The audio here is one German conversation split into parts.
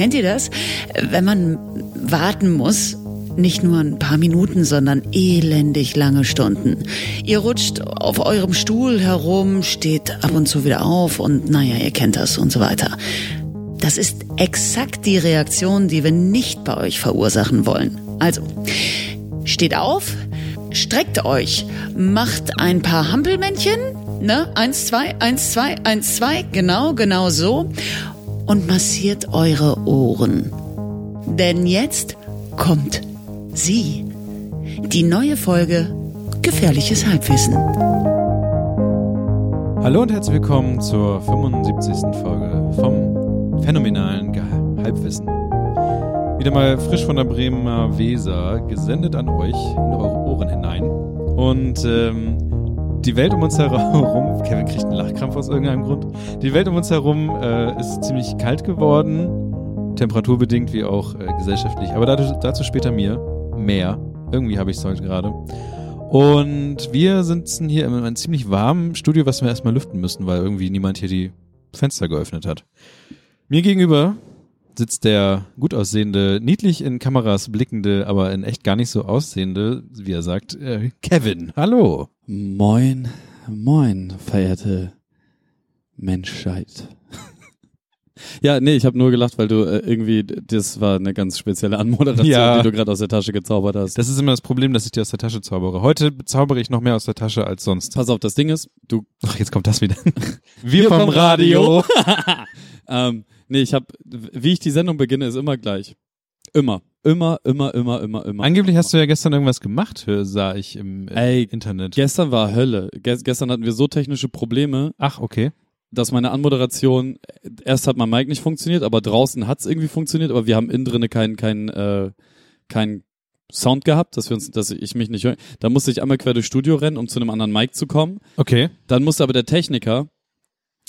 Kennt ihr das? Wenn man warten muss, nicht nur ein paar Minuten, sondern elendig lange Stunden. Ihr rutscht auf eurem Stuhl herum, steht ab und zu wieder auf und naja, ihr kennt das und so weiter. Das ist exakt die Reaktion, die wir nicht bei euch verursachen wollen. Also, steht auf, streckt euch, macht ein paar Hampelmännchen, ne? Eins, zwei, eins, zwei, eins, zwei, genau, genau so. Und massiert eure Ohren. Denn jetzt kommt sie. Die neue Folge Gefährliches Halbwissen. Hallo und herzlich willkommen zur 75. Folge vom phänomenalen Halbwissen. Wieder mal frisch von der Bremer Weser, gesendet an euch in eure Ohren hinein. Und ähm, die Welt um uns herum, Kevin kriegt einen Lachkrampf aus irgendeinem Grund. Die Welt um uns herum äh, ist ziemlich kalt geworden, temperaturbedingt wie auch äh, gesellschaftlich. Aber dazu, dazu später mir mehr. Irgendwie habe ich es heute gerade. Und wir sitzen hier in einem ziemlich warmen Studio, was wir erstmal lüften müssen, weil irgendwie niemand hier die Fenster geöffnet hat. Mir gegenüber sitzt der gut aussehende, niedlich in Kameras blickende, aber in echt gar nicht so aussehende, wie er sagt, äh, Kevin. Hallo. Moin, moin, verehrte Menschheit. ja, nee, ich habe nur gelacht, weil du äh, irgendwie, das war eine ganz spezielle Anmoderation, Ja. die du gerade aus der Tasche gezaubert hast. Das ist immer das Problem, dass ich dir aus der Tasche zaubere. Heute zaubere ich noch mehr aus der Tasche als sonst. Pass auf, das Ding ist, du Ach, jetzt kommt das wieder. Wir vom Radio. ähm, nee, ich habe, wie ich die Sendung beginne, ist immer gleich. Immer. Immer, immer, immer, immer, immer. Angeblich hast du ja gestern irgendwas gemacht, sah ich im, im Ey, Internet. Gestern war Hölle. Ges gestern hatten wir so technische Probleme, Ach, okay. dass meine Anmoderation, erst hat mein Mic nicht funktioniert, aber draußen hat's irgendwie funktioniert, aber wir haben innen drinne keinen, keinen, äh, keinen Sound gehabt, dass wir uns, dass ich mich nicht höre. Da musste ich einmal quer durchs Studio rennen, um zu einem anderen Mic zu kommen. Okay. Dann musste aber der Techniker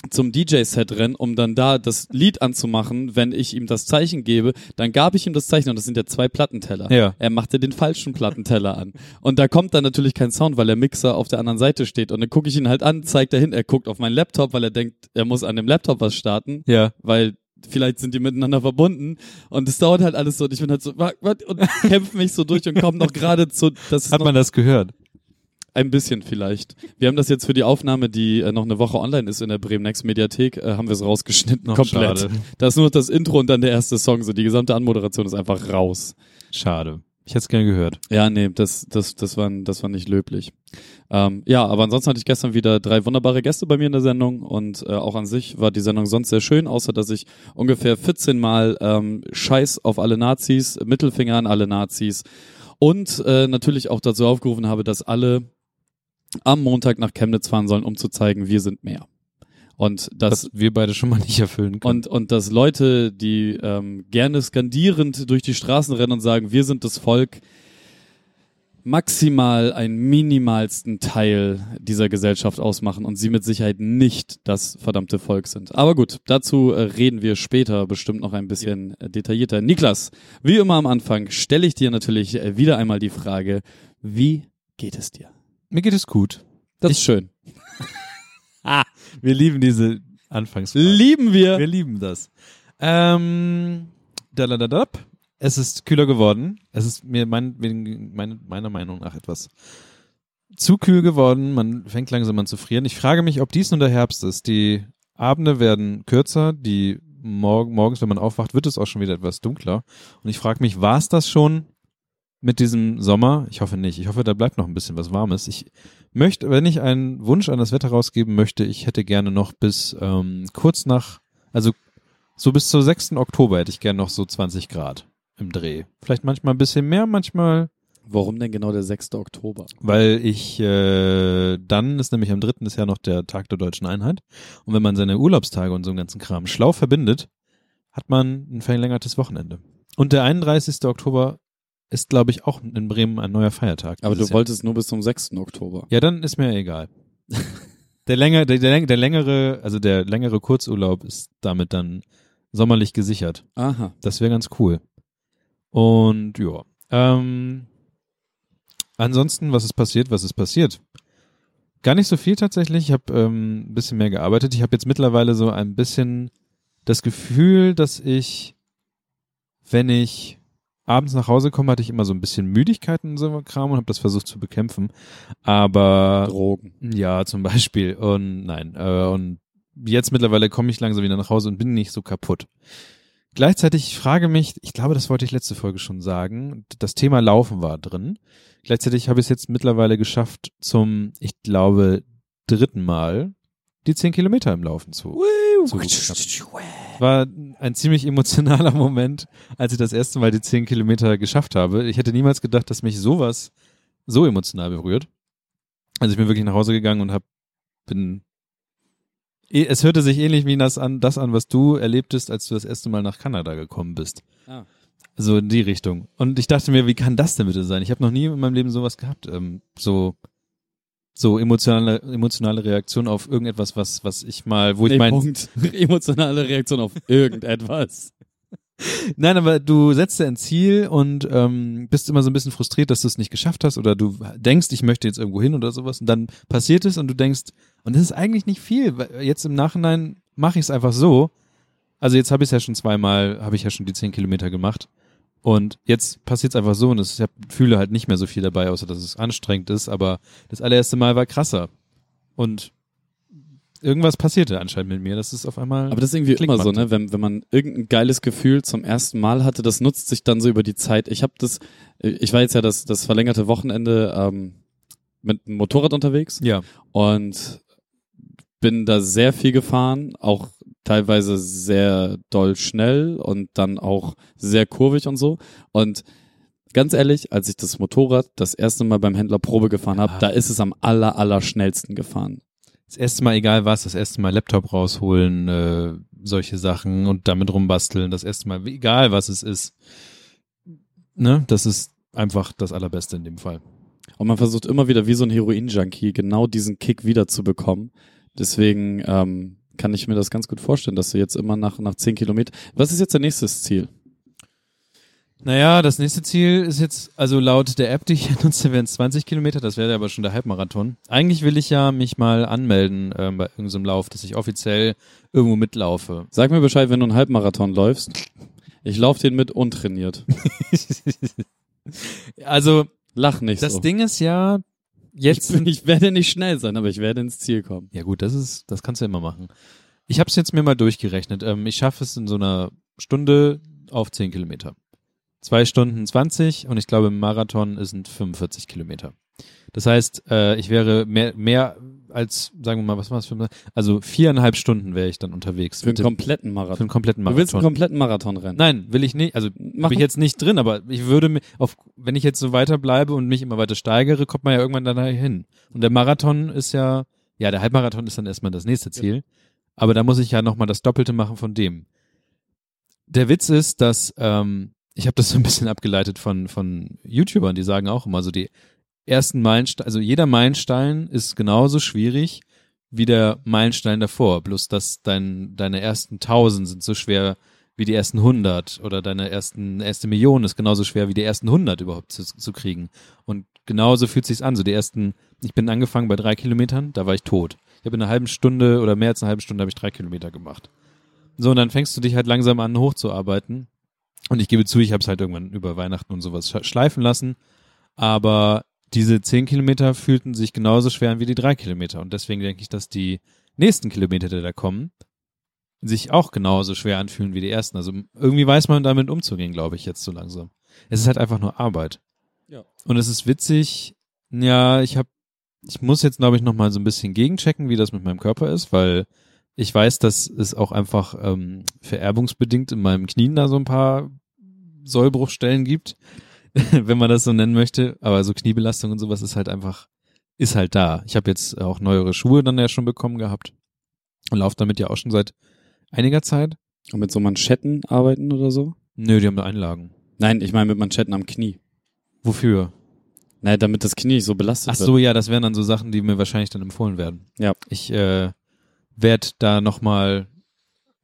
zum DJ-Set rennen, um dann da das Lied anzumachen, wenn ich ihm das Zeichen gebe. Dann gab ich ihm das Zeichen und das sind ja zwei Plattenteller. Ja. Er machte den falschen Plattenteller an. Und da kommt dann natürlich kein Sound, weil der Mixer auf der anderen Seite steht. Und dann gucke ich ihn halt an, zeigt er hin, er guckt auf meinen Laptop, weil er denkt, er muss an dem Laptop was starten, Ja. weil vielleicht sind die miteinander verbunden. Und es dauert halt alles so. Und ich bin halt so, und kämpfe mich so durch und komme noch gerade zu, das Hat man das gehört? Ein bisschen vielleicht. Wir haben das jetzt für die Aufnahme, die äh, noch eine Woche online ist in der Bremen Next Mediathek, äh, haben wir es rausgeschnitten Ach, komplett. schade. Da ist nur das Intro und dann der erste Song. So die gesamte Anmoderation ist einfach raus. Schade. Ich hätte es gerne gehört. Ja, nee, das, das, das war, das war nicht löblich. Ähm, ja, aber ansonsten hatte ich gestern wieder drei wunderbare Gäste bei mir in der Sendung und äh, auch an sich war die Sendung sonst sehr schön, außer dass ich ungefähr 14 Mal ähm, Scheiß auf alle Nazis, Mittelfinger an alle Nazis und äh, natürlich auch dazu aufgerufen habe, dass alle am Montag nach Chemnitz fahren sollen, um zu zeigen, wir sind mehr. Und das Das wir beide schon mal nicht erfüllen können. und, und dass Leute, die ähm, gerne skandierend durch die Straßen rennen und sagen, wir sind das Volk, maximal einen minimalsten Teil dieser Gesellschaft ausmachen und sie mit Sicherheit nicht das verdammte Volk sind. Aber gut, dazu äh, reden wir später bestimmt noch ein bisschen äh, detaillierter. Niklas, wie immer am Anfang stelle ich dir natürlich äh, wieder einmal die Frage, wie geht es dir? Mir geht es gut. Das ist schön. Wir lieben diese Anfangsphase. Lieben wir. Wir lieben das. Ähm, daladadab. Es ist kühler geworden. Es ist mir mein, meine, meiner Meinung nach etwas zu kühl geworden. Man fängt langsam an zu frieren. Ich frage mich, ob dies nun der Herbst ist. Die Abende werden kürzer. Die morgen, morgens, wenn man aufwacht, wird es auch schon wieder etwas dunkler. Und ich frage mich, war es das schon mit diesem Sommer? Ich hoffe nicht. Ich hoffe, da bleibt noch ein bisschen was Warmes. Ich möchte, wenn ich einen Wunsch an das Wetter rausgeben möchte, ich hätte gerne noch bis ähm, kurz nach, also so bis zur 6. Oktober hätte ich gerne noch so 20 Grad im Dreh. Vielleicht manchmal ein bisschen mehr, manchmal, Warum denn genau der 6. Oktober? weil ich, äh, dann ist nämlich am 3. ist ja noch der Tag der deutschen Einheit. Und wenn man seine Urlaubstage und so einen ganzen Kram schlau verbindet, hat man ein verlängertes Wochenende. Und der 31. Oktober ist, glaube ich, auch in Bremen ein neuer Feiertag. Aber du Jahr. wolltest nur bis zum 6. Oktober. Ja, dann ist mir egal. der länger, der, der, der längere, also der längere Kurzurlaub ist damit dann sommerlich gesichert. Aha. Das wäre ganz cool. Und ja, ähm, ansonsten, was ist passiert? Was ist passiert? Gar nicht so viel tatsächlich. Ich habe ähm, ein bisschen mehr gearbeitet. Ich habe jetzt mittlerweile so ein bisschen das Gefühl, dass ich wenn ich abends nach Hause komme, hatte ich immer so ein bisschen Müdigkeiten und so Kram und habe das versucht zu bekämpfen. Aber Drogen. ja, zum Beispiel. Und nein. Äh, und jetzt mittlerweile komme ich langsam wieder nach Hause und bin nicht so kaputt. Gleichzeitig ich frage mich, ich glaube, das wollte ich letzte Folge schon sagen, das Thema Laufen war drin. Gleichzeitig habe ich es jetzt mittlerweile geschafft, zum, ich glaube, dritten Mal die zehn Kilometer im Laufen zu. zu war ein ziemlich emotionaler Moment, als ich das erste Mal die zehn Kilometer geschafft habe. Ich hätte niemals gedacht, dass mich sowas so emotional berührt. Also ich bin wirklich nach Hause gegangen und hab, bin Eh, Es hörte sich ähnlich wie das an, das an, was du erlebtest, als du das erste Mal nach Kanada gekommen bist. Ah. So in die Richtung. Und ich dachte mir, wie kann das denn bitte sein? Ich habe noch nie in meinem Leben sowas gehabt. Ähm, so so emotionale emotionale Reaktion auf irgendetwas, was was ich mal, wo ich Nee, mein Punkt. Emotionale Reaktion auf irgendetwas. Nein, aber du setzt dir ein Ziel und ähm, bist immer so ein bisschen frustriert, dass du es nicht geschafft hast oder du denkst, ich möchte jetzt irgendwo hin oder sowas und dann passiert es und du denkst, und das ist eigentlich nicht viel, weil jetzt im Nachhinein mache ich es einfach so. Also jetzt habe ich es ja schon zweimal, habe ich ja schon die zehn Kilometer gemacht und jetzt passiert es einfach so und ich hab, fühle halt nicht mehr so viel dabei, außer dass es anstrengend ist, aber das allererste Mal war krasser und irgendwas passierte anscheinend mit mir, das ist auf einmal Aber das ist irgendwie Klick immer so, ne? Wenn, wenn man irgendein geiles Gefühl zum ersten Mal hatte, das nutzt sich dann so über die Zeit. Ich habe das, ich war jetzt ja das, das verlängerte Wochenende ähm, mit dem Motorrad unterwegs ja, und bin da sehr viel gefahren, auch teilweise sehr doll schnell und dann auch sehr kurvig und so. Und ganz ehrlich, als ich das Motorrad das erste Mal beim Händler Probe gefahren habe, Ja. da ist es am aller, aller schnellsten gefahren. das erste Mal egal was, das erste Mal Laptop rausholen, äh, solche Sachen und damit rumbasteln, das erste Mal, egal was es ist. Ne, das ist einfach das Allerbeste in dem Fall. Und man versucht immer wieder wie so ein Heroin-Junkie genau diesen Kick wiederzubekommen. Deswegen ähm, kann ich mir das ganz gut vorstellen, dass du jetzt immer nach, nach zehn Kilometern. Was ist jetzt dein nächstes Ziel? Naja, das nächste Ziel ist jetzt, also laut der App, die ich hier nutze, wären es 20 Kilometer, das wäre aber schon der Halbmarathon. Eigentlich will ich ja mich mal anmelden ähm, bei irgendeinem Lauf, dass ich offiziell irgendwo mitlaufe. Sag mir Bescheid, wenn du einen Halbmarathon läufst. Ich laufe den mit untrainiert. Also, Lach nicht das so. Ding ist ja, jetzt bin, ich werde nicht schnell sein, aber ich werde ins Ziel kommen. Ja gut, das ist, das kannst du immer machen. Ich habe es jetzt mir mal durchgerechnet. Ähm, ich schaffe es in so einer Stunde auf 10 Kilometer. Zwei Stunden 20 und ich glaube im Marathon ist es 45 Kilometer. Das heißt, äh, ich wäre mehr, mehr als, sagen wir mal, was war das für Also viereinhalb Stunden wäre ich dann unterwegs. Für einen kompletten für Marathon. einen kompletten Du willst einen Marathon. kompletten Marathon rennen. Nein, will ich nicht. Also Mach habe ich jetzt nicht drin, aber ich würde mir auf, wenn ich jetzt so weiterbleibe und mich immer weiter steigere, kommt man ja irgendwann da hin. Und der Marathon ist ja, ja, der Halbmarathon ist dann erstmal das nächste Ziel. Aber da muss ich ja nochmal das Doppelte machen von dem. Der Witz ist, dass ähm, ich habe das so ein bisschen abgeleitet von von YouTubern, die sagen auch immer so die ersten Meilensteine, also jeder Meilenstein ist genauso schwierig wie der Meilenstein davor, bloß dass dein, deine ersten tausend sind so schwer wie die ersten 100 oder deine ersten erste Million ist genauso schwer wie die ersten 100 überhaupt zu, zu kriegen. Und genauso fühlt sich's an. So die ersten, ich bin angefangen bei drei Kilometern, da war ich tot. Ich habe in einer halben Stunde oder mehr als einer halben Stunde habe ich drei Kilometer gemacht. So, und dann fängst du dich halt langsam an hochzuarbeiten. Und ich gebe zu, ich habe es halt irgendwann über Weihnachten und sowas sch- schleifen lassen. Aber diese zehn Kilometer fühlten sich genauso schwer an wie die drei Kilometer. Und deswegen denke ich, dass die nächsten Kilometer, die da kommen, sich auch genauso schwer anfühlen wie die ersten. Also irgendwie weiß man damit umzugehen, glaube ich, jetzt so langsam. Es ist halt einfach nur Arbeit. Ja. Und es ist witzig, ja, ich habe, ich muss jetzt, glaube ich, noch mal so ein bisschen gegenchecken, wie das mit meinem Körper ist, weil ich weiß, dass es auch einfach ähm, vererbungsbedingt in meinem Knien da so ein paar Sollbruchstellen gibt, wenn man das so nennen möchte. Aber so Kniebelastung und sowas ist halt einfach, ist halt da. Ich habe jetzt auch neuere Schuhe dann ja schon bekommen gehabt und laufe damit ja auch schon seit einiger Zeit. Und mit so Manschetten arbeiten oder so? Nö, die haben da Einlagen. Nein, ich meine mit Manschetten am Knie. Wofür? Nein, damit das Knie nicht so belastet Ach wird. so, ja, das wären dann so Sachen, die mir wahrscheinlich dann empfohlen werden. Ja. Ich äh, werde da nochmal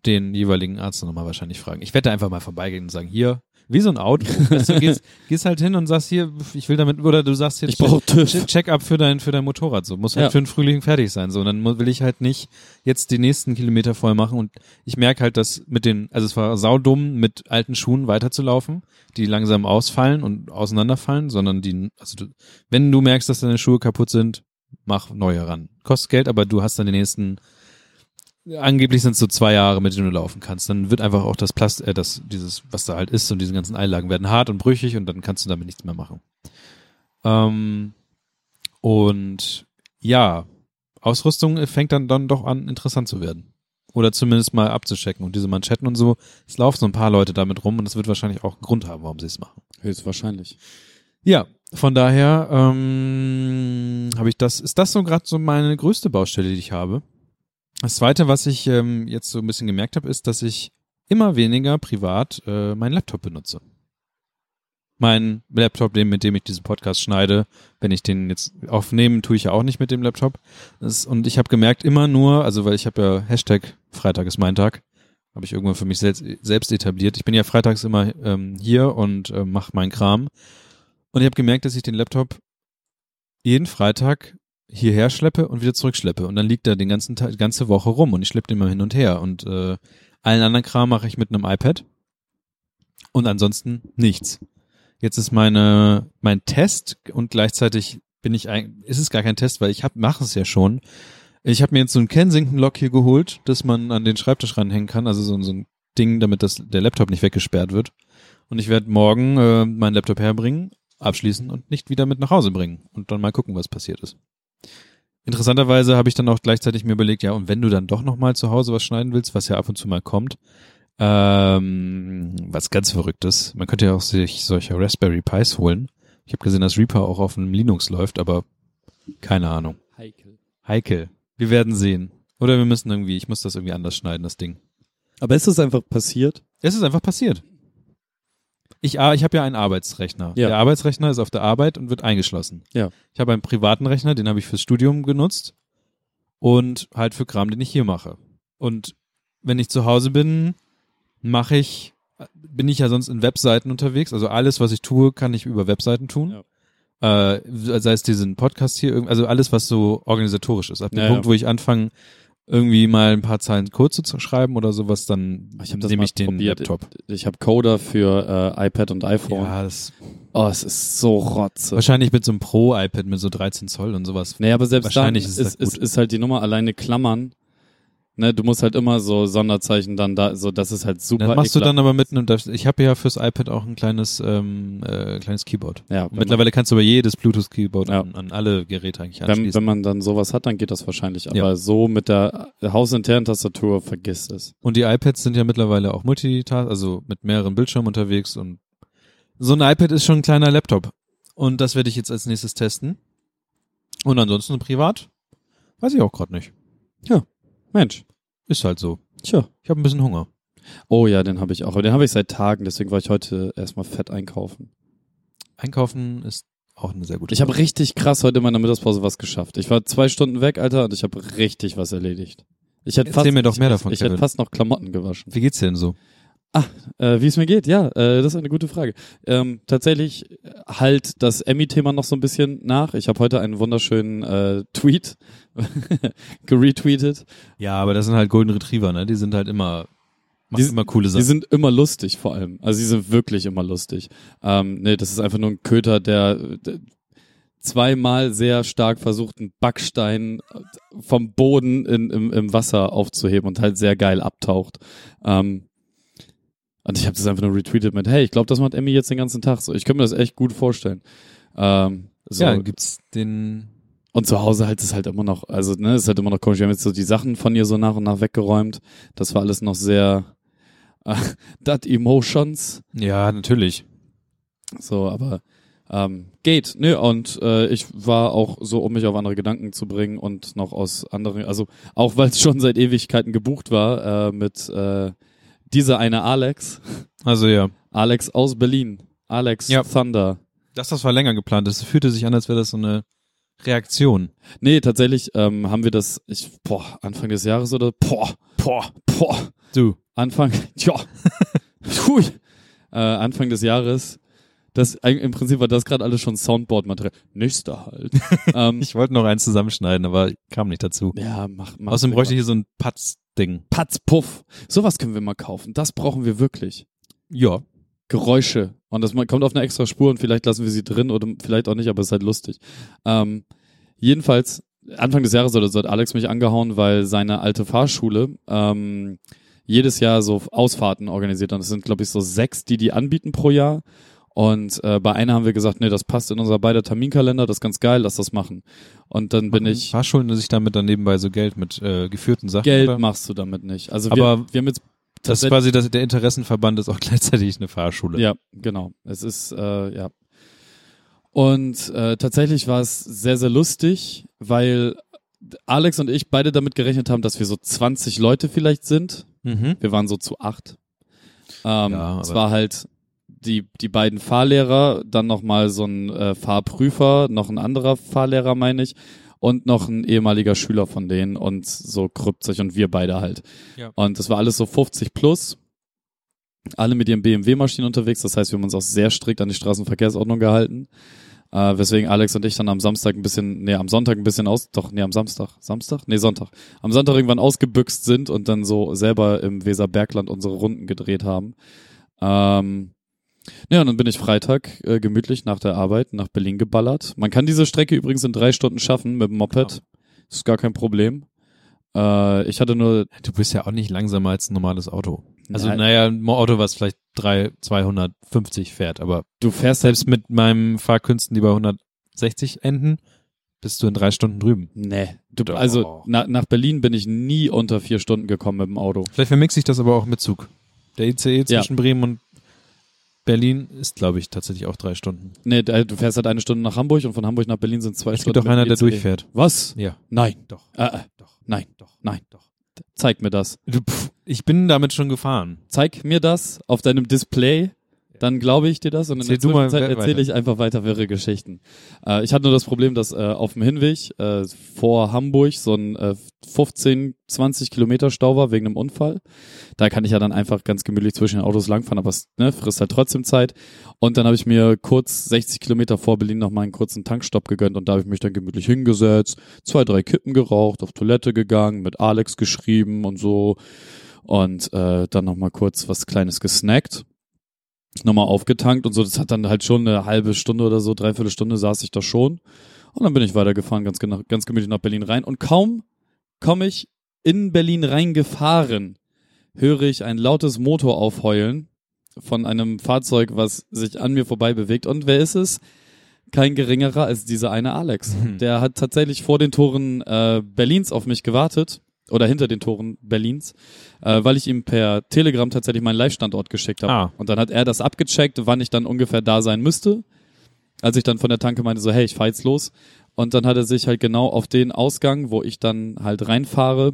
den jeweiligen Arzt nochmal wahrscheinlich fragen. Ich werde da einfach mal vorbeigehen und sagen, hier, wie so ein Auto. weißt du gehst, gehst halt hin und sagst hier, ich will damit, oder du sagst hier, Ich brauch TÜV. Check- Check-up für dein, für dein Motorrad, so. Muss halt Ja. für den Frühling fertig sein, so. Und dann will ich halt nicht jetzt die nächsten Kilometer voll machen und ich merke halt, dass mit den, also es war saudumm, mit alten Schuhen weiterzulaufen, die langsam ausfallen und auseinanderfallen, sondern die, also du, wenn du merkst, dass deine Schuhe kaputt sind, mach neue ran. Kostet Geld, aber du hast dann die nächsten angeblich sind es so zwei Jahre, mit denen du laufen kannst. Dann wird einfach auch das Plast, äh, das, dieses, was da halt ist und diese ganzen Einlagen werden hart und brüchig und dann kannst du damit nichts mehr machen. Ähm, und ja, Ausrüstung fängt dann, dann doch an, interessant zu werden. Oder zumindest mal abzuchecken. Und diese Manschetten und so, es laufen so ein paar Leute damit rum und das wird wahrscheinlich auch einen Grund haben, warum sie es machen. Höchstwahrscheinlich. Ja, von daher ähm, habe ich das, ist das so gerade so meine größte Baustelle, die ich habe. Das zweite, was ich ähm, jetzt so ein bisschen gemerkt habe, ist, dass ich immer weniger privat äh, meinen Laptop benutze. Mein Laptop, den, mit dem ich diesen Podcast schneide, wenn ich den jetzt aufnehme, tue ich ja auch nicht mit dem Laptop. Das, und ich habe gemerkt, immer nur, also weil ich habe ja Hashtag Freitag ist mein Tag, habe ich irgendwann für mich selbst, selbst etabliert. Ich bin ja freitags immer ähm, hier und äh, mache meinen Kram. Und ich habe gemerkt, dass ich den Laptop jeden Freitag hierher schleppe und wieder zurückschleppe. Und dann liegt er den ganzen Tag, ganze Woche rum und ich schleppe den mal hin und her. Und äh, allen anderen Kram mache ich mit einem iPad. Und ansonsten nichts. Jetzt ist meine mein Test und gleichzeitig bin ich eigentlich, ist es gar kein Test, weil ich hab, mache es ja schon. Ich habe mir jetzt so ein Kensington-Lock hier geholt, das man an den Schreibtisch ranhängen kann, also so, so ein Ding, damit das, der Laptop nicht weggesperrt wird. Und ich werde morgen äh, meinen Laptop herbringen, abschließen und nicht wieder mit nach Hause bringen und dann mal gucken, was passiert ist. Interessanterweise habe ich dann auch gleichzeitig mir überlegt, ja, und wenn du dann doch noch mal zu Hause was schneiden willst, was ja ab und zu mal kommt, ähm, was ganz Verrücktes, man könnte ja auch sich solche Raspberry Pis holen. Ich habe gesehen, dass Reaper auch auf einem Linux läuft, aber keine Ahnung. Heikel. Heikel. Wir werden sehen. Oder wir müssen irgendwie, ich muss das irgendwie anders schneiden, das Ding. Aber ist es einfach passiert? Es ist einfach passiert. Ich, ah, ich habe ja einen Arbeitsrechner. Ja. Der Arbeitsrechner ist auf der Arbeit und wird eingeschlossen. Ja. Ich habe einen privaten Rechner, den habe ich fürs Studium genutzt und halt für Kram, den ich hier mache. Und wenn ich zu Hause bin, mache ich, bin ich ja sonst in Webseiten unterwegs. Also alles, was ich tue, kann ich über Webseiten tun. Äh, sei es diesen Podcast hier, also alles, was so organisatorisch ist. Ab dem Ja, Punkt, ja. wo ich anfange, irgendwie mal ein paar Zeilen Kurze zu schreiben oder sowas, dann Ich habe das nehme ich den probiert. Laptop. Ich habe Coder für äh, iPad und iPhone. Ja, das Oh, es ist so rotze. wahrscheinlich mit so einem Pro-iPad mit so 13 Zoll und sowas. Nee, aber selbst Wahrscheinlich dann ist ist, es ist, ist, halt die Nummer alleine Klammern. Ne, du musst halt immer so Sonderzeichen dann da, so das ist halt super. Das machst du ekelhaft. dann aber mit einem, ich habe ja fürs iPad auch ein kleines, ähm, äh, kleines Keyboard. Ja, mittlerweile kannst du aber jedes Bluetooth-Keyboard Ja. an, an alle Geräte eigentlich wenn, anschließen. wenn man dann sowas hat, dann geht das wahrscheinlich. Aber Ja. so mit der hausinternen Tastatur vergiss es. Und die iPads sind ja mittlerweile auch Multitask, also mit mehreren Bildschirmen unterwegs und so ein iPad ist schon ein kleiner Laptop. Und das werde ich jetzt als nächstes testen. Und ansonsten privat? Weiß ich auch gerade nicht. Mensch. Ist halt so. Tja. Ich habe ein bisschen Hunger. Oh ja, den habe ich auch. Aber den habe ich seit Tagen, deswegen war ich heute erstmal fett einkaufen. Einkaufen ist auch eine sehr gute Ich habe richtig krass heute in meiner Mittagspause was geschafft. Ich war zwei Stunden weg, Alter, und ich habe richtig was erledigt. Ich hätte fast, mir doch ich, mehr ich, davon, Ich hätte Kevin. fast noch Klamotten gewaschen. Wie geht's dir denn so? Äh, wie es mir geht, ja, äh, das ist eine gute Frage. Ähm, tatsächlich halt das Emmy-Thema noch so ein bisschen nach. Ich habe heute einen wunderschönen äh, Tweet geretweetet. Ja, aber das sind halt Golden Retriever, ne? Die sind halt immer, machen Die- immer coole Die Sachen. sind immer lustig vor allem. Also die sind wirklich immer lustig. Ähm, nee, das ist einfach nur ein Köter, der, der zweimal sehr stark versucht, einen Backstein vom Boden in, im, im Wasser aufzuheben und halt sehr geil abtaucht. Ähm, und ich habe das einfach nur retweetet mit, hey, ich glaube, das macht Emmy jetzt den ganzen Tag so. Ich könnte mir das echt gut vorstellen. Ähm, so. Ja, gibt's den, Und zu Hause halt ist halt immer noch, also ne, ist halt immer noch komisch. Wir haben jetzt so die Sachen von ihr so nach und nach weggeräumt. Das war alles noch sehr äh, dat Emotions. ja, natürlich. So, aber ähm, geht. Nö, und äh, ich war auch so, um mich auf andere Gedanken zu bringen und noch aus anderen, also auch weil es schon seit Ewigkeiten gebucht war, äh, mit äh, dieser eine Alex. Also ja. Alex aus Berlin. Alex Ja. Thunder. Das, das war länger geplant. Das fühlte sich an, als wäre das so eine Reaktion. Nee, tatsächlich ähm, haben wir das, ich, boah, Anfang des Jahres oder, boah, boah, boah, Du. Anfang, ja, Hui. äh, Anfang des Jahres. Das, im Prinzip war das gerade alles schon Soundboard-Material. Nächster halt. ähm, Ich wollte noch eins zusammenschneiden, aber kam nicht dazu. ja, mach, mach. Außerdem bräuchte ich hier so ein Patz-Ding. Patz, Puff. Sowas können wir mal kaufen. Das brauchen wir wirklich. Ja. Geräusche. Und das kommt auf eine extra Spur und vielleicht lassen wir sie drin oder vielleicht auch nicht, aber es ist halt lustig. Ähm, jedenfalls, Anfang des Jahres oder so hat Alex mich angehauen, weil seine alte Fahrschule ähm, jedes Jahr so Ausfahrten organisiert. Und es sind, glaube ich, so sechs, die die anbieten pro Jahr. Und äh, bei einer haben wir gesagt, nee, das passt in unser beider Terminkalender, das ist ganz geil, lass das machen. Und dann bin ich, Fahrschulen sich damit dann nebenbei so Geld mit äh, geführten Sachen. Geld oder? machst du damit nicht. Also Aber wir, wir haben jetzt Das ist quasi das, der Interessenverband ist auch gleichzeitig eine Fahrschule. Ja, genau. Es ist, äh, ja. Und äh, tatsächlich war es sehr, sehr lustig, weil Alex und ich beide damit gerechnet haben, dass wir so 20 Leute vielleicht sind. Mhm. Wir waren so zu acht. Ähm, Ja, es war halt die, die beiden Fahrlehrer, dann nochmal so ein äh, Fahrprüfer, noch ein anderer Fahrlehrer, meine ich, und noch ein ehemaliger Schüler von denen und so Krypzig und wir beide halt. Ja. Und das war alles so 50 plus. Alle mit ihren BMW-Maschinen unterwegs, das heißt, wir haben uns auch sehr strikt an die Straßenverkehrsordnung gehalten. Äh, weswegen Alex und ich dann am Samstag ein bisschen, nee, am Sonntag ein bisschen aus, doch, nee, am Samstag, Samstag? Nee, Sonntag. Am Sonntag irgendwann ausgebüxt sind und dann so selber im Weserbergland unsere Runden gedreht haben. Ähm, ja, und dann bin ich Freitag äh, gemütlich nach der Arbeit nach Berlin geballert. Man kann diese Strecke übrigens in drei Stunden schaffen mit dem Moped. Das ist gar kein Problem. Äh, ich hatte nur, Du bist ja auch nicht langsamer als ein normales Auto. Also, Nein. naja, ein Auto, was vielleicht drei, 250 fährt, aber du fährst halt, selbst mit meinem Fahrkünsten, die bei 160 enden, bist du in drei Stunden drüben. nee. Du, Doch. also na, nach Berlin bin ich nie unter vier Stunden gekommen mit dem Auto. Vielleicht vermixe ich das aber auch mit Zug. Der ICE zwischen Bremen und Berlin ist, glaube ich, tatsächlich auch drei Stunden. Nee, da- du fährst halt eine Stunde nach Hamburg und von Hamburg nach Berlin sind zwei Es Stunden. gibt doch einer, der ICE. durchfährt. Was? Ja, Nein. doch. Äh, äh, Doch. nein. Doch. Nein. Doch. Zeig mir das. Pff, ich bin damit schon gefahren. Zeig mir das auf deinem Display, dann glaube ich dir das und in Erzähl der Zwischenzeit erzähle ich einfach weiter wirre Geschichten. Äh, ich hatte nur das Problem, dass äh, auf dem Hinweg äh, vor Hamburg so ein äh, 15, 20 Kilometer Stau war wegen einem Unfall. Da kann ich ja dann einfach ganz gemütlich zwischen den Autos langfahren, aber es ne, frisst halt trotzdem Zeit. Und dann habe ich mir kurz 60 Kilometer vor Berlin noch mal einen kurzen Tankstopp gegönnt und da habe ich mich dann gemütlich hingesetzt, zwei, drei Kippen geraucht, auf Toilette gegangen, mit Alex geschrieben und so und äh, dann noch mal kurz was Kleines gesnackt nochmal aufgetankt und so. Das hat dann halt schon eine halbe Stunde oder so, dreiviertel Stunde saß ich da schon. Und dann bin ich weitergefahren, ganz, ganz gemütlich nach Berlin rein. Und kaum komme ich in Berlin reingefahren, höre ich ein lautes Motoraufheulen von einem Fahrzeug, was sich an mir vorbei bewegt. Und wer ist es? Kein geringerer als dieser eine Alex. Mhm. Der hat tatsächlich vor den Toren äh, Berlins auf mich gewartet. Oder hinter den Toren Berlins, äh, weil ich ihm per Telegram tatsächlich meinen Live-Standort geschickt habe. Ah. Und dann hat er das abgecheckt, wann ich dann ungefähr da sein müsste. Als ich dann von der Tanke meinte, so, hey, ich fahr jetzt los. Und dann hat er sich halt genau auf den Ausgang, wo ich dann halt reinfahre,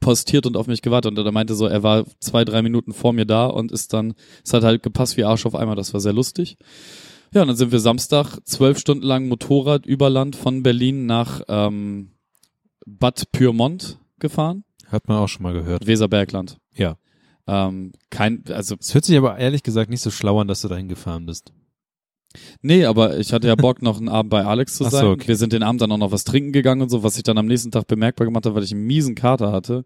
postiert und auf mich gewartet. Und er meinte so, er war zwei, drei Minuten vor mir da und ist dann, es hat halt gepasst wie Arsch auf einmal. Das war sehr lustig. Ja, und dann sind wir Samstag zwölf Stunden lang Motorrad über Land von Berlin nach ähm, Bad Pyrmont gefahren. Hat man auch schon mal gehört. Weserbergland. Ja. Ähm, kein, also Es hört sich aber ehrlich gesagt nicht so schlau an, dass du dahin gefahren bist. Nee, aber ich hatte ja Bock, noch einen Abend bei Alex zu Ach so, sein. okay. Wir sind den Abend dann auch noch was trinken gegangen und so, was ich dann am nächsten Tag bemerkbar gemacht habe, weil ich einen miesen Kater hatte.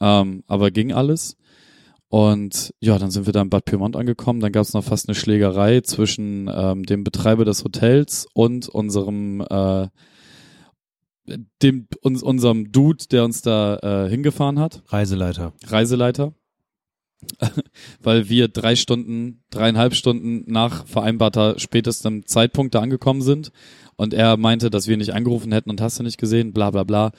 Ähm, aber ging alles. Und ja, dann sind wir da in Bad Pyrmont angekommen. Dann gab es noch fast eine Schlägerei zwischen ähm, dem Betreiber des Hotels und unserem äh, dem uns, unserem Dude, der uns da äh, hingefahren hat. Reiseleiter. Reiseleiter, weil wir drei Stunden, dreieinhalb Stunden nach vereinbarter spätestem Zeitpunkt da angekommen sind und er meinte, dass wir nicht angerufen hätten und hast du nicht gesehen, bla bla bla.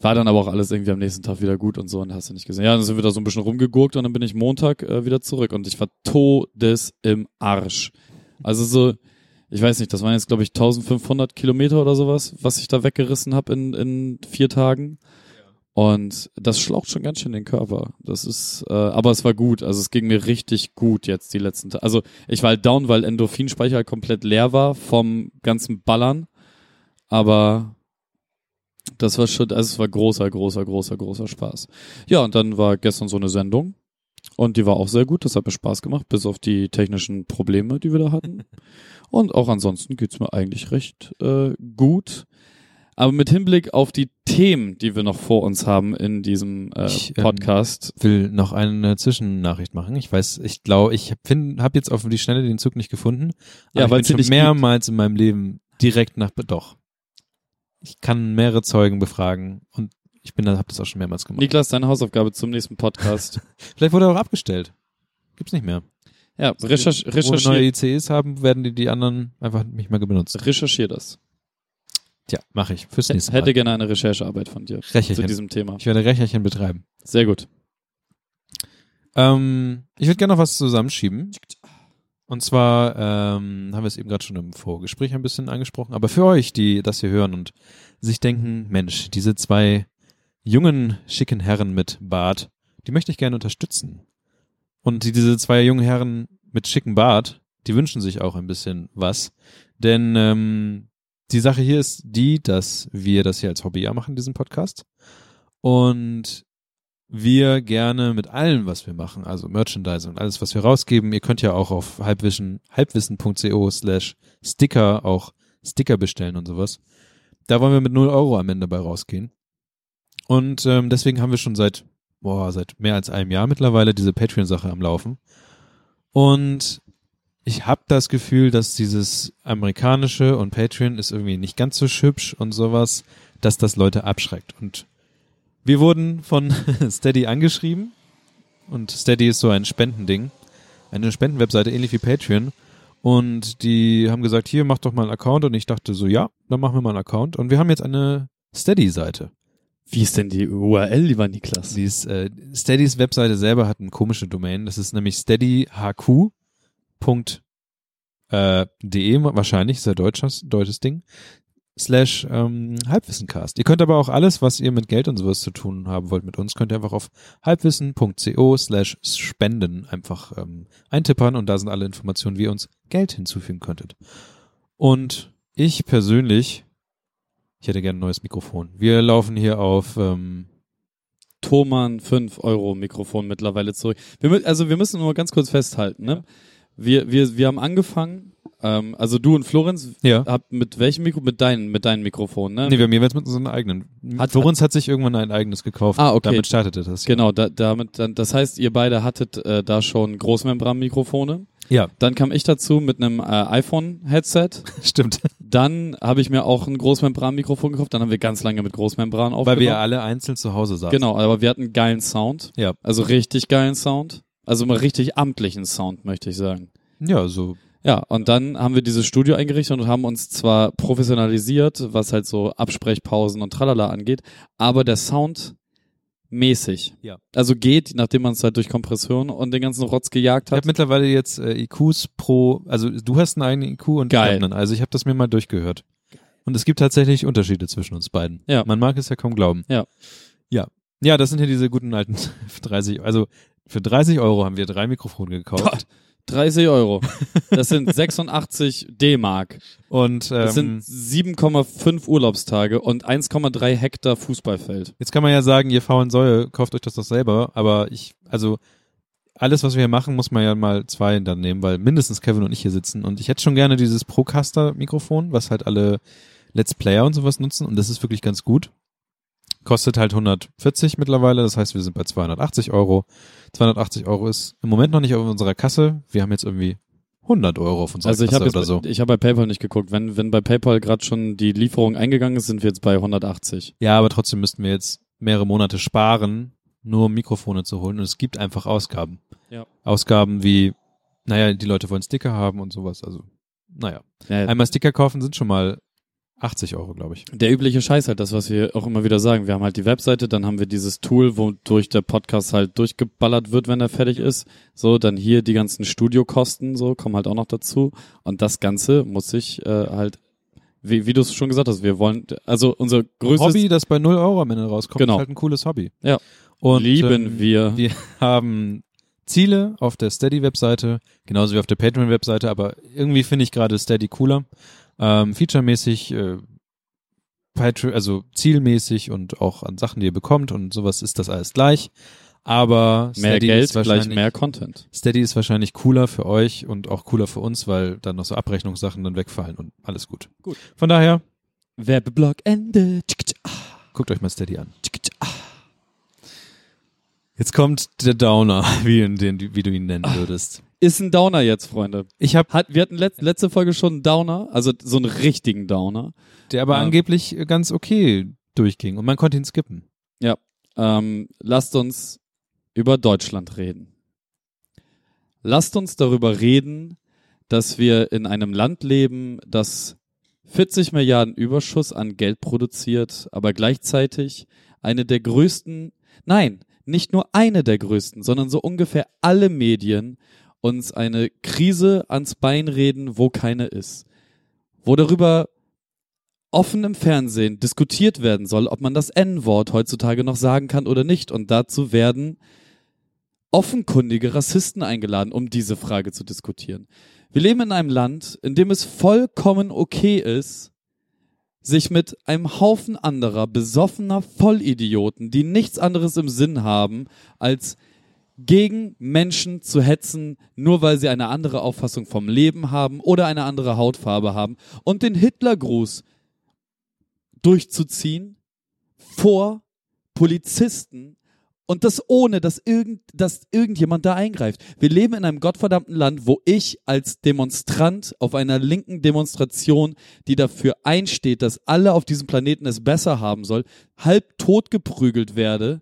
War dann aber auch alles irgendwie am nächsten Tag wieder gut und so und hast du nicht gesehen. Ja, dann sind wir da so ein bisschen rumgegurkt und dann bin ich Montag äh, wieder zurück und ich war todes im Arsch. Also so, ich weiß nicht, das waren jetzt glaube ich 1500 Kilometer oder sowas, was ich da weggerissen habe in, in vier Tagen. Und das schlaucht schon ganz schön den Körper. Das ist, äh, aber es war gut. Also es ging mir richtig gut jetzt die letzten Tage. Also ich war halt down, weil Endorphinspeicher halt komplett leer war vom ganzen Ballern. Aber das war schon, also es war großer, großer, großer, großer Spaß. Ja, und dann war gestern so eine Sendung. Und die war auch sehr gut, das hat mir Spaß gemacht, bis auf die technischen Probleme, die wir da hatten. Und auch ansonsten geht's mir eigentlich recht äh, gut. Aber mit Hinblick auf die Themen, die wir noch vor uns haben in diesem äh, Ich, ähm, Podcast, will noch eine Zwischennachricht machen. Ich weiß, ich glaube, ich habe hab jetzt auf die Schnelle den Zug nicht gefunden. Ja, aber weil ich bin schon mehrmals in meinem Leben direkt nach doch. Ich kann mehrere Zeugen befragen und ich bin da, habe das auch schon mehrmals gemacht. Niklas, deine Hausaufgabe zum nächsten Podcast. Vielleicht wurde er auch abgestellt. Gibt's nicht mehr. Ja, recherch Wo wir neue ICEs haben, werden die die anderen einfach nicht mehr benutzt. recherchier das. Tja, mache ich fürs nächste Mal. Hätte gerne eine Recherchearbeit von dir zu Recherchen. diesem Thema. Ich werde Recherchen betreiben. Sehr gut. Ähm, ich würde gerne noch was zusammenschieben. Und zwar ähm, haben wir es eben gerade schon im Vorgespräch ein bisschen angesprochen, aber für euch, die das hier hören und sich denken, Mensch, diese zwei jungen, schicken Herren mit Bart, die möchte ich gerne unterstützen. Und die, diese zwei jungen Herren mit schicken Bart, die wünschen sich auch ein bisschen was. Denn ähm, die Sache hier ist die, dass wir das hier als Hobby ja machen, diesen Podcast. Und wir gerne mit allem, was wir machen, also Merchandise und alles, was wir rausgeben, ihr könnt ja auch auf halbwissen, halbwissen.co slash Sticker auch Sticker bestellen und sowas. Da wollen wir mit 0 Euro am Ende bei rausgehen. Und ähm, deswegen haben wir schon seit, boah, seit mehr als einem Jahr mittlerweile diese Patreon-Sache am Laufen. Und ich habe das Gefühl, dass dieses amerikanische und Patreon ist irgendwie nicht ganz so hübsch und sowas, dass das Leute abschreckt. Und wir wurden von Steady angeschrieben und Steady ist so ein Spendending, eine Spendenwebseite ähnlich wie Patreon und die haben gesagt, hier mach doch mal einen Account und ich dachte so, ja, dann machen wir mal einen Account und wir haben jetzt eine Steady-Seite. Wie ist denn die URL, lieber Niklas? Die ist, äh, Steadys Webseite selber hat eine komische Domain, das ist nämlich steadyhq.de äh, wahrscheinlich, ist ja deutsches, deutsches Ding, slash ähm, Halbwissencast. Ihr könnt aber auch alles, was ihr mit Geld und sowas zu tun haben wollt mit uns, könnt ihr einfach auf halbwissen.co slash spenden einfach ähm, eintippern und da sind alle Informationen, wie ihr uns Geld hinzufügen könntet. Und ich persönlich, ich hätte gerne ein neues Mikrofon. Wir laufen hier auf ähm, Thomann 5 Euro Mikrofon mittlerweile zurück. Wir, also wir müssen nur ganz kurz festhalten, ne? Wir, wir, wir haben angefangen, ähm, also du und Florenz, ja. habt mit welchem Mikro? Mit deinen, mit deinen Mikrofonen, ne? Nee, wir haben jeweils mit unseren eigenen. Hat- Florenz hat sich irgendwann ein eigenes gekauft. Ah, okay. Damit startete das. Genau, da, damit, dann, das heißt, ihr beide hattet äh, da schon Großmembran-Mikrofone. Ja, Dann kam ich dazu mit einem äh, iPhone-Headset. stimmt. Dann habe ich mir auch ein Großmembran-Mikrofon gekauft. Dann haben wir ganz lange mit Großmembran Weil aufgenommen. wir ja alle einzeln zu Hause saßen. Genau, aber wir hatten geilen Sound. Ja. Also richtig geilen Sound. Also mal richtig amtlichen Sound, möchte ich sagen. Ja, so. Ja, und dann haben wir dieses Studio eingerichtet und haben uns zwar professionalisiert, was halt so Absprechpausen und tralala angeht, aber der Sound mäßig. Ja. Also geht, nachdem man es halt durch Kompression und den ganzen Rotz gejagt Ich hat. habe mittlerweile jetzt äh, IQs pro, also du hast einen eigenen IQ und Geil. ich hab einen. Also ich habe das mir mal durchgehört. Und es gibt tatsächlich Unterschiede zwischen uns beiden. Ja. Man mag es ja kaum glauben. Ja. Ja. Ja, das sind ja diese guten alten 30, also für 30 Euro haben wir drei Mikrofone gekauft. Gott. 30 Euro. Das sind 86 D-Mark. Und ähm, Das sind 7,5 Urlaubstage und 1,3 Hektar Fußballfeld. Jetzt kann man ja sagen, ihr faulen Säue, kauft euch das doch selber, aber ich, also alles, was wir hier machen, muss man ja mal zwei dann nehmen, weil mindestens Kevin und ich hier sitzen und ich hätte schon gerne dieses Procaster-Mikrofon, was halt alle Let's Player und sowas nutzen und das ist wirklich ganz gut. Kostet halt 140 mittlerweile, das heißt, wir sind bei 280 Euro. 280 Euro ist im Moment noch nicht auf unserer Kasse. Wir haben jetzt irgendwie 100 Euro auf unserer Also ich Kasse habe jetzt, oder so. ich habe bei PayPal nicht geguckt. Wenn wenn bei PayPal gerade schon die Lieferung eingegangen ist, sind wir jetzt bei 180. Ja, aber trotzdem müssten wir jetzt mehrere Monate sparen, nur um Mikrofone zu holen. Und es gibt einfach Ausgaben. Ja. Ausgaben wie, naja, die Leute wollen Sticker haben und sowas. Also, naja. Ja, Einmal Sticker kaufen sind schon mal 80 Euro, glaube ich. der übliche Scheiß halt, das, was wir auch immer wieder sagen. Wir haben halt die Webseite, dann haben wir dieses Tool, wodurch der Podcast halt durchgeballert wird, wenn er fertig ist. So, dann hier die ganzen Studiokosten, so, kommen halt auch noch dazu. Und das Ganze muss sich äh, halt, wie, wie du es schon gesagt hast, wir wollen, also unser größtes Hobby, das bei 0 Euro am Ende rauskommt, Genau. ist halt ein cooles Hobby. Ja. Und, lieben ähm, wir. Wir haben Ziele auf der Steady-Webseite, genauso wie auf der Patreon-Webseite, aber irgendwie finde ich gerade Steady cooler. Ähm, Featuremäßig, äh, also zielmäßig und auch an Sachen, die ihr bekommt und sowas ist das alles gleich. Aber Mehr Steady Geld ist gleich wahrscheinlich, mehr Content. Steady ist wahrscheinlich cooler für euch und auch cooler für uns, weil dann noch so Abrechnungssachen dann wegfallen und alles gut. Gut. Von daher, Werbeblock Ende. guckt euch mal Steady an. Jetzt kommt der Downer, wie, den, wie du ihn nennen würdest. Ist ein Downer jetzt, Freunde. Ich habe, Hat, wir hatten letz, letzte Folge schon einen Downer, also so einen richtigen Downer. der aber Ja. angeblich ganz okay durchging und man konnte ihn skippen. Ähm, lasst uns über Deutschland reden. Lasst uns darüber reden, dass wir in einem Land leben, das 40 Milliarden Überschuss an Geld produziert, aber gleichzeitig eine der größten, nein, nicht nur eine der größten, sondern so ungefähr alle Medien uns eine Krise ans Bein reden, wo keine ist. Wo darüber offen im Fernsehen diskutiert werden soll, ob man das N-Wort heutzutage noch sagen kann oder nicht. Und dazu werden offenkundige Rassisten eingeladen, um diese Frage zu diskutieren. Wir leben in einem Land, in dem es vollkommen okay ist, sich mit einem Haufen anderer besoffener Vollidioten, die nichts anderes im Sinn haben, als gegen Menschen zu hetzen, nur weil sie eine andere Auffassung vom Leben haben oder eine andere Hautfarbe haben und den Hitlergruß durchzuziehen vor Polizisten und das ohne, dass, irgend, dass irgendjemand da eingreift. Wir leben in einem gottverdammten Land, wo ich als Demonstrant auf einer linken Demonstration, die dafür einsteht, dass alle auf diesem Planeten es besser haben soll, halb tot geprügelt werde.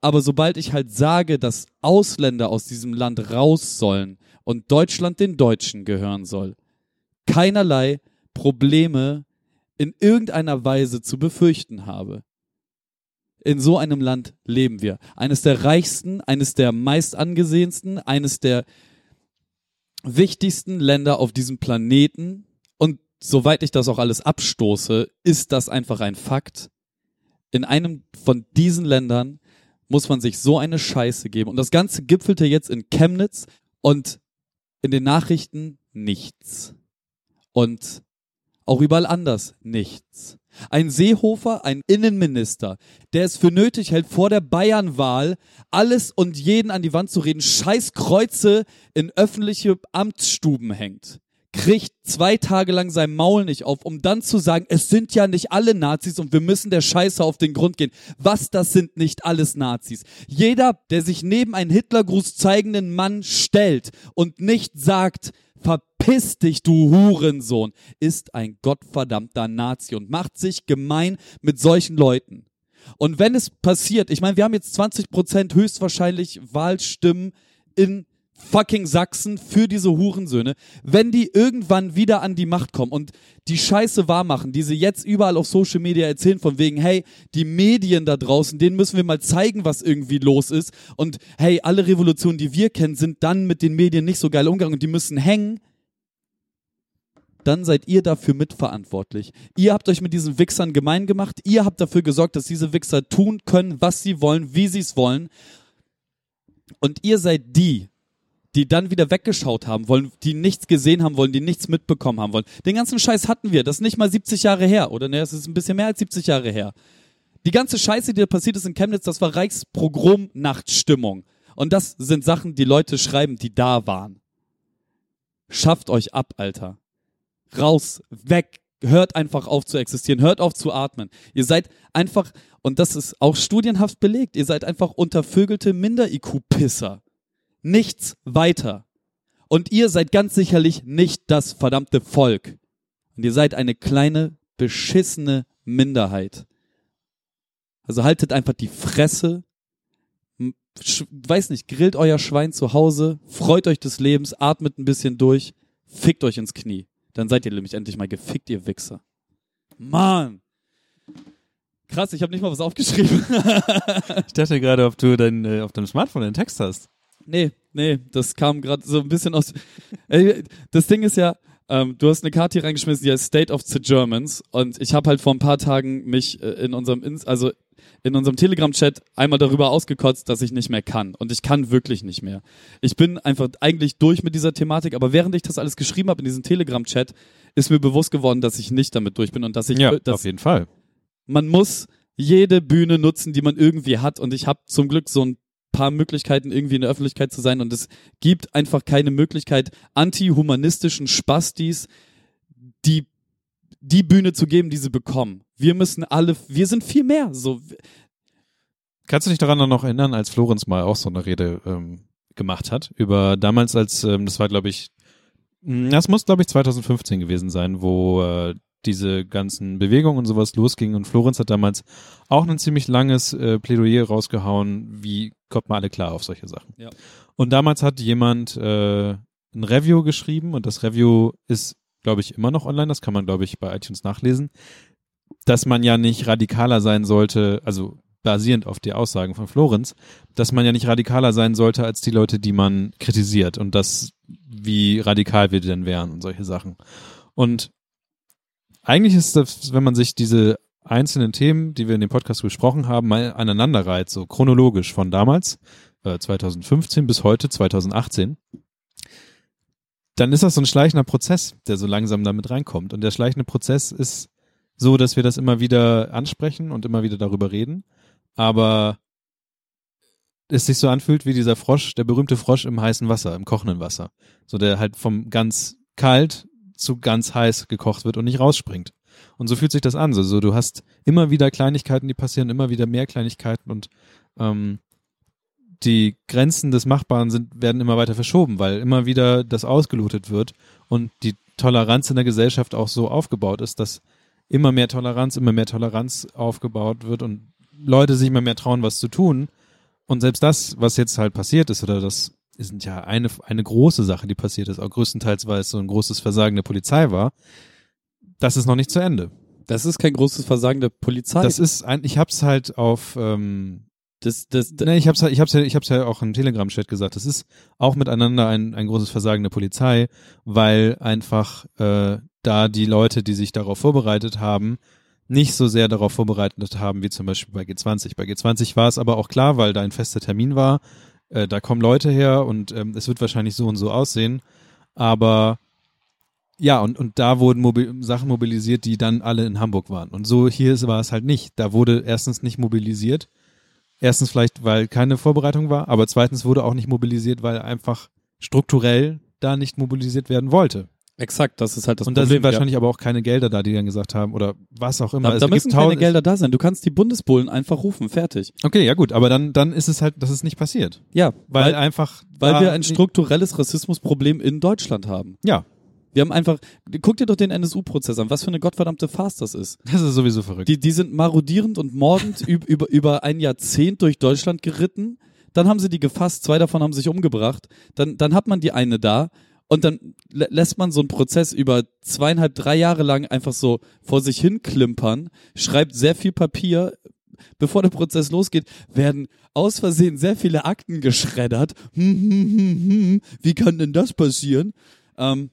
Aber sobald ich halt sage, dass Ausländer aus diesem Land raus sollen und Deutschland den Deutschen gehören soll, keinerlei Probleme in irgendeiner Weise zu befürchten habe. In so einem Land leben wir. Eines der reichsten, eines der meist angesehensten, eines der wichtigsten Länder auf diesem Planeten. Und soweit ich das auch alles abstoße, ist das einfach ein Fakt. In einem von diesen Ländern muss man sich so eine Scheiße geben. Und das Ganze gipfelte jetzt in Chemnitz und in den Nachrichten nichts. Und auch überall anders nichts. Ein Seehofer, ein Innenminister, der es für nötig hält, vor der Bayernwahl alles und jeden an die Wand zu reden, scheiß Kreuze in öffentliche Amtsstuben hängt, kriegt zwei Tage lang sein Maul nicht auf, um dann zu sagen, es sind ja nicht alle Nazis und wir müssen der Scheiße auf den Grund gehen. Was, das sind nicht alles Nazis. Jeder, der sich neben einen Hitlergruß zeigenden Mann stellt und nicht sagt, Verpiss dich, du Hurensohn, ist ein gottverdammter Nazi und macht sich gemein mit solchen Leuten. Und wenn es passiert, ich meine, wir haben jetzt 20 Prozent höchstwahrscheinlich Wahlstimmen in fucking Sachsen für diese Hurensöhne, wenn die irgendwann wieder an die Macht kommen und die Scheiße wahrmachen, die sie jetzt überall auf Social Media erzählen, von wegen, hey, die Medien da draußen, denen müssen wir mal zeigen, was irgendwie los ist. Und hey, alle Revolutionen, die wir kennen, sind dann mit den Medien nicht so geil umgegangen und die müssen hängen. Dann seid ihr dafür mitverantwortlich. Ihr habt euch mit diesen Wichsern gemein gemacht. Ihr habt dafür gesorgt, dass diese Wichser tun können, was sie wollen, wie sie es wollen. Und ihr seid die, die dann wieder weggeschaut haben wollen, die nichts gesehen haben wollen, die nichts mitbekommen haben wollen. Den ganzen Scheiß hatten wir. Das ist nicht mal 70 Jahre her. Oder ne, es ist ein bisschen mehr als 70 Jahre her. Die ganze Scheiße, die da passiert ist in Chemnitz, das war Reichspogrom-Nachtstimmung. Und das sind Sachen, die Leute schreiben, die da waren. Schafft euch ab, Alter. Raus, weg, hört einfach auf zu existieren, hört auf zu atmen. Ihr seid einfach, und das ist auch studienhaft belegt, ihr seid einfach untervögelte Minder-IQ-Pisser. Nichts weiter. Und ihr seid ganz sicherlich nicht das verdammte Volk. Und ihr seid eine kleine, beschissene Minderheit. Also haltet einfach die Fresse, weiß nicht, grillt euer Schwein zu Hause, freut euch des Lebens, atmet ein bisschen durch, fickt euch ins Knie. Dann seid ihr nämlich endlich mal gefickt, ihr Wichser. Mann! Krass, ich habe nicht mal was aufgeschrieben. Ich dachte gerade, ob du dein, äh, auf deinem Smartphone einen Text hast. Nee, nee, das kam gerade so ein bisschen aus. Ey, das Ding ist ja, ähm, du hast eine Karte hier reingeschmissen, die heißt State of the Germans und ich habe halt vor ein paar Tagen mich äh, in unserem, also in unserem Telegram-Chat einmal darüber ausgekotzt, dass ich nicht mehr kann und ich kann wirklich nicht mehr. Ich bin einfach eigentlich durch mit dieser Thematik, aber während ich das alles geschrieben habe in diesem Telegram-Chat, ist mir bewusst geworden, dass ich nicht damit durch bin und dass ich, äh, dass jeden Fall. man muss jede Bühne nutzen, die man irgendwie hat. Und ich habe zum Glück so ein paar Möglichkeiten, irgendwie in der Öffentlichkeit zu sein. Und es gibt einfach keine Möglichkeit, antihumanistischen Spastis die, die Bühne zu geben, die sie bekommen. Wir müssen alle, wir sind viel mehr. So, Kannst du dich daran noch erinnern, als Florenz mal auch so eine Rede ähm, gemacht hat? Über damals, als, ähm, das war glaube ich, das muss glaube ich 2015 gewesen sein, wo äh, diese ganzen Bewegungen und sowas losgingen und Florenz hat damals auch ein ziemlich langes äh, Plädoyer rausgehauen, wie kommt man alle klar auf solche Sachen. Ja. Und damals hat jemand äh, ein Review geschrieben und das Review ist, glaube ich, immer noch online, das kann man, glaube ich, bei iTunes nachlesen, dass man ja nicht radikaler sein sollte, also basierend auf die Aussagen von Florenz, dass man ja nicht radikaler sein sollte als die Leute, die man kritisiert und das, wie radikal wir denn wären und solche Sachen. Und eigentlich ist das, wenn man sich diese einzelnen Themen, die wir in dem Podcast besprochen haben, mal aneinander reiht, so chronologisch von damals, äh, 2015 bis heute, 2018, dann ist das so ein schleichender Prozess, der so langsam damit reinkommt. Und der schleichende Prozess ist so, dass wir das immer wieder ansprechen und immer wieder darüber reden, aber es sich so anfühlt wie dieser Frosch, der berühmte Frosch im heißen Wasser, im kochenden Wasser. So der halt vom ganz kalt zu ganz heiß gekocht wird und nicht rausspringt. Und so fühlt sich das an. So, so du hast immer wieder Kleinigkeiten, die passieren, immer wieder mehr Kleinigkeiten und ähm, die Grenzen des Machbaren sind, werden immer weiter verschoben, weil immer wieder das ausgelotet wird und die Toleranz in der Gesellschaft auch so aufgebaut ist, dass immer mehr Toleranz, immer mehr Toleranz aufgebaut wird und Leute sich immer mehr trauen, was zu tun. Und selbst das, was jetzt halt passiert ist, oder das ist ja eine, eine große Sache, die passiert ist, auch größtenteils, weil es so ein großes Versagen der Polizei war, das ist noch nicht zu Ende. das ist kein großes Versagen der Polizei. Das ist ein, ich hab's halt auf, ähm, das, das, das, Nee, ich hab's, ich hab's ja, ich hab's ja auch im Telegram-Chat gesagt. Das ist auch miteinander ein, ein großes Versagen der Polizei, weil einfach äh, da die Leute, die sich darauf vorbereitet haben, nicht so sehr darauf vorbereitet haben, wie zum Beispiel bei G20. Bei G20 war es aber auch klar, weil da ein fester Termin war, äh, da kommen Leute her und ähm, es wird wahrscheinlich so und so aussehen. Aber ja, und, und da wurden mobil Sachen mobilisiert, die dann alle in Hamburg waren. Und so hier war es halt nicht. Da wurde erstens nicht mobilisiert. Erstens vielleicht, weil keine Vorbereitung war, aber zweitens wurde auch nicht mobilisiert, weil einfach strukturell da nicht mobilisiert werden wollte. Exakt, das ist halt das und da Problem. sind wahrscheinlich aber auch keine Gelder da, die dann gesagt haben, oder was auch immer. ja. da, Es da gibt müssen keine Gelder da sein. Du kannst die Bundesbullen einfach rufen, fertig. Okay, ja gut, aber dann, dann ist es halt, das ist nicht passiert. Ja, Weil, weil, einfach. weil da wir ein strukturelles Rassismusproblem in Deutschland haben. Ja, Wir haben einfach, guck dir doch den NSU-Prozess an, was für eine gottverdammte Farce das ist. das ist sowieso verrückt. Die, die sind marodierend und mordend üb, über, über ein Jahrzehnt durch Deutschland geritten. Dann haben sie die gefasst, zwei davon haben sich umgebracht. Dann, dann hat man die eine da und dann lä- lässt man so einen Prozess über zweieinhalb, drei Jahre lang einfach so vor sich hin klimpern, schreibt sehr viel Papier. Bevor der Prozess losgeht, werden aus Versehen sehr viele Akten geschreddert. Hm, hm, hm, hm. Wie kann denn das passieren? Ähm,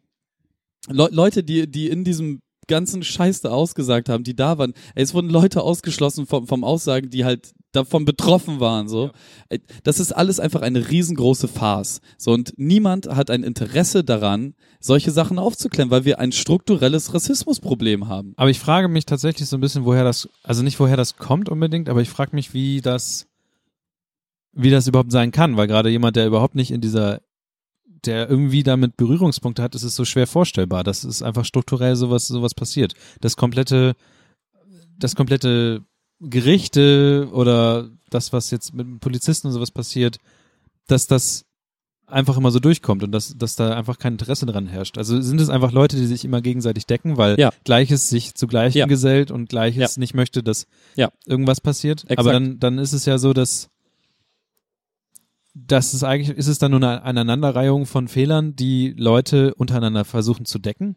Le Leute, die, die in diesem ganzen Scheiß da ausgesagt haben, die da waren. Ey, es wurden Leute ausgeschlossen vom, vom Aussagen, die halt davon betroffen waren, so. Ey, Das ist alles einfach eine riesengroße Farce. So, und niemand hat ein Interesse daran, solche Sachen aufzuklären, weil wir ein strukturelles Rassismusproblem haben. Aber ich frage mich tatsächlich so ein bisschen, woher das, also nicht woher das kommt unbedingt, aber ich frage mich, wie das, wie das überhaupt sein kann, weil gerade jemand, der überhaupt nicht in dieser, der irgendwie damit Berührungspunkte hat, ist es so schwer vorstellbar, dass es einfach strukturell sowas, sowas passiert. Das komplette, das komplette Gerichte oder das, was jetzt mit Polizisten und sowas passiert, dass das einfach immer so durchkommt und dass, dass da einfach kein Interesse dran herrscht. Also sind es einfach Leute, die sich immer gegenseitig decken, weil Ja. Gleiches sich zu Gleichem Ja. gesellt und Gleiches Ja. nicht möchte, dass Ja. irgendwas passiert. Exakt. Aber dann, dann ist es ja so, dass das ist eigentlich, ist es dann nur eine Aneinanderreihung von Fehlern, die Leute untereinander versuchen zu decken.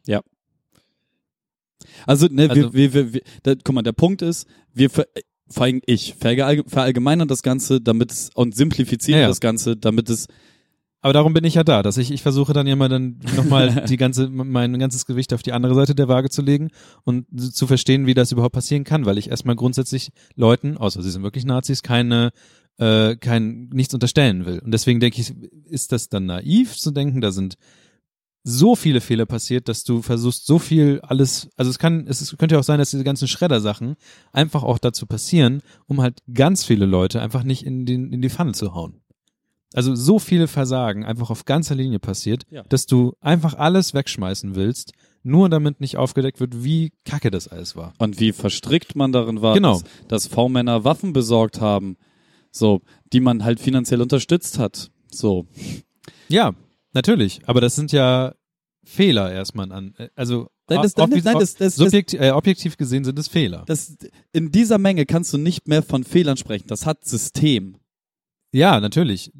Also, ne, Also- wir, wir, wir, wir da, guck mal, der Punkt ist, wir, ver, vor allem ich, verallge- verallgemeinern das Ganze, damit es, und simplifizieren Ja, ja. das Ganze, damit es Aber darum bin ich ja da, dass ich, ich versuche dann ja mal dann nochmal die ganze, mein ganzes Gewicht auf die andere Seite der Waage zu legen und zu verstehen, wie das überhaupt passieren kann, weil ich erstmal grundsätzlich Leuten, außer sie sind wirklich Nazis, keine, äh, kein, nichts unterstellen will. Und deswegen denke ich, ist das dann naiv zu denken, da sind so viele Fehler passiert, dass du versuchst so viel alles, also es kann, es könnte ja auch sein, dass diese ganzen Schredder-Sachen einfach auch dazu passieren, um halt ganz viele Leute einfach nicht in, den, in die Pfanne zu hauen. Also so viele Versagen einfach auf ganzer Linie passiert, Ja. dass du einfach alles wegschmeißen willst, nur damit nicht aufgedeckt wird, wie kacke das alles war. Und wie verstrickt man darin war, Genau. dass, dass V-Männer Waffen besorgt haben, so, die man halt finanziell unterstützt hat. So. Ja, natürlich. Aber das sind ja Fehler erstmal an. äh, Also Nein, das- nein, nein, das- das- subjektiv, äh, objektiv gesehen sind es Fehler. Das, in dieser Menge kannst du nicht mehr von Fehlern sprechen. Das hat System. Ja, natürlich.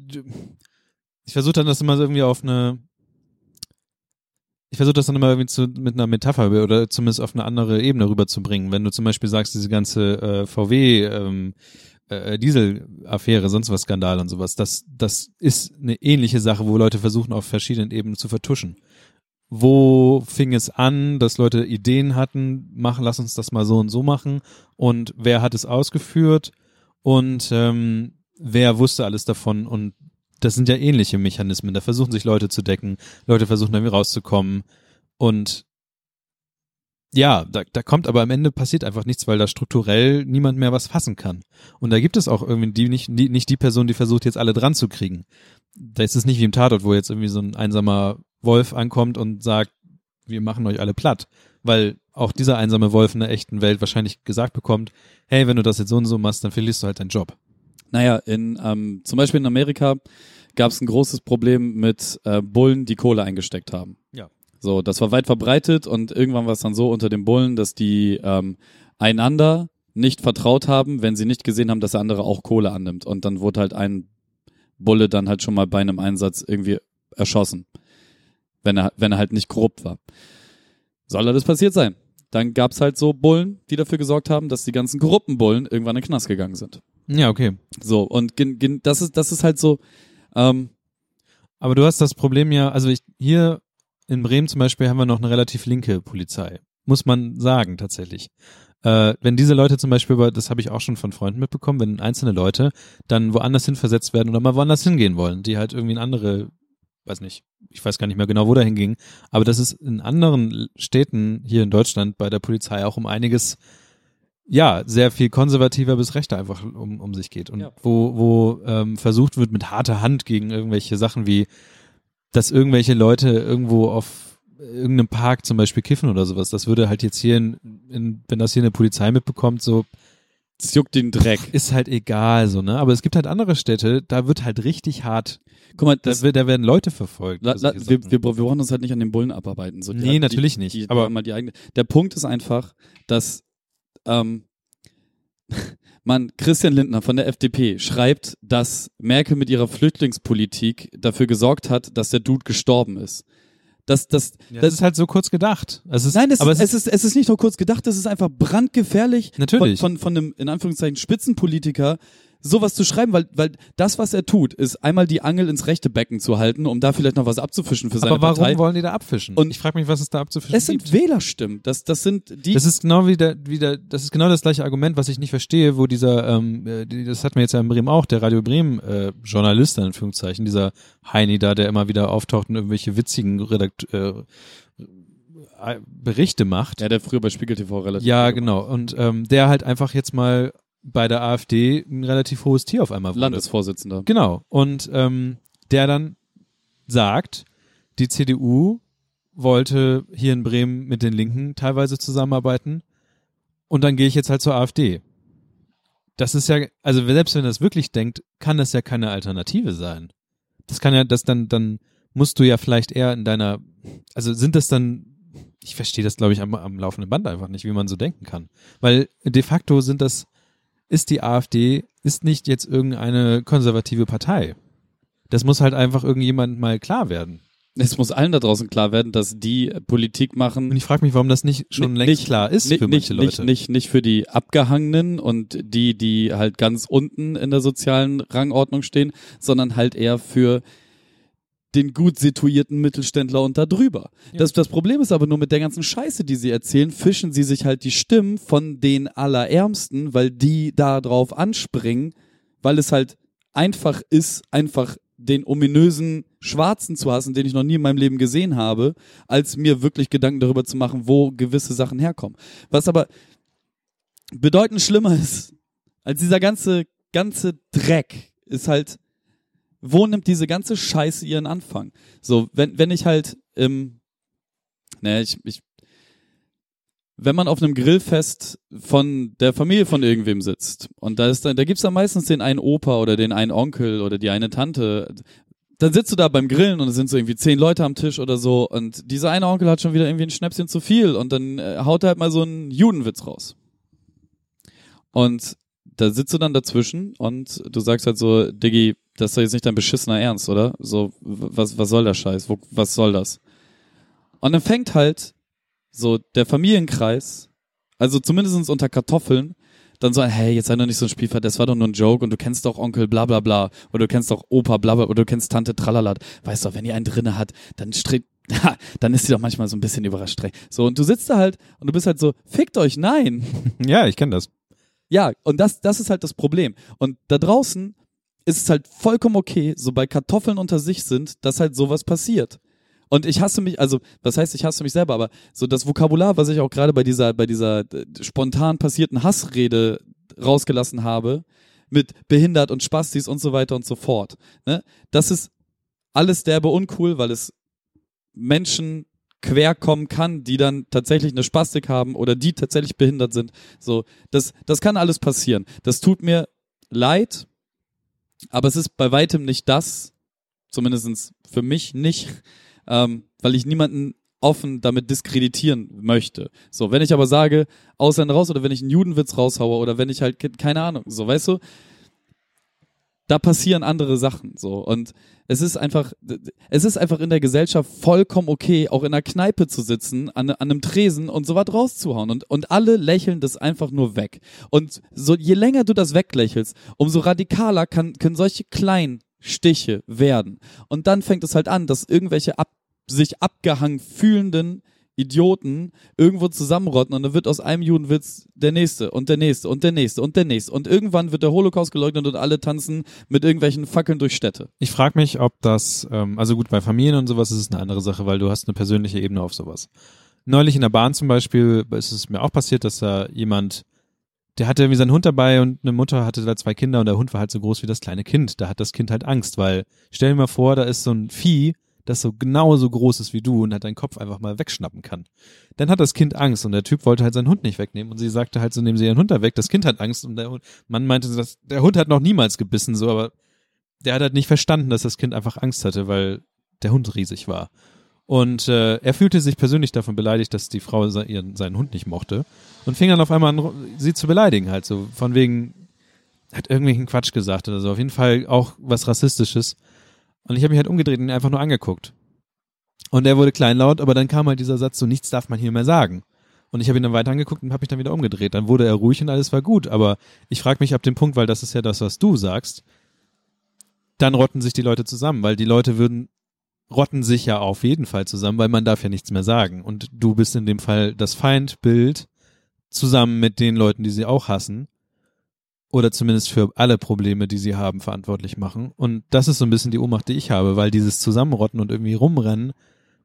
Ich versuche dann das immer irgendwie auf eine. Ich versuche das dann immer irgendwie zu, mit einer Metapher oder zumindest auf eine andere Ebene rüberzubringen. Wenn du zum Beispiel sagst, diese ganze äh, VW ähm, äh, Diesel-Affäre, sonst was Skandal und sowas, das, das ist eine ähnliche Sache, wo Leute versuchen, auf verschiedenen Ebenen zu vertuschen. Wo fing es an, dass Leute Ideen hatten, machen, lass uns das mal so und so machen und wer hat es ausgeführt und ähm, wer wusste alles davon und das sind ja ähnliche Mechanismen. Da versuchen sich Leute zu decken, Leute versuchen irgendwie rauszukommen und ja, da, da kommt aber am Ende passiert einfach nichts, weil da strukturell niemand mehr was fassen kann. Und da gibt es auch irgendwie die nicht, die, nicht die Person, die versucht jetzt alle dran zu kriegen. Da ist es nicht wie im Tatort, wo jetzt irgendwie so ein einsamer Wolf ankommt und sagt, wir machen euch alle platt. Weil auch dieser einsame Wolf in der echten Welt wahrscheinlich gesagt bekommt, hey, wenn du das jetzt so und so machst, dann verlierst du halt deinen Job. Naja, in, ähm, zum Beispiel in Amerika gab es ein großes Problem mit äh, Bullen, die Kohle eingesteckt haben. Ja. So, das war weit verbreitet und irgendwann war es dann so unter den Bullen, dass die ähm, einander nicht vertraut haben, wenn sie nicht gesehen haben, dass der andere auch Kohle annimmt. Und dann wurde halt ein Bulle dann halt schon mal bei einem Einsatz irgendwie erschossen, wenn er, wenn er halt nicht korrupt war. Soll alles passiert sein? Dann gab's halt so Bullen, die dafür gesorgt haben, dass die ganzen korrupten Bullen irgendwann in den Knast gegangen sind. Ja, okay. So, und gen, gen, das ist, das ist halt so, ähm, Aber du hast das Problem ja, also ich, hier in Bremen zum Beispiel haben wir noch eine relativ linke Polizei. Muss man sagen, tatsächlich. Äh, wenn diese Leute zum Beispiel, das habe ich auch schon von Freunden mitbekommen, wenn einzelne Leute dann woanders hin versetzt werden oder mal woanders hingehen wollen, die halt irgendwie in andere, weiß nicht, ich weiß gar nicht mehr genau, wo dahin ging, aber das ist in anderen Städten hier in Deutschland bei der Polizei auch um einiges ja, sehr viel konservativer bis rechter einfach um, um sich geht. Und Ja. wo, wo ähm, versucht wird, mit harter Hand gegen irgendwelche Sachen wie, dass irgendwelche Leute irgendwo auf irgendeinem Park zum Beispiel kiffen oder sowas, das würde halt jetzt hier, in, in, wenn das hier eine Polizei mitbekommt, so es juckt den Dreck. ist halt egal, so, ne? Aber es gibt halt andere Städte, da wird halt richtig hart, Guck mal, da, das, wird, da werden Leute verfolgt. la, la, wir, wir, wir brauchen uns halt nicht an den Bullen abarbeiten. So, die Nee, hat- natürlich die, nicht, Die, aber- aber mal die eigene. Der Punkt ist einfach, dass ähm, man Christian Lindner von der FDP schreibt, dass Merkel mit ihrer Flüchtlingspolitik dafür gesorgt hat, dass der Dude gestorben ist. Das, das, ja, das ist halt so kurz gedacht. Es ist, Nein, es, aber ist, es, ist, es ist nicht nur kurz gedacht, es ist einfach brandgefährlich Natürlich. von, von, von einem, in Anführungszeichen, Spitzenpolitiker sowas zu schreiben, weil, weil das, was er tut, ist einmal die Angel ins rechte Becken zu halten, um da vielleicht noch was abzufischen für seine aber warum Partei. wollen die da abfischen? Und ich frage mich, was es da abzufischen es sind gibt. Wählerstimmen. Das, das sind die. Das ist genau wie der, wie der, das ist genau das gleiche Argument, was ich nicht verstehe, wo dieser, ähm, äh, das hatten wir jetzt ja in Bremen auch, der Radio Bremen äh, Journalist in Anführungszeichen, dieser Heini da, der immer wieder auftaucht und irgendwelche witzigen Redakt äh, Berichte macht. ja, der früher bei Spiegel TV relativ. Ja, genau. Und ähm, der halt einfach jetzt mal bei der AfD ein relativ hohes Tier auf einmal wurde. Landesvorsitzender. Genau. Und ähm, der dann sagt, die CDU wollte hier in Bremen mit den Linken teilweise zusammenarbeiten und dann gehe ich jetzt halt zur AfD. Das ist ja, also selbst wenn er das wirklich denkt, kann das ja keine Alternative sein. Das kann ja, das dann, dann musst du ja vielleicht eher in deiner, also sind das dann, ich verstehe das glaube ich am, am laufenden Band einfach nicht, wie man so denken kann. Weil de facto sind das, ist die AfD, ist nicht jetzt irgendeine konservative Partei. Das muss halt einfach irgendjemand mal klar werden. Es muss allen da draußen klar werden, dass die Politik machen. Und ich frage mich, warum das nicht schon Nicht- längst klar ist nicht, für manche nicht, Leute. Nicht, nicht, nicht für die Abgehangenen und die, die halt ganz unten in der sozialen Rangordnung stehen, sondern halt eher für den gut situierten Mittelständler und da drüber. Ja. Das, das Problem ist aber nur mit der ganzen Scheiße, die sie erzählen, fischen sie sich halt die Stimmen von den Allerärmsten, weil die da drauf anspringen, weil es halt einfach ist, einfach den ominösen Schwarzen zu hassen, den ich noch nie in meinem Leben gesehen habe, als mir wirklich Gedanken darüber zu machen, wo gewisse Sachen herkommen. Was aber bedeutend schlimmer ist, als dieser ganze, ganze Dreck, ist halt, wo nimmt diese ganze Scheiße ihren Anfang? So, wenn, wenn ich halt, ähm, ne, ich, ich, wenn man auf einem Grillfest von der Familie von irgendwem sitzt und da ist dann, da gibt's dann meistens den einen Opa oder den einen Onkel oder die eine Tante, dann sitzt du da beim Grillen und es sind so irgendwie zehn Leute am Tisch oder so und dieser eine Onkel hat schon wieder irgendwie ein Schnäpschen zu viel und dann äh, haut er halt mal so einen Judenwitz raus. Und da sitzt du dann dazwischen und du sagst halt so, Diggi, das ist doch jetzt nicht dein beschissener Ernst, oder? So, was, was soll der Scheiß? Wo, was soll das? Und dann fängt halt so der Familienkreis, also zumindest unter Kartoffeln, dann so, hey, jetzt sei doch nicht so ein Spielfeld, das war doch nur ein Joke und du kennst doch Onkel bla bla bla oder du kennst doch Opa bla bla oder du kennst Tante tralala. Weißt doch, wenn ihr einen drinne hat, dann strebt, dann ist sie doch manchmal so ein bisschen überrascht. So, und du sitzt da halt und du bist halt so, fickt euch, nein. Ja, ich kenne das. Ja, und das, das ist halt das Problem. Und da draußen ist es halt vollkommen okay, sobald Kartoffeln unter sich sind, dass halt sowas passiert. Und ich hasse mich, also, was heißt, ich hasse mich selber, aber so das Vokabular, was ich auch gerade bei dieser, bei dieser äh, spontan passierten Hassrede rausgelassen habe, mit behindert und Spastis und so weiter und so fort, ne? Das ist alles derbe uncool, weil es Menschen quer kommen kann, die dann tatsächlich eine Spastik haben oder die tatsächlich behindert sind. So, das, das kann alles passieren. Das tut mir leid, aber es ist bei weitem nicht das, zumindestens für mich nicht, ähm, weil ich niemanden offen damit diskreditieren möchte. So, wenn ich aber sage, Ausländer raus oder wenn ich einen Judenwitz raushaue oder wenn ich halt, keine Ahnung, so, weißt du, da passieren andere Sachen, so. Und es ist einfach, es ist einfach in der Gesellschaft vollkommen okay, auch in einer Kneipe zu sitzen, an, an einem Tresen und so was rauszuhauen. Und, und alle lächeln das einfach nur weg. Und so, je länger du das weglächelst, umso radikaler kann, können solche kleinen Stiche werden. Und dann fängt es halt an, dass irgendwelche ab, sich abgehangen fühlenden Idioten irgendwo zusammenrotten und dann wird aus einem Judenwitz der nächste und der nächste und der nächste und der nächste und irgendwann wird der Holocaust geleugnet und alle tanzen mit irgendwelchen Fackeln durch Städte. Ich frage mich, ob das, ähm, also gut, bei Familien und sowas ist es eine andere Sache, weil du hast eine persönliche Ebene auf sowas. Neulich in der Bahn zum Beispiel ist es mir auch passiert, dass da jemand der hatte irgendwie seinen Hund dabei und eine Mutter hatte da zwei Kinder und der Hund war halt so groß wie das kleine Kind. Da hat das Kind halt Angst, weil stell dir mal vor, da ist so ein Vieh, das so genau so groß ist wie du und hat deinen Kopf einfach mal wegschnappen kann. Dann hat das Kind Angst und der Typ wollte halt seinen Hund nicht wegnehmen und sie sagte halt so, nehmen Sie Ihren Hund da weg. Das Kind hat Angst und der Hund, Mann meinte, dass der Hund hat noch niemals gebissen, so, aber der hat halt nicht verstanden, dass das Kind einfach Angst hatte, weil der Hund riesig war. Und äh, er fühlte sich persönlich davon beleidigt, dass die Frau ihren, seinen Hund nicht mochte und fing dann auf einmal an, sie zu beleidigen, halt so von wegen, hat irgendwelchen Quatsch gesagt oder so. Auf jeden Fall auch was Rassistisches. Und ich habe mich halt umgedreht und ihn einfach nur angeguckt. Und er wurde kleinlaut, aber dann kam halt dieser Satz, so nichts darf man hier mehr sagen. Und ich habe ihn dann weiter angeguckt und habe mich dann wieder umgedreht. Dann wurde er ruhig und alles war gut. Aber ich frage mich ab dem Punkt, weil das ist ja das, was du sagst, dann rotten sich die Leute zusammen, weil die Leute würden rotten sich ja auf jeden Fall zusammen, weil man darf ja nichts mehr sagen. Und du bist in dem Fall das Feindbild zusammen mit den Leuten, die sie auch hassen. Oder zumindest für alle Probleme, die sie haben, verantwortlich machen. Und das ist so ein bisschen die Ohnmacht, die ich habe, weil dieses Zusammenrotten und irgendwie rumrennen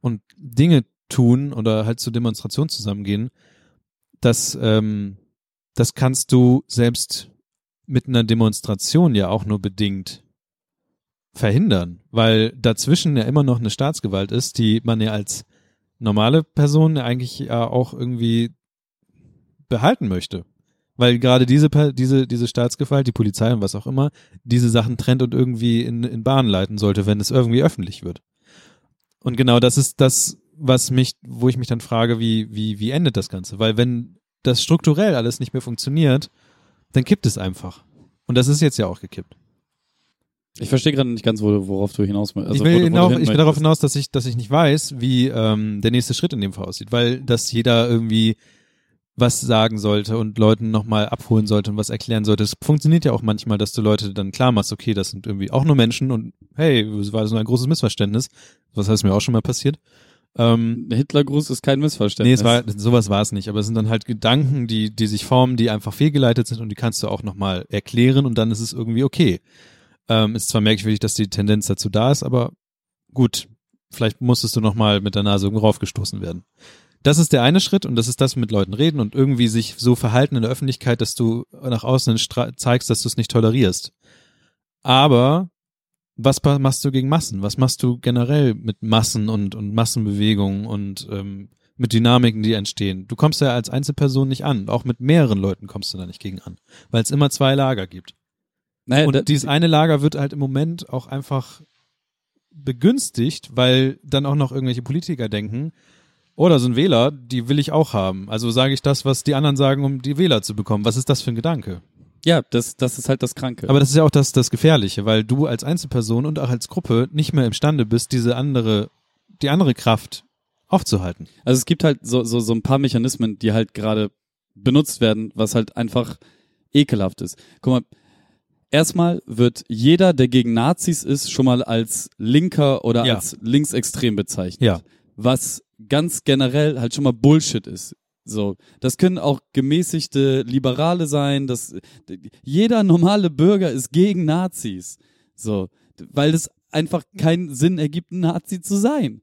und Dinge tun oder halt zur Demonstration zusammengehen, das, ähm, das kannst du selbst mit einer Demonstration ja auch nur bedingt verhindern, weil dazwischen ja immer noch eine Staatsgewalt ist, die man ja als normale Person eigentlich ja auch irgendwie behalten möchte. Weil gerade diese, diese, diese Staatsgewalt, die Polizei und was auch immer, diese Sachen trennt und irgendwie in, in Bahn leiten sollte, wenn es irgendwie öffentlich wird. Und genau das ist das, was mich, wo ich mich dann frage, wie, wie, wie endet das Ganze? Weil wenn das strukturell alles nicht mehr funktioniert, dann kippt es einfach. Und das ist jetzt ja auch gekippt. Ich verstehe gerade nicht ganz, worauf du hinaus also Ich will, hinauf, ich will darauf hinaus, dass ich, dass ich nicht weiß, wie ähm, der nächste Schritt in dem Fall aussieht, weil dass jeder irgendwie was sagen sollte und Leuten nochmal abholen sollte und was erklären sollte. Es funktioniert ja auch manchmal, dass du Leute dann klar machst, okay, das sind irgendwie auch nur Menschen und hey, es war so ein großes Missverständnis. Was heißt mir auch schon mal passiert. Ähm, der Hitlergruß ist kein Missverständnis. Nee, es war, sowas war es nicht, aber es sind dann halt Gedanken, die, die sich formen, die einfach fehlgeleitet sind und die kannst du auch nochmal erklären und dann ist es irgendwie okay. Ähm, ist zwar merkwürdig, dass die Tendenz dazu da ist, aber gut, vielleicht musstest du nochmal mit der Nase irgendwo raufgestoßen werden. Das ist der eine Schritt und das ist das mit Leuten reden und irgendwie sich so verhalten in der Öffentlichkeit, dass du nach außen zeigst, dass du es nicht tolerierst. Aber was machst du gegen Massen? Was machst du generell mit Massen und, und Massenbewegungen und ähm, mit Dynamiken, die entstehen? Du kommst ja als Einzelperson nicht an. Auch mit mehreren Leuten kommst du da nicht gegen an, weil es immer zwei Lager gibt. Naja, und dieses eine Lager wird halt im Moment auch einfach begünstigt, weil dann auch noch irgendwelche Politiker denken, oder so ein Wähler, die will ich auch haben. Also sage ich das, was die anderen sagen, um die Wähler zu bekommen. Was ist das für ein Gedanke? Ja, das, das ist halt das Kranke. Aber das ist ja auch das, das Gefährliche, weil du als Einzelperson und auch als Gruppe nicht mehr imstande bist, diese andere, die andere Kraft aufzuhalten. Also es gibt halt so, so, so ein paar Mechanismen, die halt gerade benutzt werden, was halt einfach ekelhaft ist. Guck mal, erstmal wird jeder, der gegen Nazis ist, schon mal als Linker oder ja. als linksextrem bezeichnet. Ja. Was ganz generell halt schon mal Bullshit ist. So, das können auch gemäßigte Liberale sein, das jeder normale Bürger ist gegen Nazis. So, weil es einfach keinen Sinn ergibt, ein Nazi zu sein.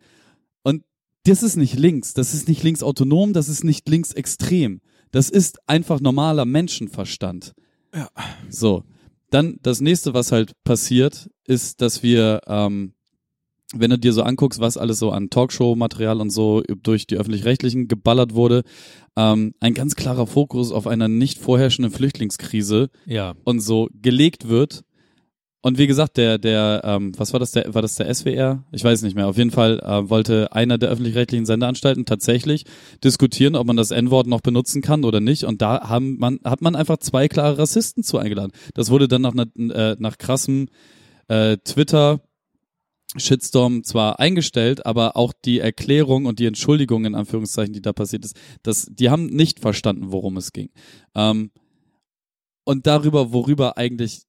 Und das ist nicht links, das ist nicht linksautonom, das ist nicht linksextrem. Das ist einfach normaler Menschenverstand. Ja. So. Dann das nächste, was halt passiert, ist, dass wir ähm, wenn du dir so anguckst, was alles so an Talkshow-Material und so durch die öffentlich-rechtlichen geballert wurde, ähm, ein ganz klarer Fokus auf einer nicht vorherrschenden Flüchtlingskrise ja. und so gelegt wird. Und wie gesagt, der, der, ähm, was war das, der, war das der SWR? Ich weiß nicht mehr. Auf jeden Fall äh, wollte einer der öffentlich-rechtlichen Sendeanstalten tatsächlich diskutieren, ob man das N-Wort noch benutzen kann oder nicht. Und da haben man, hat man einfach zwei klare Rassisten zu eingeladen. Das wurde dann nach, äh, nach krassem äh, Twitter Shitstorm zwar eingestellt, aber auch die Erklärung und die Entschuldigung in Anführungszeichen, die da passiert ist, das, die haben nicht verstanden, worum es ging. Ähm, und darüber, worüber eigentlich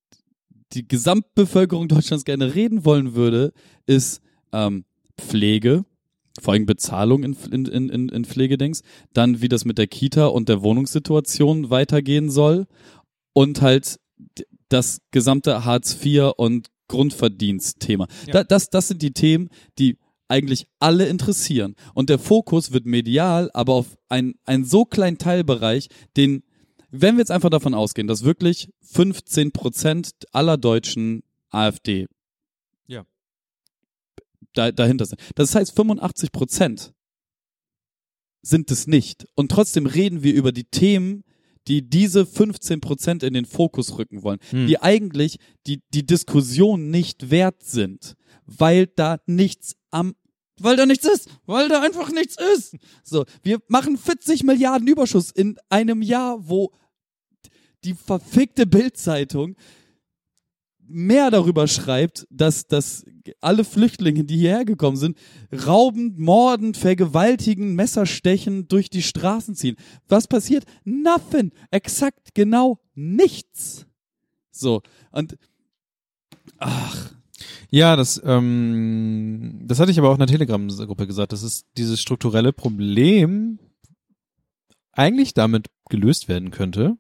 die Gesamtbevölkerung Deutschlands gerne reden wollen würde, ist ähm, Pflege, vor allem Bezahlung in, in, in, in Pflegedings, dann wie das mit der Kita und der Wohnungssituation weitergehen soll und halt das gesamte Hartz IV und Grundverdienstthema. Ja. Da, das, das sind die Themen, die eigentlich alle interessieren. Und der Fokus wird medial, aber auf einen, einen so kleinen Teilbereich, den, wenn wir jetzt einfach davon ausgehen, dass wirklich 15 Prozent aller Deutschen AfD ja. da, dahinter sind. Das heißt, 85 Prozent sind es nicht. Und trotzdem reden wir über die Themen, die diese 15 Prozent in den Fokus rücken wollen, hm. die eigentlich die, die Diskussion nicht wert sind, weil da nichts am weil da nichts ist, weil da einfach nichts ist. So, wir machen 40 Milliarden Überschuss in einem Jahr, wo die verfickte Bildzeitung mehr darüber schreibt, dass, dass alle Flüchtlinge, die hierher gekommen sind, raubend, mordend, vergewaltigen, Messerstechen durch die Straßen ziehen. Was passiert? Nothing. Exakt genau nichts. So. Und ach. Ja, das, ähm, das hatte ich aber auch in der Telegram-Gruppe gesagt. Das ist dieses strukturelle Problem eigentlich damit gelöst werden könnte,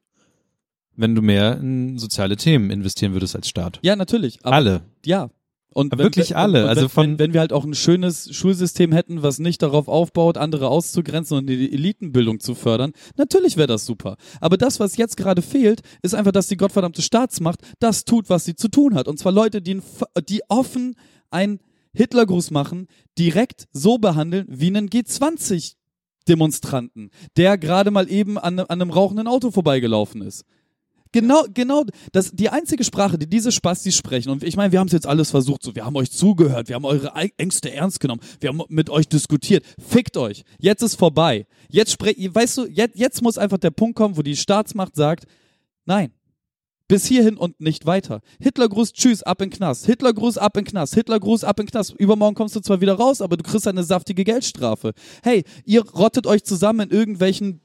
wenn du mehr in soziale Themen investieren würdest als Staat. Ja, natürlich. alle. Ja. Und wenn, wirklich alle. Und also wenn, von wenn, wenn wir halt auch ein schönes Schulsystem hätten, was nicht darauf aufbaut, andere auszugrenzen und die Elitenbildung zu fördern, natürlich wäre das super. Aber das, was jetzt gerade fehlt, ist einfach, dass die gottverdammte Staatsmacht das tut, was sie zu tun hat. Und zwar Leute, die, die offen einen Hitlergruß machen, direkt so behandeln wie einen G20 Demonstranten, der gerade mal eben an, an einem rauchenden Auto vorbeigelaufen ist. Genau, genau, das, die einzige Sprache, die diese Spastis sprechen, und ich meine, wir haben es jetzt alles versucht, so, wir haben euch zugehört, wir haben eure Ängste ernst genommen, wir haben mit euch diskutiert, fickt euch, jetzt ist vorbei. Jetzt sprech, weißt du, jetzt, jetzt muss einfach der Punkt kommen, wo die Staatsmacht sagt, nein, bis hierhin und nicht weiter. Hitlergruß, tschüss, ab in Knast. Hitlergruß, ab in Knast. Hitlergruß, ab in Knast. Übermorgen kommst du zwar wieder raus, aber du kriegst eine saftige Geldstrafe. Hey, ihr rottet euch zusammen in irgendwelchen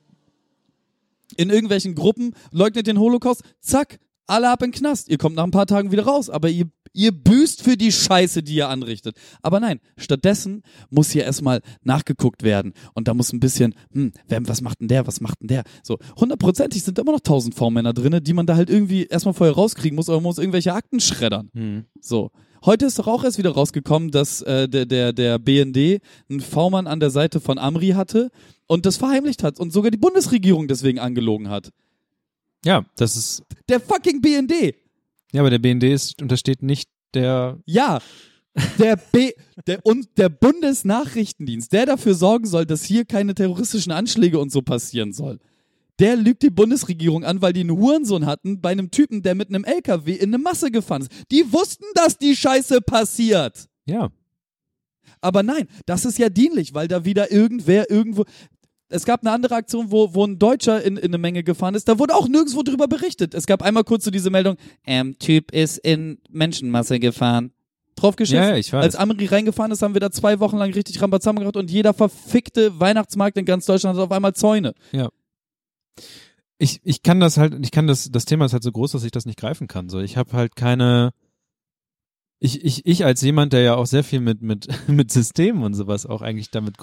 in irgendwelchen Gruppen, leugnet den Holocaust, zack, alle ab in den Knast. Ihr kommt nach ein paar Tagen wieder raus, aber ihr, Ihr büßt für die Scheiße, die ihr anrichtet. Aber nein, stattdessen muss hier erstmal nachgeguckt werden. Und da muss ein bisschen, hm, wer, was macht denn der, was macht denn der? So, hundertprozentig sind immer noch tausend V-Männer drinne, die man da halt irgendwie erstmal vorher rauskriegen muss, oder man muss irgendwelche Akten schreddern. Hm. So. Heute ist doch auch erst wieder rausgekommen, dass äh, der, der, der BND einen V-Mann an der Seite von Amri hatte und das verheimlicht hat und sogar die Bundesregierung deswegen angelogen hat. Ja, das ist. Der fucking BND! Ja, aber der BND ist, untersteht nicht der. Ja, der B der und der Bundesnachrichtendienst, der dafür sorgen soll, dass hier keine terroristischen Anschläge und so passieren soll. Der lügt die Bundesregierung an, weil die einen Hurensohn hatten bei einem Typen, der mit einem LKW in eine Masse gefahren ist. Die wussten, dass die Scheiße passiert. Ja. Aber nein, das ist ja dienlich, weil da wieder irgendwer irgendwo. Es gab eine andere Aktion, wo, wo ein Deutscher in, in eine Menge gefahren ist. Da wurde auch nirgendwo drüber berichtet. Es gab einmal kurz so diese Meldung, ähm, Typ ist in Menschenmasse gefahren. Ja, ja, ich weiß. Als Amri reingefahren ist, haben wir da zwei Wochen lang richtig Rambazamba gemacht und jeder verfickte Weihnachtsmarkt in ganz Deutschland hat auf einmal Zäune. Ja. Ich, ich kann das halt, ich kann das, das Thema ist halt so groß, dass ich das nicht greifen kann. So, ich habe halt keine, ich, ich, ich als jemand, der ja auch sehr viel mit, mit, mit Systemen und sowas auch eigentlich damit,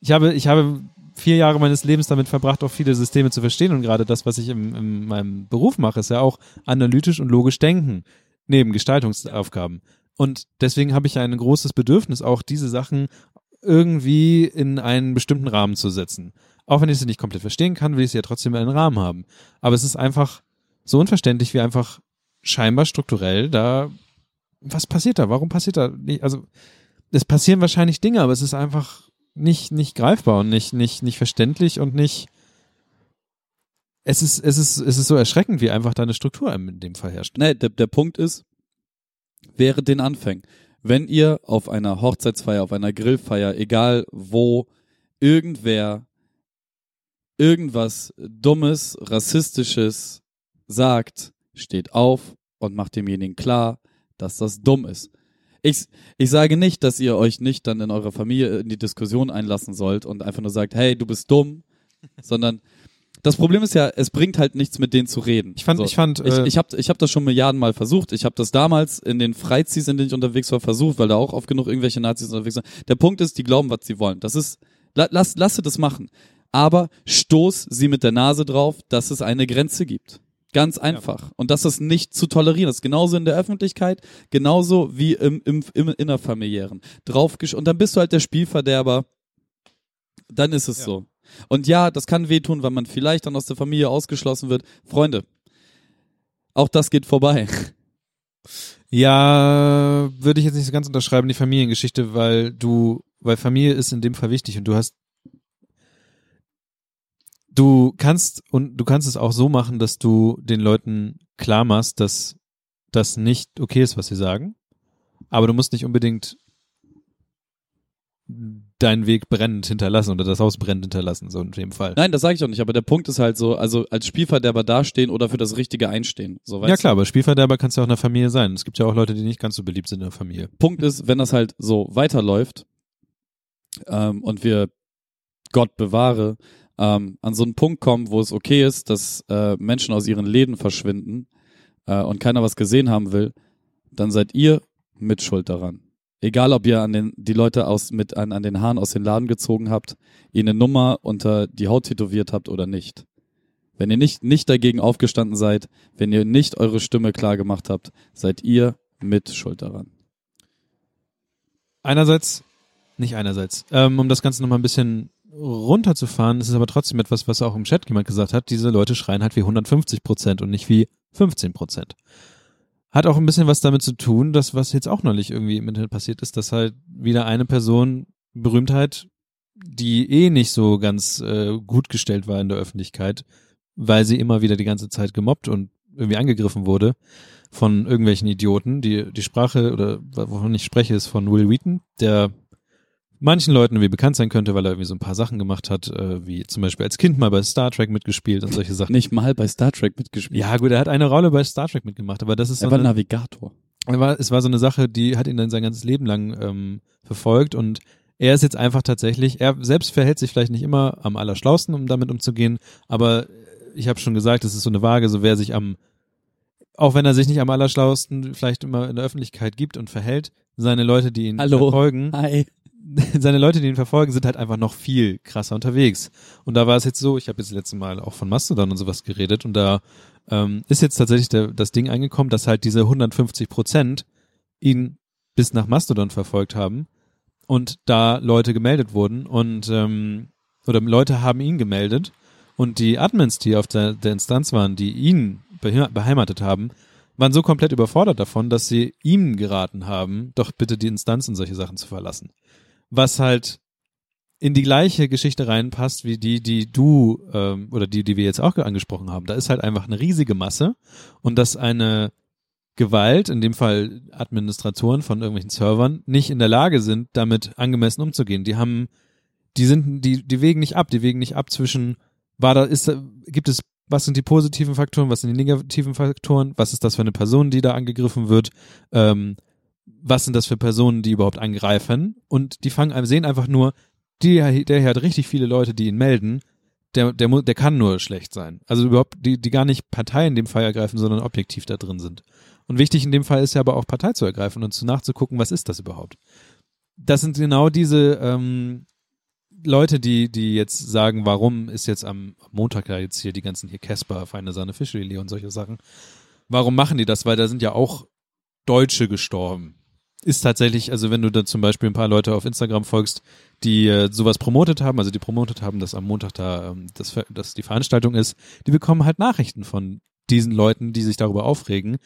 ich habe, ich habe vier Jahre meines Lebens damit verbracht, auch viele Systeme zu verstehen und gerade das, was ich im, in meinem Beruf mache, ist ja auch analytisch und logisch denken, neben Gestaltungsaufgaben. Und deswegen habe ich ein großes Bedürfnis, auch diese Sachen irgendwie in einen bestimmten Rahmen zu setzen. Auch wenn ich sie nicht komplett verstehen kann, will ich sie ja trotzdem in einen Rahmen haben. Aber es ist einfach so unverständlich, wie einfach scheinbar strukturell da, was passiert da? Warum passiert da nicht? Also, es passieren wahrscheinlich Dinge, aber es ist einfach nicht, nicht greifbar und nicht, nicht, nicht verständlich und nicht, es ist, es ist, es ist so erschreckend, wie einfach da eine Struktur in dem Fall herrscht. Nee, der, der Punkt ist, während den Anfängen, wenn ihr auf einer Hochzeitsfeier, auf einer Grillfeier, egal wo, irgendwer irgendwas Dummes, Rassistisches sagt, steht auf und macht demjenigen klar, dass das dumm ist. Ich, ich sage nicht, dass ihr euch nicht dann in eurer Familie in die Diskussion einlassen sollt und einfach nur sagt, hey, du bist dumm, sondern das Problem ist ja, es bringt halt nichts, mit denen zu reden. Ich fand, So. ich fand, Ich, äh, ich habe ich hab das schon Milliarden Mal versucht. Ich habe das damals in den Freizis, in denen ich unterwegs war, versucht, weil da auch oft genug irgendwelche Nazis unterwegs sind. Der Punkt ist, die glauben, was sie wollen. Das ist, la, lass, lass sie das machen. Aber stoß sie mit der Nase drauf, dass es eine Grenze gibt. Ganz einfach. Und dass das nicht zu tolerieren ist. Genauso in der Öffentlichkeit, genauso wie im, im, im innerfamiliären. Draufgesch und dann bist du halt der Spielverderber. Dann ist es Ja. so. Und ja, das kann wehtun, weil man vielleicht dann aus der Familie ausgeschlossen wird. Freunde, auch das geht vorbei. Ja, würde ich jetzt nicht so ganz unterschreiben, die Familiengeschichte, weil du, weil Familie ist in dem Fall wichtig und du hast, du kannst und du kannst es auch so machen, dass du den Leuten klar machst, dass das nicht okay ist, was sie sagen, aber du musst nicht unbedingt deinen Weg brennend hinterlassen oder das Haus brennend hinterlassen, so in dem Fall. Nein, das sage ich auch nicht, aber der Punkt ist halt so, also als Spielverderber dastehen oder für das Richtige einstehen. So, ja klar, aber Spielverderber kannst du auch in der Familie sein. Es gibt ja auch Leute, die nicht ganz so beliebt sind in der Familie. Punkt ist, wenn das halt so weiterläuft ähm, und wir Gott bewahre, ähm, an so einen Punkt kommen, wo es okay ist, dass äh, Menschen aus ihren Läden verschwinden äh, und keiner was gesehen haben will, dann seid ihr mit Schuld daran. Egal, ob ihr an den, die Leute aus, mit an, an den Haaren aus den Laden gezogen habt, ihnen eine Nummer unter die Haut tätowiert habt oder nicht. Wenn ihr nicht, nicht dagegen aufgestanden seid, wenn ihr nicht eure Stimme klar gemacht habt, seid ihr mit Schuld daran. einerseits, nicht einerseits, ähm, um das Ganze nochmal ein bisschen runterzufahren, ist es aber trotzdem etwas, was auch im Chat jemand gesagt hat, diese Leute schreien halt wie 150 Prozent und nicht wie 15 Prozent. Hat auch ein bisschen was damit zu tun, dass was jetzt auch neulich irgendwie im Internet passiert ist, dass halt wieder eine Person Berühmtheit, die eh nicht so ganz äh, gut gestellt war in der Öffentlichkeit, weil sie immer wieder die ganze Zeit gemobbt und irgendwie angegriffen wurde von irgendwelchen Idioten. Die, die Sprache oder wovon ich spreche, ist von Will Wheaton, der manchen Leuten irgendwie bekannt sein könnte, weil er irgendwie so ein paar Sachen gemacht hat, äh, wie zum Beispiel als Kind mal bei Star Trek mitgespielt und solche Sachen. Nicht mal bei Star Trek mitgespielt. Ja, gut, er hat eine Rolle bei Star Trek mitgemacht, aber das ist so er war eine, Navigator. er war, es war so eine Sache, die hat ihn dann sein ganzes Leben lang ähm, verfolgt und er ist jetzt einfach tatsächlich, er selbst verhält sich vielleicht nicht immer am allerschlausten, um damit umzugehen, aber ich habe schon gesagt, es ist so eine Waage, so wer sich am auch wenn er sich nicht am allerschlausten vielleicht immer in der Öffentlichkeit gibt und verhält, seine Leute, die ihn Hallo. verfolgen, Hi. seine Leute, die ihn verfolgen, sind halt einfach noch viel krasser unterwegs. Und da war es jetzt so, ich habe jetzt das letzte Mal auch von Mastodon und sowas geredet und da ähm, ist jetzt tatsächlich der, das Ding eingekommen, dass halt diese 150 Prozent ihn bis nach Mastodon verfolgt haben und da Leute gemeldet wurden und ähm, oder Leute haben ihn gemeldet und die Admins, die auf der, der Instanz waren, die ihn behe- beheimatet haben, waren so komplett überfordert davon, dass sie ihm geraten haben, doch bitte die Instanz und solche Sachen zu verlassen. Was halt in die gleiche Geschichte reinpasst wie die, die du ähm, oder die, die wir jetzt auch angesprochen haben. Da ist halt einfach eine riesige Masse und dass eine Gewalt, in dem Fall Administratoren von irgendwelchen Servern, nicht in der Lage sind, damit angemessen umzugehen. Die haben, die sind, die, die wägen nicht ab, die wägen nicht ab zwischen, war da, ist, gibt es, was sind die positiven Faktoren, was sind die negativen Faktoren, was ist das für eine Person, die da angegriffen wird, ähm, was sind das für Personen, die überhaupt angreifen und die fangen, sehen einfach nur, die, der hier hat richtig viele Leute, die ihn melden, der, der, der kann nur schlecht sein. Also überhaupt, die, die gar nicht Partei in dem Fall ergreifen, sondern objektiv da drin sind. Und wichtig in dem Fall ist ja aber auch Partei zu ergreifen und zu nachzugucken, was ist das überhaupt. Das sind genau diese ähm, Leute, die, die jetzt sagen, warum ist jetzt am Montag da jetzt hier die ganzen hier Casper, Feine Sahne, Fischfilet und solche Sachen. Warum machen die das? Weil da sind ja auch Deutsche gestorben. Ist tatsächlich, also wenn du da zum Beispiel ein paar Leute auf Instagram folgst, die äh, sowas promotet haben, also die promotet haben, dass am Montag da ähm, das, dass die Veranstaltung ist, die bekommen halt Nachrichten von diesen Leuten, die sich darüber aufregen,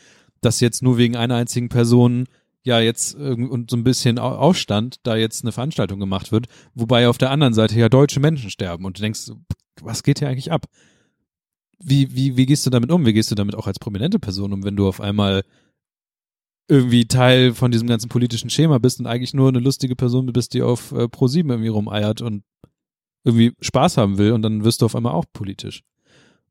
dass jetzt nur wegen einer einzigen Person ja jetzt irgend- und so ein bisschen Au- Aufstand da jetzt eine Veranstaltung gemacht wird, wobei auf der anderen Seite ja deutsche Menschen sterben und du denkst, was geht hier eigentlich ab? Wie, wie, wie gehst du damit um? Wie gehst du damit auch als prominente Person um, wenn du auf einmal irgendwie Teil von diesem ganzen politischen Schema bist und eigentlich nur eine lustige Person bist, die auf äh, Pro7 irgendwie rumeiert und irgendwie Spaß haben will und dann wirst du auf einmal auch politisch.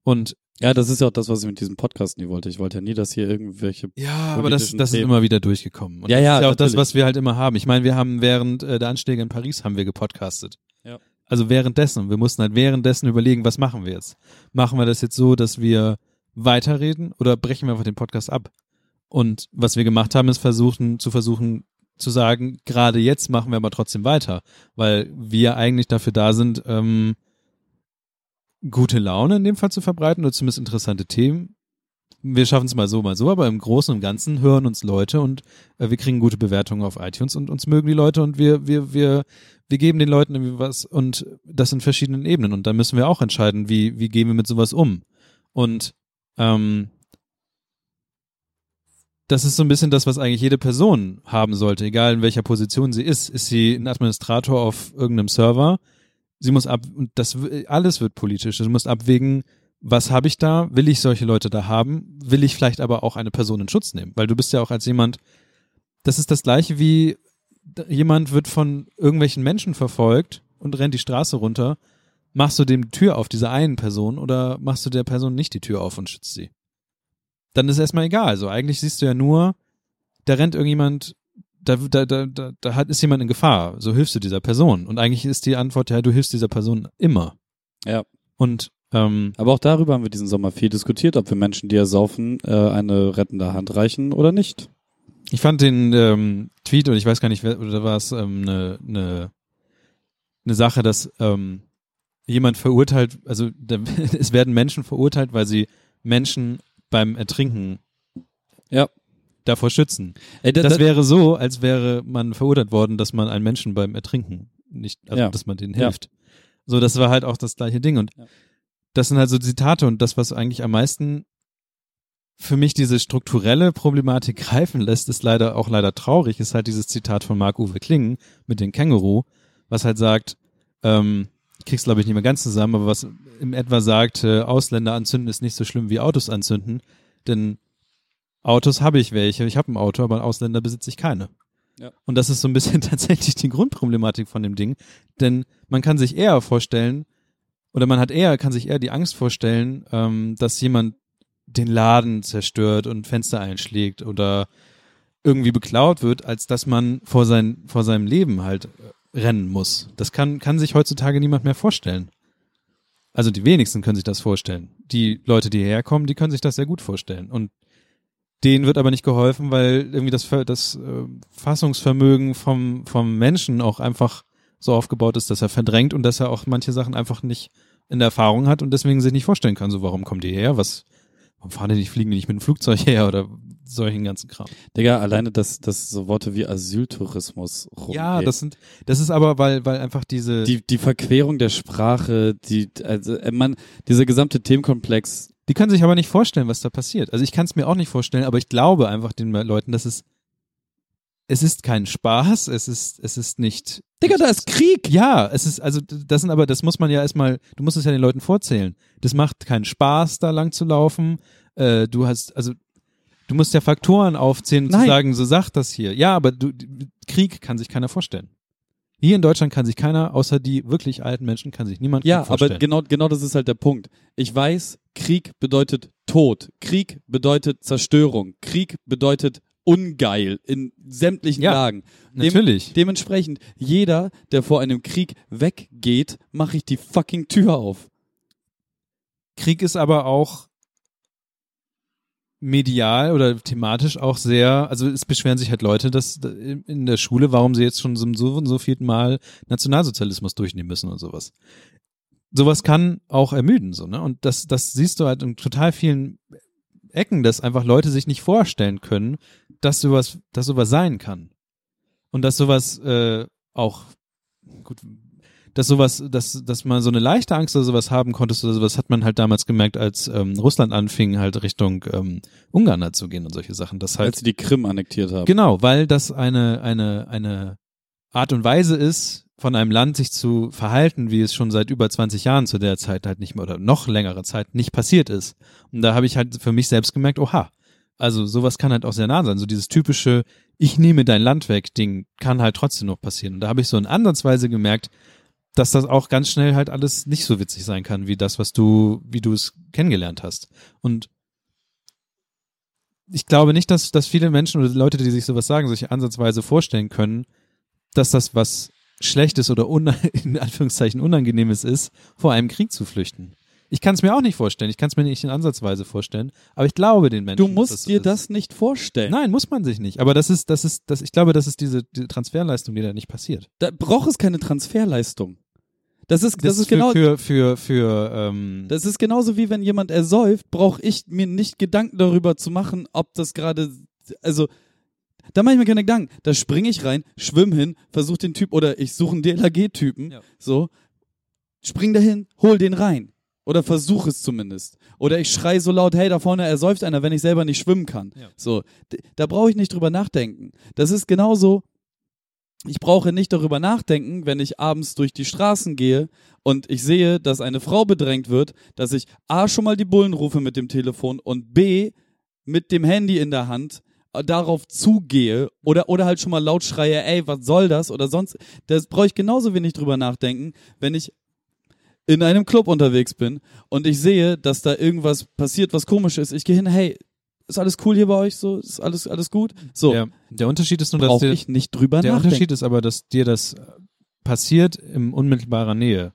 Und Ja, das ist ja auch das, was ich mit diesem Podcast nie wollte. Ich wollte ja nie, dass hier irgendwelche Ja, aber das, das ist immer wieder durchgekommen. Und Ja, das ja, ist ja auch das, natürlich. was wir halt immer haben. Ich meine, wir haben während äh, der Anschläge in Paris haben wir gepodcastet. Ja. Also währenddessen. Wir mussten halt währenddessen überlegen, was machen wir jetzt? Machen wir das jetzt so, dass wir weiterreden oder brechen wir einfach den Podcast ab? Und was wir gemacht haben, ist versuchen, zu versuchen, zu sagen, gerade jetzt machen wir aber trotzdem weiter, weil wir eigentlich dafür da sind, ähm, gute Laune in dem Fall zu verbreiten oder zumindest interessante Themen. Wir schaffen es mal so, mal so, aber im Großen und Ganzen hören uns Leute und äh, wir kriegen gute Bewertungen auf iTunes und uns mögen die Leute und wir, wir, wir, wir geben den Leuten irgendwie was und das in verschiedenen Ebenen und da müssen wir auch entscheiden, wie, wie gehen wir mit sowas um. Und ähm, das ist so ein bisschen das, was eigentlich jede Person haben sollte, egal in welcher Position sie ist. Ist sie ein Administrator auf irgendeinem Server? Sie muss ab, und das alles wird politisch. Du musst abwägen, was habe ich da? Will ich solche Leute da haben? Will ich vielleicht aber auch eine Person in Schutz nehmen? Weil du bist ja auch als jemand, das ist das gleiche wie jemand wird von irgendwelchen Menschen verfolgt und rennt die Straße runter. Machst du dem Tür auf, dieser einen Person, oder machst du der Person nicht die Tür auf und schützt sie? Dann ist erstmal egal. Also eigentlich siehst du ja nur, da rennt irgendjemand, da, da, da, da, da hat, ist jemand in Gefahr. So hilfst du dieser Person. Und eigentlich ist die Antwort ja, du hilfst dieser Person immer. Ja. Und ähm, Aber auch darüber haben wir diesen Sommer viel diskutiert, ob wir Menschen, die ersaufen, äh, eine rettende Hand reichen oder nicht. Ich fand den ähm, Tweet, und ich weiß gar nicht, wer, oder war es ähm, eine, eine, eine Sache, dass ähm, jemand verurteilt, also da, es werden Menschen verurteilt, weil sie Menschen beim Ertrinken Ja. davor schützen. Ey, Das wäre so, als wäre man verurteilt worden, dass man einen Menschen beim Ertrinken nicht, also Ja. dass man denen Ja. hilft. So, das war halt auch das gleiche Ding. Und Ja. das sind halt so Zitate und das, was eigentlich am meisten für mich diese strukturelle Problematik greifen lässt, ist leider auch leider traurig, ist halt dieses Zitat von Marc-Uwe Klingen mit dem Känguru, was halt sagt, ähm, krieg's glaube ich nicht mehr ganz zusammen, aber was im etwa sagt, äh, Ausländer anzünden ist nicht so schlimm wie Autos anzünden, denn Autos habe ich welche, ich habe ein Auto, aber Ausländer besitze ich keine. Ja. Und das ist so ein bisschen tatsächlich die Grundproblematik von dem Ding, denn man kann sich eher vorstellen, oder man hat eher, kann sich eher die Angst vorstellen, ähm, dass jemand den Laden zerstört und Fenster einschlägt oder irgendwie beklaut wird, als dass man vor, sein, vor seinem Leben halt äh, rennen muss. Das kann, kann sich heutzutage niemand mehr vorstellen. Also die wenigsten können sich das vorstellen. Die Leute, die hierher kommen, die können sich das sehr gut vorstellen. Und Denen wird aber nicht geholfen, weil irgendwie das, das äh, Fassungsvermögen vom, vom Menschen auch einfach so aufgebaut ist, dass er verdrängt und dass er auch manche Sachen einfach nicht in der Erfahrung hat und deswegen sich nicht vorstellen kann, so warum kommt die her, was, warum fahren die nicht, fliegen die nicht mit dem Flugzeug her oder solchen ganzen Kram. Digga, alleine, dass, dass so Worte wie Asyltourismus rumgehen. Ja, das sind, das ist aber, weil, weil einfach diese, die, die Verquerung der Sprache, die, also, äh, man, dieser gesamte Themenkomplex, Die können sich aber nicht vorstellen, was da passiert. Also ich kann es mir auch nicht vorstellen, aber ich glaube einfach den Leuten, dass es es ist kein Spaß, es ist es ist nicht Digga, da ist Krieg! Ja, es ist also das sind aber das muss man ja erstmal, du musst es ja den Leuten vorzählen. Das macht keinen Spaß da lang zu laufen. Äh, du hast also du musst ja Faktoren aufzählen und zu Nein. sagen, so sagt das hier. Ja, aber du Krieg kann sich keiner vorstellen. Hier in Deutschland kann sich keiner, außer die wirklich alten Menschen, kann sich niemand Ja, vorstellen. aber genau, genau das ist halt der Punkt. Ich weiß, Krieg bedeutet Tod. Krieg bedeutet Zerstörung. Krieg bedeutet ungeil in sämtlichen Ja, Lagen. Dem- natürlich. Dementsprechend, jeder, der vor einem Krieg weggeht, mache ich die fucking Tür auf. Krieg ist aber auch medial oder thematisch auch sehr, also es beschweren sich halt Leute, dass in der Schule, warum sie jetzt schon so, so und so vierten Mal Nationalsozialismus durchnehmen müssen und sowas. Sowas kann auch ermüden, so, ne? Und das, das siehst du halt in total vielen Ecken, dass einfach Leute sich nicht vorstellen können, dass sowas, dass sowas sein kann. Und dass sowas äh, auch gut, dass sowas, dass, dass man so eine leichte Angst oder sowas haben konntest oder sowas hat man halt damals gemerkt, als ähm, Russland anfing, halt Richtung ähm, Ungarn halt zu gehen und solche Sachen. Das halt Als sie die Krim annektiert haben. Genau, weil das eine, eine, eine Art und Weise ist, von einem Land sich zu verhalten, wie es schon seit über 20 Jahren zu der Zeit halt nicht mehr oder noch längere Zeit nicht passiert ist. Und da habe ich halt für mich selbst gemerkt, oha, also sowas kann halt auch sehr nah sein. So dieses typische, ich nehme dein Land weg, Ding kann halt trotzdem noch passieren. Und da habe ich so in Ansatzweise gemerkt, dass das auch ganz schnell halt alles nicht so witzig sein kann, wie das, was du, wie du es kennengelernt hast. Und ich glaube nicht, dass, dass viele Menschen oder Leute, die sich sowas sagen, sich ansatzweise vorstellen können, dass das was Schlechtes oder in Anführungszeichen Unangenehmes ist, vor einem Krieg zu flüchten. Ich kann es mir auch nicht vorstellen. Ich kann es mir nicht in Ansatzweise vorstellen. Aber ich glaube den Menschen. Du musst das dir ist. das nicht vorstellen. Nein, muss man sich nicht. Aber das ist, das ist, das, ich glaube, das ist diese, diese Transferleistung, die da nicht passiert. Da braucht es keine Transferleistung. Das ist, das, ist für, genau, für, für, für, ähm, das ist genauso wie wenn jemand ersäuft, brauche ich mir nicht Gedanken darüber zu machen, ob das gerade, also, da mache ich mir keine Gedanken. Da springe ich rein, schwimm hin, versuche den Typ, oder ich suche einen DLRG-Typen, Ja. so, spring dahin, hol den rein. Oder versuche es zumindest. Oder ich schrei so laut, hey, da vorne ersäuft einer, wenn ich selber nicht schwimmen kann. Ja. So, da brauche ich nicht drüber nachdenken. Das ist genauso, ich brauche nicht darüber nachdenken, wenn ich abends durch die Straßen gehe und ich sehe, dass eine Frau bedrängt wird, dass ich A schon mal die Bullen rufe mit dem Telefon und B mit dem Handy in der Hand äh, darauf zugehe oder oder halt schon mal laut schreie, ey, was soll das oder sonst das brauche ich genauso wenig drüber nachdenken, wenn ich in einem Club unterwegs bin und ich sehe, dass da irgendwas passiert, was komisch ist. Ich gehe hin, hey, ist alles cool hier bei euch so? Ist alles alles gut? So, der, der Unterschied ist nur, dass dir, ich nicht drüber der nachdenken. Unterschied ist aber, dass dir das passiert in unmittelbarer Nähe.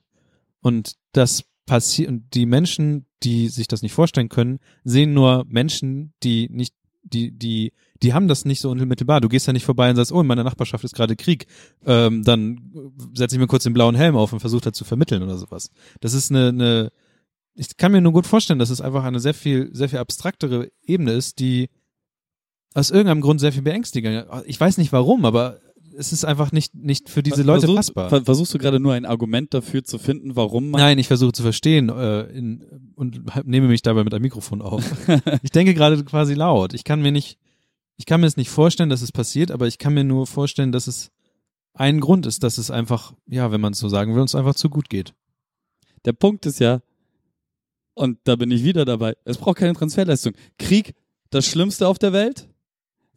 Und das passiert, und die Menschen, die sich das nicht vorstellen können, sehen nur Menschen, die nicht, die, die, die haben das nicht so unmittelbar. Du gehst ja nicht vorbei und sagst, oh, in meiner Nachbarschaft ist gerade Krieg. Ähm, dann setze ich mir kurz den blauen Helm auf und versuche das zu vermitteln oder sowas. Das ist eine, eine, ich kann mir nur gut vorstellen, dass es einfach eine sehr viel, sehr viel abstraktere Ebene ist, die aus irgendeinem Grund sehr viel beängstigender. Ich weiß nicht warum, aber es ist einfach nicht, nicht für diese Leute Versuchst- fassbar. ver- Versuchst du gerade nur ein Argument dafür zu finden, warum man. Nein, ich versuche zu verstehen äh, in, und nehme mich dabei mit einem Mikrofon auf. ich denke gerade quasi laut. Ich kann mir nicht, ich kann mir es nicht vorstellen, dass es passiert, aber ich kann mir nur vorstellen, dass es ein Grund ist, dass es einfach, ja, wenn man es so sagen will, uns einfach zu gut geht. Der Punkt ist ja, und da bin ich wieder dabei, es braucht keine Transferleistung. Krieg, das Schlimmste auf der Welt?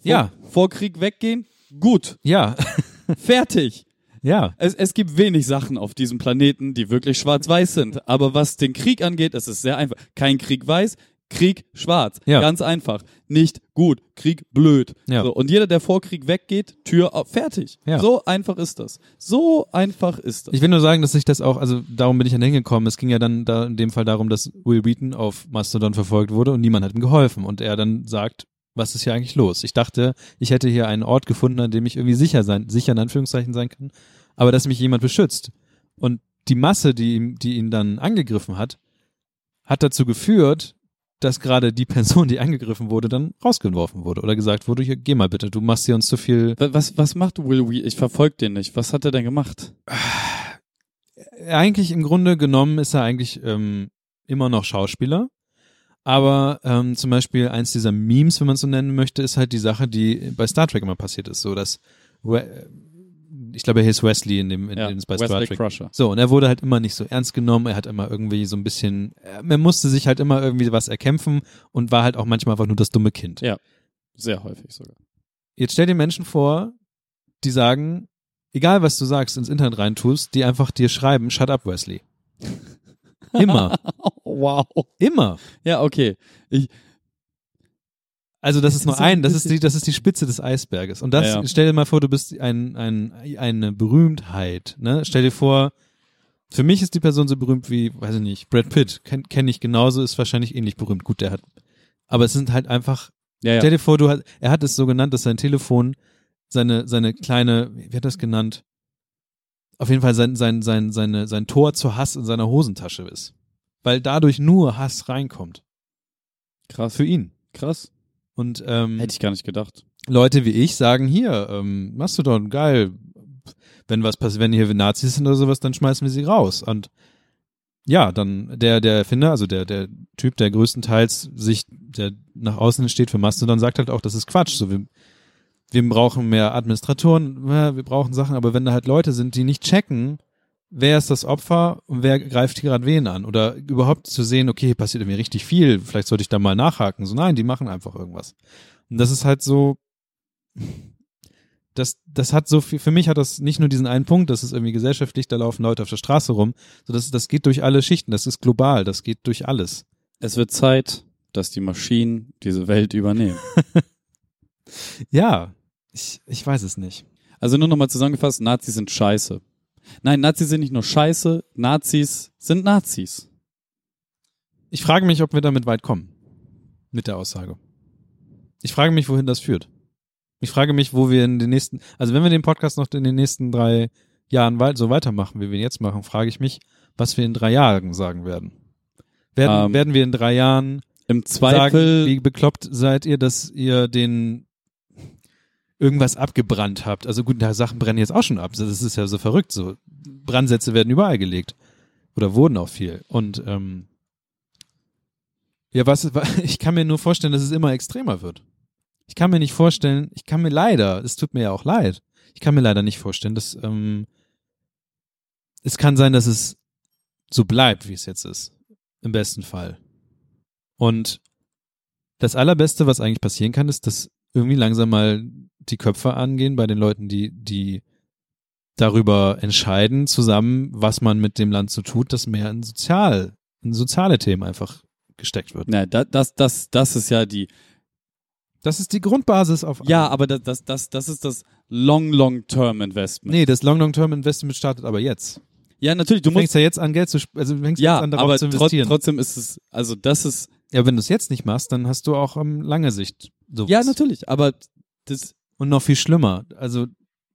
Vor, Ja. Vor Krieg weggehen? Gut. Ja, Fertig. ja, Es, es gibt wenig Sachen auf diesem Planeten, die wirklich schwarz-weiß sind. Aber was den Krieg angeht, es ist sehr einfach. Kein Krieg weiß, Krieg schwarz. Ja. Ganz einfach. Nicht gut, Krieg blöd. Ja. So, und jeder, der vor Krieg weggeht, Tür auf, fertig. Ja. So einfach ist das. So einfach ist das. Ich will nur sagen, dass ich das auch, also darum bin ich dann hingekommen. Es ging ja dann da in dem Fall darum, dass Will Wheaton auf Mastodon verfolgt wurde und niemand hat ihm geholfen. Und er dann sagt, Was ist hier eigentlich los? Ich dachte, ich hätte hier einen Ort gefunden, an dem ich irgendwie sicher sein, sicher in Anführungszeichen sein kann, aber dass mich jemand beschützt. Und die Masse, die, ihm, die ihn dann angegriffen hat, hat dazu geführt, dass gerade die Person, die angegriffen wurde, dann rausgeworfen wurde oder gesagt wurde, hier, geh mal bitte, du machst hier uns zu viel. Wa- Was, was macht Will Wheaton? Ich verfolge den nicht. Was hat er denn gemacht? Eigentlich im Grunde genommen ist er eigentlich ähm, immer noch Schauspieler. Aber ähm, zum Beispiel eins dieser Memes, wenn man es so nennen möchte, ist halt die Sache, die bei Star Trek immer passiert ist. So, dass ich glaube, er hieß Wesley in dem in, Ja, in, bei Star Trek. Crusher. So, und er wurde halt immer nicht so ernst genommen, er hat immer irgendwie so ein bisschen, er musste sich halt immer irgendwie was erkämpfen und war halt auch manchmal einfach nur das dumme Kind. Ja. Sehr häufig sogar. Jetzt stell dir Menschen vor, die sagen, egal was du sagst, ins Internet reintust, die einfach dir schreiben, shut up, Wesley. Immer, wow. immer. Ja, okay. Ich, Also das ist nur ein das ist die, das ist die Spitze des Eisberges. Und das, Ja, ja. stell dir mal vor, du bist ein, ein, eine Berühmtheit, ne? Stell dir vor, für mich ist die Person so berühmt wie, weiß ich nicht, Brad Pitt, kenne kenn ich genauso, ist wahrscheinlich ähnlich berühmt. Gut, der hat, aber es sind halt einfach, ja, stell dir vor, du hat, er hat es so genannt, dass sein Telefon seine, seine kleine, wie hat er das genannt? Auf jeden Fall sein, sein, sein, seine, sein Tor zur Hass in seiner Hosentasche ist. Weil dadurch nur Hass reinkommt. Krass. Für ihn. Krass. Und ähm, Hätte ich gar nicht gedacht. Leute wie ich sagen hier, ähm, Mastodon, geil. Wenn was passiert, wenn hier Nazis sind oder sowas, dann schmeißen wir sie raus. Und ja, dann der, der Erfinder, also der, der Typ, der größtenteils sich, der nach außen steht für Mastodon, sagt halt auch, das ist Quatsch. So, wir, wir brauchen mehr Administratoren, wir brauchen Sachen, aber wenn da halt Leute sind, die nicht checken, wer ist das Opfer und wer greift hier gerade wen an? Oder überhaupt zu sehen, okay, hier passiert irgendwie richtig viel, vielleicht sollte ich da mal nachhaken. So, nein, die machen einfach irgendwas. Und das ist halt so, das, das hat so viel, für mich hat das nicht nur diesen einen Punkt, das ist irgendwie gesellschaftlich, da laufen Leute auf der Straße rum, so das, das geht durch alle Schichten, das ist global, das geht durch alles. Es wird Zeit, dass die Maschinen diese Welt übernehmen. Ja, ich, ich weiß es nicht. Also nur nochmal zusammengefasst, Nazis sind scheiße. Nein, Nazis sind nicht nur scheiße, Nazis sind Nazis. Ich frage mich, ob wir damit weit kommen. Mit der Aussage. Ich frage mich, wohin das führt. Ich frage mich, wo wir in den nächsten, also wenn wir den Podcast noch in den nächsten drei Jahren weit, so weitermachen, wie wir ihn jetzt machen, frage ich mich, was wir in drei Jahren sagen werden. Werden, Ähm, werden wir in drei Jahren Im sagen, Zweifel, wie bekloppt seid ihr, dass ihr den irgendwas abgebrannt habt? Also gut, da Sachen brennen jetzt auch schon ab. Das ist ja so verrückt. So Brandsätze werden überall gelegt oder wurden auch viel. Und ähm, ja, was? Ich kann mir nur vorstellen, dass es immer extremer wird. Ich kann mir nicht vorstellen. Ich kann mir leider, es tut mir ja auch leid. Ich kann mir leider nicht vorstellen, dass ähm, es kann sein, dass es so bleibt, wie es jetzt ist. Im besten Fall. Und das Allerbeste, was eigentlich passieren kann, ist, dass irgendwie langsam mal die Köpfe angehen bei den Leuten, die, die darüber entscheiden, zusammen, was man mit dem Land so tut, dass mehr in sozial, in soziale Themen einfach gesteckt wird. na, da, das, das, das ist ja die, Das ist die Grundbasis auf. ja, aber das, das, das, das ist das Long, Long Term Investment. Nee, das Long Long Term Investment startet aber jetzt. Ja, natürlich, du Du musst, fängst ja jetzt an, Geld zu, also du fängst ja, jetzt an, darauf aber zu trot, investieren. trotzdem ist es, also das ist, ja, wenn du es jetzt nicht machst, dann hast du auch um, lange Sicht sowas. ja, natürlich, aber das, Und noch viel schlimmer. Also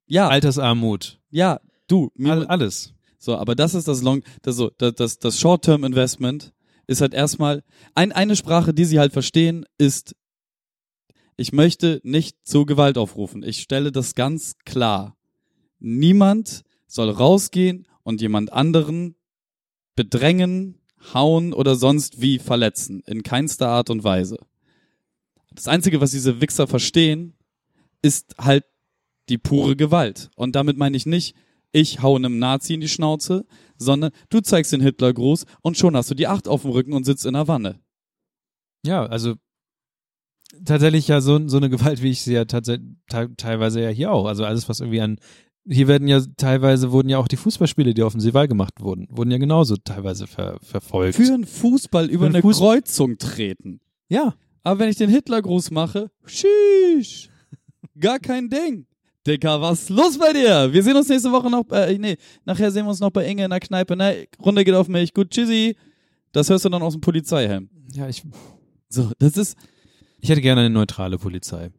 ja, Altersarmut. ja, du, mir, All, alles. So, aber das ist das Long, das so, das, das, das Short-Term-Investment ist halt erstmal, ein, eine Sprache, die sie halt verstehen, ist, ich möchte nicht zu Gewalt aufrufen. Ich stelle das ganz klar. Niemand soll rausgehen und jemand anderen bedrängen, hauen oder sonst wie verletzen. In keinster Art und Weise. Das Einzige, was diese Wichser verstehen, ist halt die pure Gewalt. Und damit meine ich nicht, ich hau einem Nazi in die Schnauze, sondern du zeigst den Hitlergruß und schon hast du die Acht auf dem Rücken und sitzt in der Wanne. Ja, also tatsächlich ja so, so eine Gewalt, wie ich sie ja teilweise ja hier auch. Also alles, was irgendwie an hier werden ja teilweise wurden ja auch die Fußballspiele, die auf dem Seewall gemacht wurden, wurden ja genauso teilweise ver Für verfolgt. einen Fußball über Für einen eine Fuß- Kreuzung treten. ja, Aber wenn ich den Hitlergruß mache, sheesh, gar kein Ding. Dicker, was ist los bei dir? Wir sehen uns nächste Woche noch, äh, nee, nachher sehen wir uns noch bei Inge in der Kneipe, ne? Runde geht auf mich, gut, tschüssi. Das hörst du dann aus dem Polizeihelm. ja, ich So, das ist, Ich hätte gerne eine neutrale Polizei.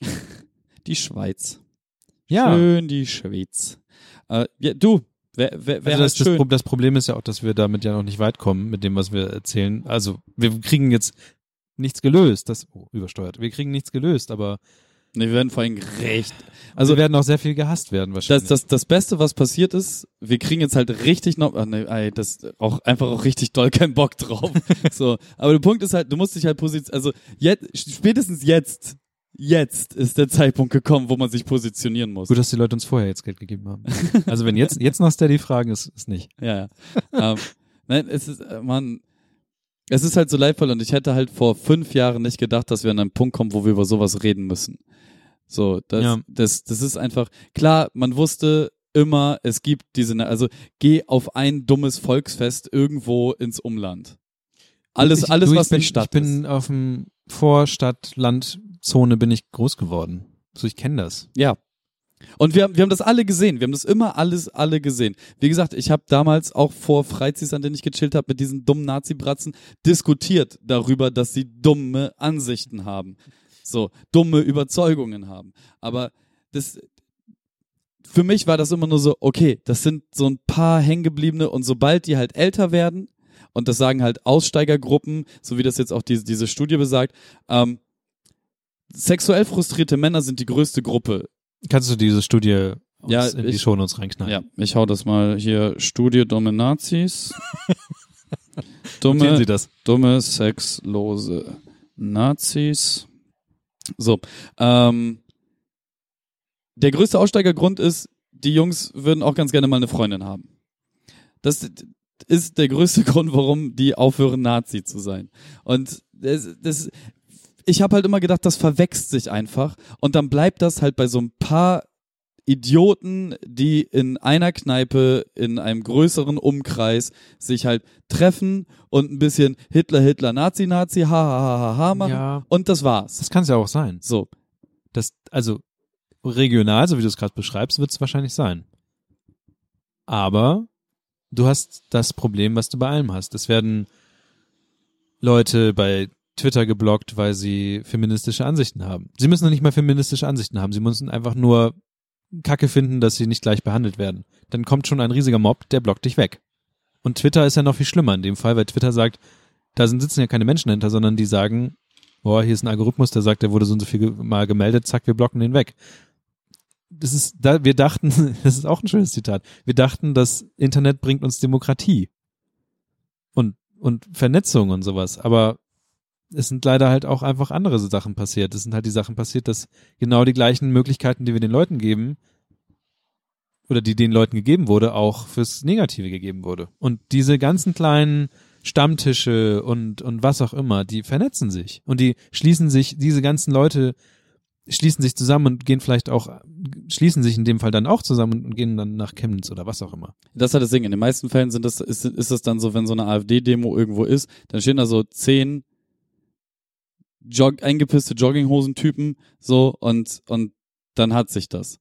Die Schweiz. Ja. Schön die Schweiz. Äh, ja, du, wer, wer, wer Also das, das, schön. Pro- das Problem ist ja auch, dass wir damit ja noch nicht weit kommen mit dem, was wir erzählen. Also wir kriegen jetzt nichts gelöst. Das oh, übersteuert. Wir kriegen nichts gelöst, aber Nee, wir werden vor allem recht. also wir werden auch sehr viel gehasst werden Das, wahrscheinlich. das, das Beste, was passiert ist, wir kriegen jetzt halt richtig noch, ach nee, ey, das auch einfach auch richtig doll keinen Bock drauf. so, aber der Punkt ist halt, du musst dich halt positionieren, also jetzt, spätestens jetzt, jetzt ist der Zeitpunkt gekommen, wo man sich positionieren muss. Gut, dass die Leute uns vorher jetzt Geld gegeben haben. Also wenn jetzt jetzt nach Steady fragen, ist ist nicht. Ja, ja. ähm, nein, es ist, äh, man, es ist halt so leidvoll und ich hätte halt vor fünf Jahren nicht gedacht, dass wir an einen Punkt kommen, wo wir über sowas reden müssen. So, das, Ja. das, das ist einfach, klar, man wusste immer, es gibt diese, also geh auf ein dummes Volksfest irgendwo ins Umland. Alles, ich, alles, du, was ich bin, nicht Stadt Ich bin ist. auf dem Vorstadt-Land-Zone bin ich groß geworden. So, ich kenne das. Ja. Und wir, haben- wir haben das alle gesehen. Wir haben das immer alles, alle gesehen. Wie gesagt, ich habe damals auch vor Freizis, an denen ich gechillt habe, mit diesen dummen Nazi-Bratzen diskutiert darüber, dass sie dumme Ansichten haben. So, dumme Überzeugungen haben. Aber das, für mich war das immer nur so, okay, das sind so ein paar Hängengebliebene und sobald die halt älter werden, und das sagen halt Aussteigergruppen, so wie das jetzt auch diese, diese Studie besagt, ähm, sexuell frustrierte Männer sind die größte Gruppe Kannst du diese Studie Ja, in die ich- Shownotes reinknallen? Ja, ich hau das mal hier. Studie dumme Nazis. Dumme, Sie das. dumme, sexlose Nazis. So, ähm, der größte Aussteigergrund ist, die Jungs würden auch ganz gerne mal eine Freundin haben. Das ist der größte Grund, warum die aufhören, Nazi zu sein. Und das, das ich habe halt immer gedacht, das verwächst sich einfach. Und dann bleibt das halt bei so ein paar Idioten, die in einer Kneipe in einem größeren Umkreis sich halt treffen und ein bisschen Hitler, Hitler, Nazi, Nazi, ha, ha, ha, ha, ha machen. Ja, Und das war's. das kann es ja auch sein. So. Das, also regional, so wie du es gerade beschreibst, wird es wahrscheinlich sein. Aber du hast das Problem, was du bei allem hast. Es werden Leute bei Twitter geblockt, weil sie feministische Ansichten haben. Sie müssen noch nicht mal feministische Ansichten haben. Sie müssen einfach nur Kacke finden, dass sie nicht gleich behandelt werden. Dann kommt schon ein riesiger Mob, der blockt dich weg. Und Twitter ist ja noch viel schlimmer in dem Fall, weil Twitter sagt, da sind, sitzen ja keine Menschen hinter, sondern die sagen, boah, hier ist ein Algorithmus, der sagt, der wurde so und so viel mal gemeldet, zack, wir blocken den weg. Das ist, da, wir dachten, das ist auch ein schönes Zitat, wir dachten, das Internet bringt uns Demokratie und, und Vernetzung und sowas, aber es sind leider halt auch einfach andere Sachen passiert. Es sind halt die Sachen passiert, dass genau die gleichen Möglichkeiten, die wir den Leuten geben, oder die den Leuten gegeben wurde, auch fürs Negative gegeben wurde. Und diese ganzen kleinen Stammtische und, und was auch immer, die vernetzen sich. Und die schließen sich, diese ganzen Leute schließen sich zusammen und gehen vielleicht auch, schließen sich in dem Fall dann auch zusammen und gehen dann nach Chemnitz oder was auch immer. Das ist halt das Ding. In den meisten Fällen sind das, ist, ist das dann so, wenn so eine AfD-Demo irgendwo ist, dann stehen da so zehn Jog eingepisste Jogginghosen-Typen so und, und dann hat sich das.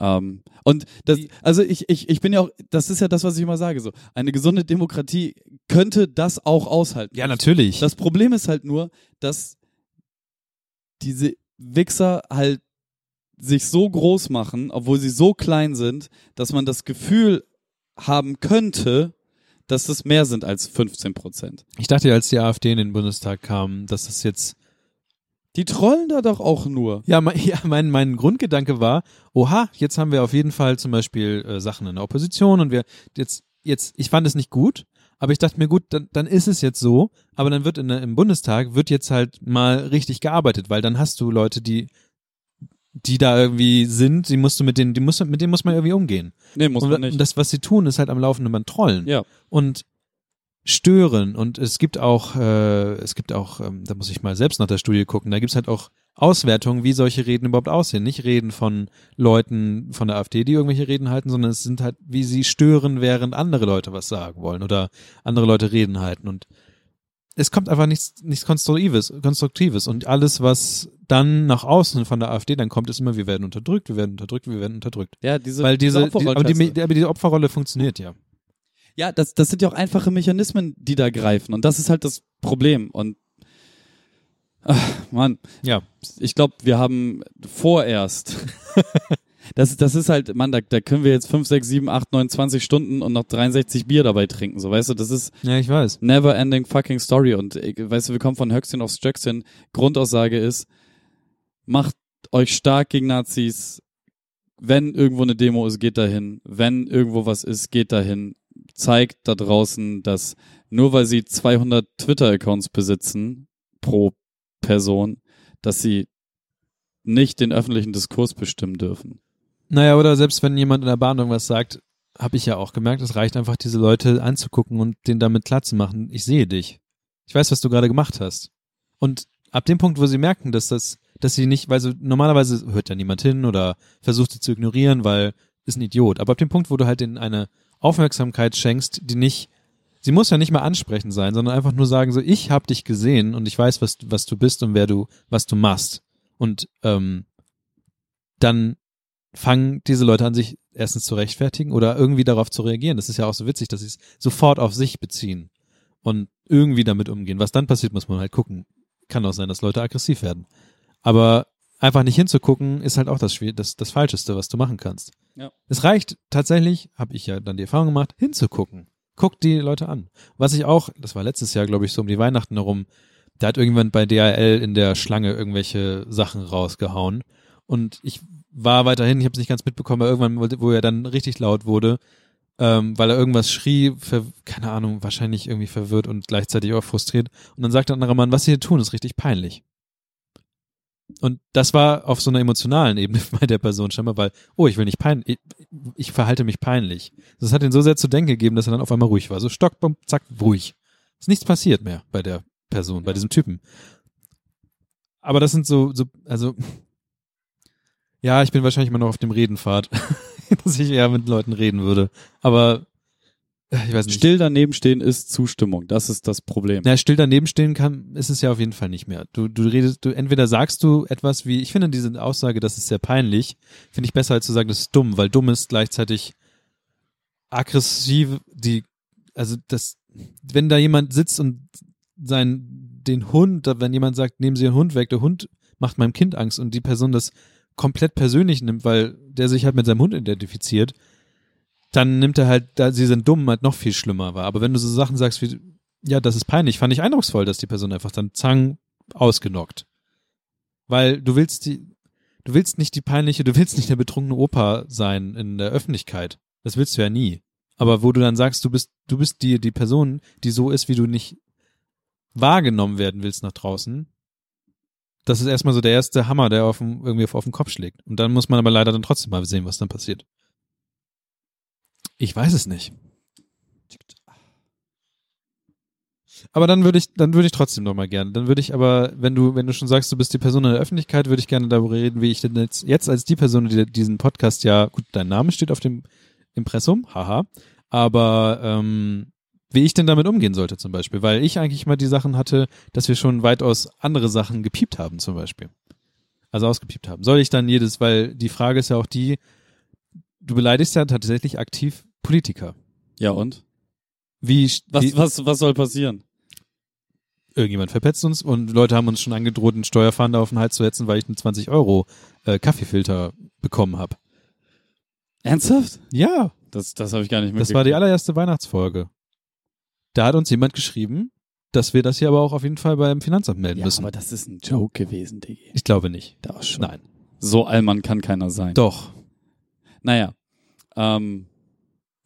Ähm, und das, also ich, ich, ich bin ja auch, das ist ja das, was ich immer sage, so. Eine gesunde Demokratie könnte das auch aushalten. Ja, natürlich. Das Problem ist halt nur, dass diese Wichser halt sich so groß machen, obwohl sie so klein sind, dass man das Gefühl haben könnte, dass es mehr sind als 15 Prozent. ich dachte, als die AfD in den Bundestag kam, dass das jetzt Die trollen da doch auch nur. Ja, mein, ja mein, mein Grundgedanke war, oha, jetzt haben wir auf jeden Fall zum Beispiel äh, Sachen in der Opposition und wir jetzt, jetzt, ich fand es nicht gut, aber ich dachte mir, gut, dann, dann ist es jetzt so, aber dann wird in, im Bundestag, wird jetzt halt mal richtig gearbeitet, weil dann hast du Leute, die die da irgendwie sind, die musst du mit denen, die musst, du- mit denen muss man irgendwie umgehen. Nee, muss und, man nicht. und das, was sie tun, ist halt am laufenden Band trollen ja. und stören. Und es gibt auch äh, es gibt auch ähm, da muss ich mal selbst nach der Studie gucken da gibt's halt auch Auswertungen wie solche Reden überhaupt aussehen. Nicht Reden von Leuten von der AfD die irgendwelche Reden halten sondern es sind halt wie sie stören während andere Leute was sagen wollen oder andere Leute Reden halten. Und es kommt einfach nichts nichts konstruktives konstruktives. Und alles was dann nach außen von der AfD dann kommt ist immer wir werden unterdrückt wir werden unterdrückt wir werden unterdrückt. Ja, diese, weil diese, die, aber, die, aber diese Opferrolle funktioniert ja Ja, das, das sind ja auch einfache Mechanismen, die da greifen. Und das ist halt das Problem. Und Mann, Ja. ich glaube, wir haben vorerst. das, das ist halt, Mann, da, da können wir jetzt 5, 6, 7, 8, 9, 20 Stunden und noch 63 Bier dabei trinken. So, weißt du, das ist Ja, ich weiß. never ending fucking story. Und ich, weißt du, wir kommen von Höchstchen aufs Stöckchen. Grundaussage ist, macht euch stark gegen Nazis. Wenn irgendwo eine Demo ist, geht dahin. Wenn irgendwo was ist, geht dahin. Zeigt da draußen, dass nur weil sie 200 Twitter-Accounts besitzen pro Person, dass sie nicht den öffentlichen Diskurs bestimmen dürfen. Naja, oder selbst wenn jemand in der Bahn irgendwas sagt, habe ich ja auch gemerkt, es reicht einfach, diese Leute anzugucken und denen damit klar zu machen, ich sehe dich. Ich weiß, was du gerade gemacht hast. Und ab dem Punkt, wo sie merken, dass das, dass sie nicht, weil so normalerweise hört ja niemand hin oder versucht sie zu ignorieren, weil ist ein Idiot. Aber ab dem Punkt, wo du halt in eine Aufmerksamkeit schenkst, die nicht, sie muss ja nicht mal ansprechend sein, sondern einfach nur sagen so, ich habe dich gesehen und ich weiß, was, was du bist und wer du, was du machst. Und ähm, dann fangen diese Leute an, sich erstens zu rechtfertigen oder irgendwie darauf zu reagieren. Das ist ja auch so witzig, dass sie es sofort auf sich beziehen und irgendwie damit umgehen. Was dann passiert, muss man halt gucken. Kann auch sein, dass Leute aggressiv werden. Aber einfach nicht hinzugucken, ist halt auch das, Schwier das, das Falscheste, was du machen kannst. Ja. Es reicht tatsächlich, habe ich ja dann die Erfahrung gemacht, hinzugucken. Guckt die Leute an. Was ich auch, das war letztes Jahr, glaube ich, so um die Weihnachten herum, da hat irgendjemand bei DHL in der Schlange irgendwelche Sachen rausgehauen. Und ich war weiterhin, ich habe es nicht ganz mitbekommen, aber irgendwann, wo er dann richtig laut wurde, ähm, weil er irgendwas schrie, ver, keine Ahnung, wahrscheinlich irgendwie verwirrt und gleichzeitig auch frustriert. Und dann sagt der andere Mann, was sie hier tun, ist richtig peinlich. Und das war auf so einer emotionalen Ebene bei der Person scheinbar, weil, oh, ich will nicht peinlich, ich, ich verhalte mich peinlich. Das hat ihn so sehr zu denken gegeben, dass er dann auf einmal ruhig war. So stock, bum, zack, ruhig. Ist nichts passiert mehr bei der Person, bei diesem Typen. Aber das sind so, so, also, ja, ich bin wahrscheinlich immer noch auf dem Redenpfad, dass ich eher mit Leuten reden würde. Aber ich weiß nicht. Still daneben stehen ist Zustimmung. Das ist das Problem. Na, still daneben stehen kann, ist es ja auf jeden Fall nicht mehr. Du, du redest, du, entweder sagst du etwas wie, ich finde diese Aussage, das ist sehr peinlich, finde ich besser als zu sagen, das ist dumm, weil dumm ist gleichzeitig aggressiv, die, also das, wenn da jemand sitzt und sein, den Hund, wenn jemand sagt, nehmen Sie Ihren Hund weg, der Hund macht meinem Kind Angst und die Person das komplett persönlich nimmt, weil der sich halt mit seinem Hund identifiziert, dann nimmt er halt, da sie sind dumm, halt noch viel schlimmer war. Aber wenn du so Sachen sagst wie, ja, das ist peinlich, fand ich eindrucksvoll, dass die Person einfach dann zang ausgenockt. Weil du willst die, du willst nicht die peinliche, du willst nicht der betrunkene Opa sein in der Öffentlichkeit. Das willst du ja nie. Aber wo du dann sagst, du bist, du bist die, die Person, die so ist, wie du nicht wahrgenommen werden willst nach draußen, das ist erstmal so der erste Hammer, der auf dem, irgendwie auf, auf den Kopf schlägt. Und dann muss man aber leider dann trotzdem mal sehen, was dann passiert. Ich weiß es nicht. Aber dann würde ich, dann würde ich trotzdem noch mal gerne. Dann würde ich aber, wenn du, wenn du schon sagst, du bist die Person in der Öffentlichkeit, würde ich gerne darüber reden, wie ich denn jetzt, jetzt als die Person, die diesen Podcast ja, gut, dein Name steht auf dem Impressum, haha, aber ähm, wie ich denn damit umgehen sollte zum Beispiel, weil ich eigentlich mal die Sachen hatte, dass wir schon weitaus andere Sachen gepiept haben zum Beispiel. Also ausgepiept haben. Soll ich dann jedes, weil die Frage ist ja auch die, du beleidigst ja tatsächlich aktiv Politiker. Ja, und? Wie, Was, wie was, was soll passieren? irgendjemand verpetzt uns und Leute haben uns schon angedroht, einen Steuerfahnder auf den Hals zu setzen, weil ich einen 20 Euro äh, Kaffeefilter bekommen habe. Ernsthaft? Ja, Das, das habe ich gar nicht das mitgekriegt. war die allererste Weihnachtsfolge. Da hat uns jemand geschrieben, dass wir das hier aber auch auf jeden Fall beim Finanzamt melden ja, müssen. aber das ist ein Joke gewesen, Diggi. Ich glaube nicht. Da schon. Nein. So allmann kann keiner sein. Doch. Naja. Ähm,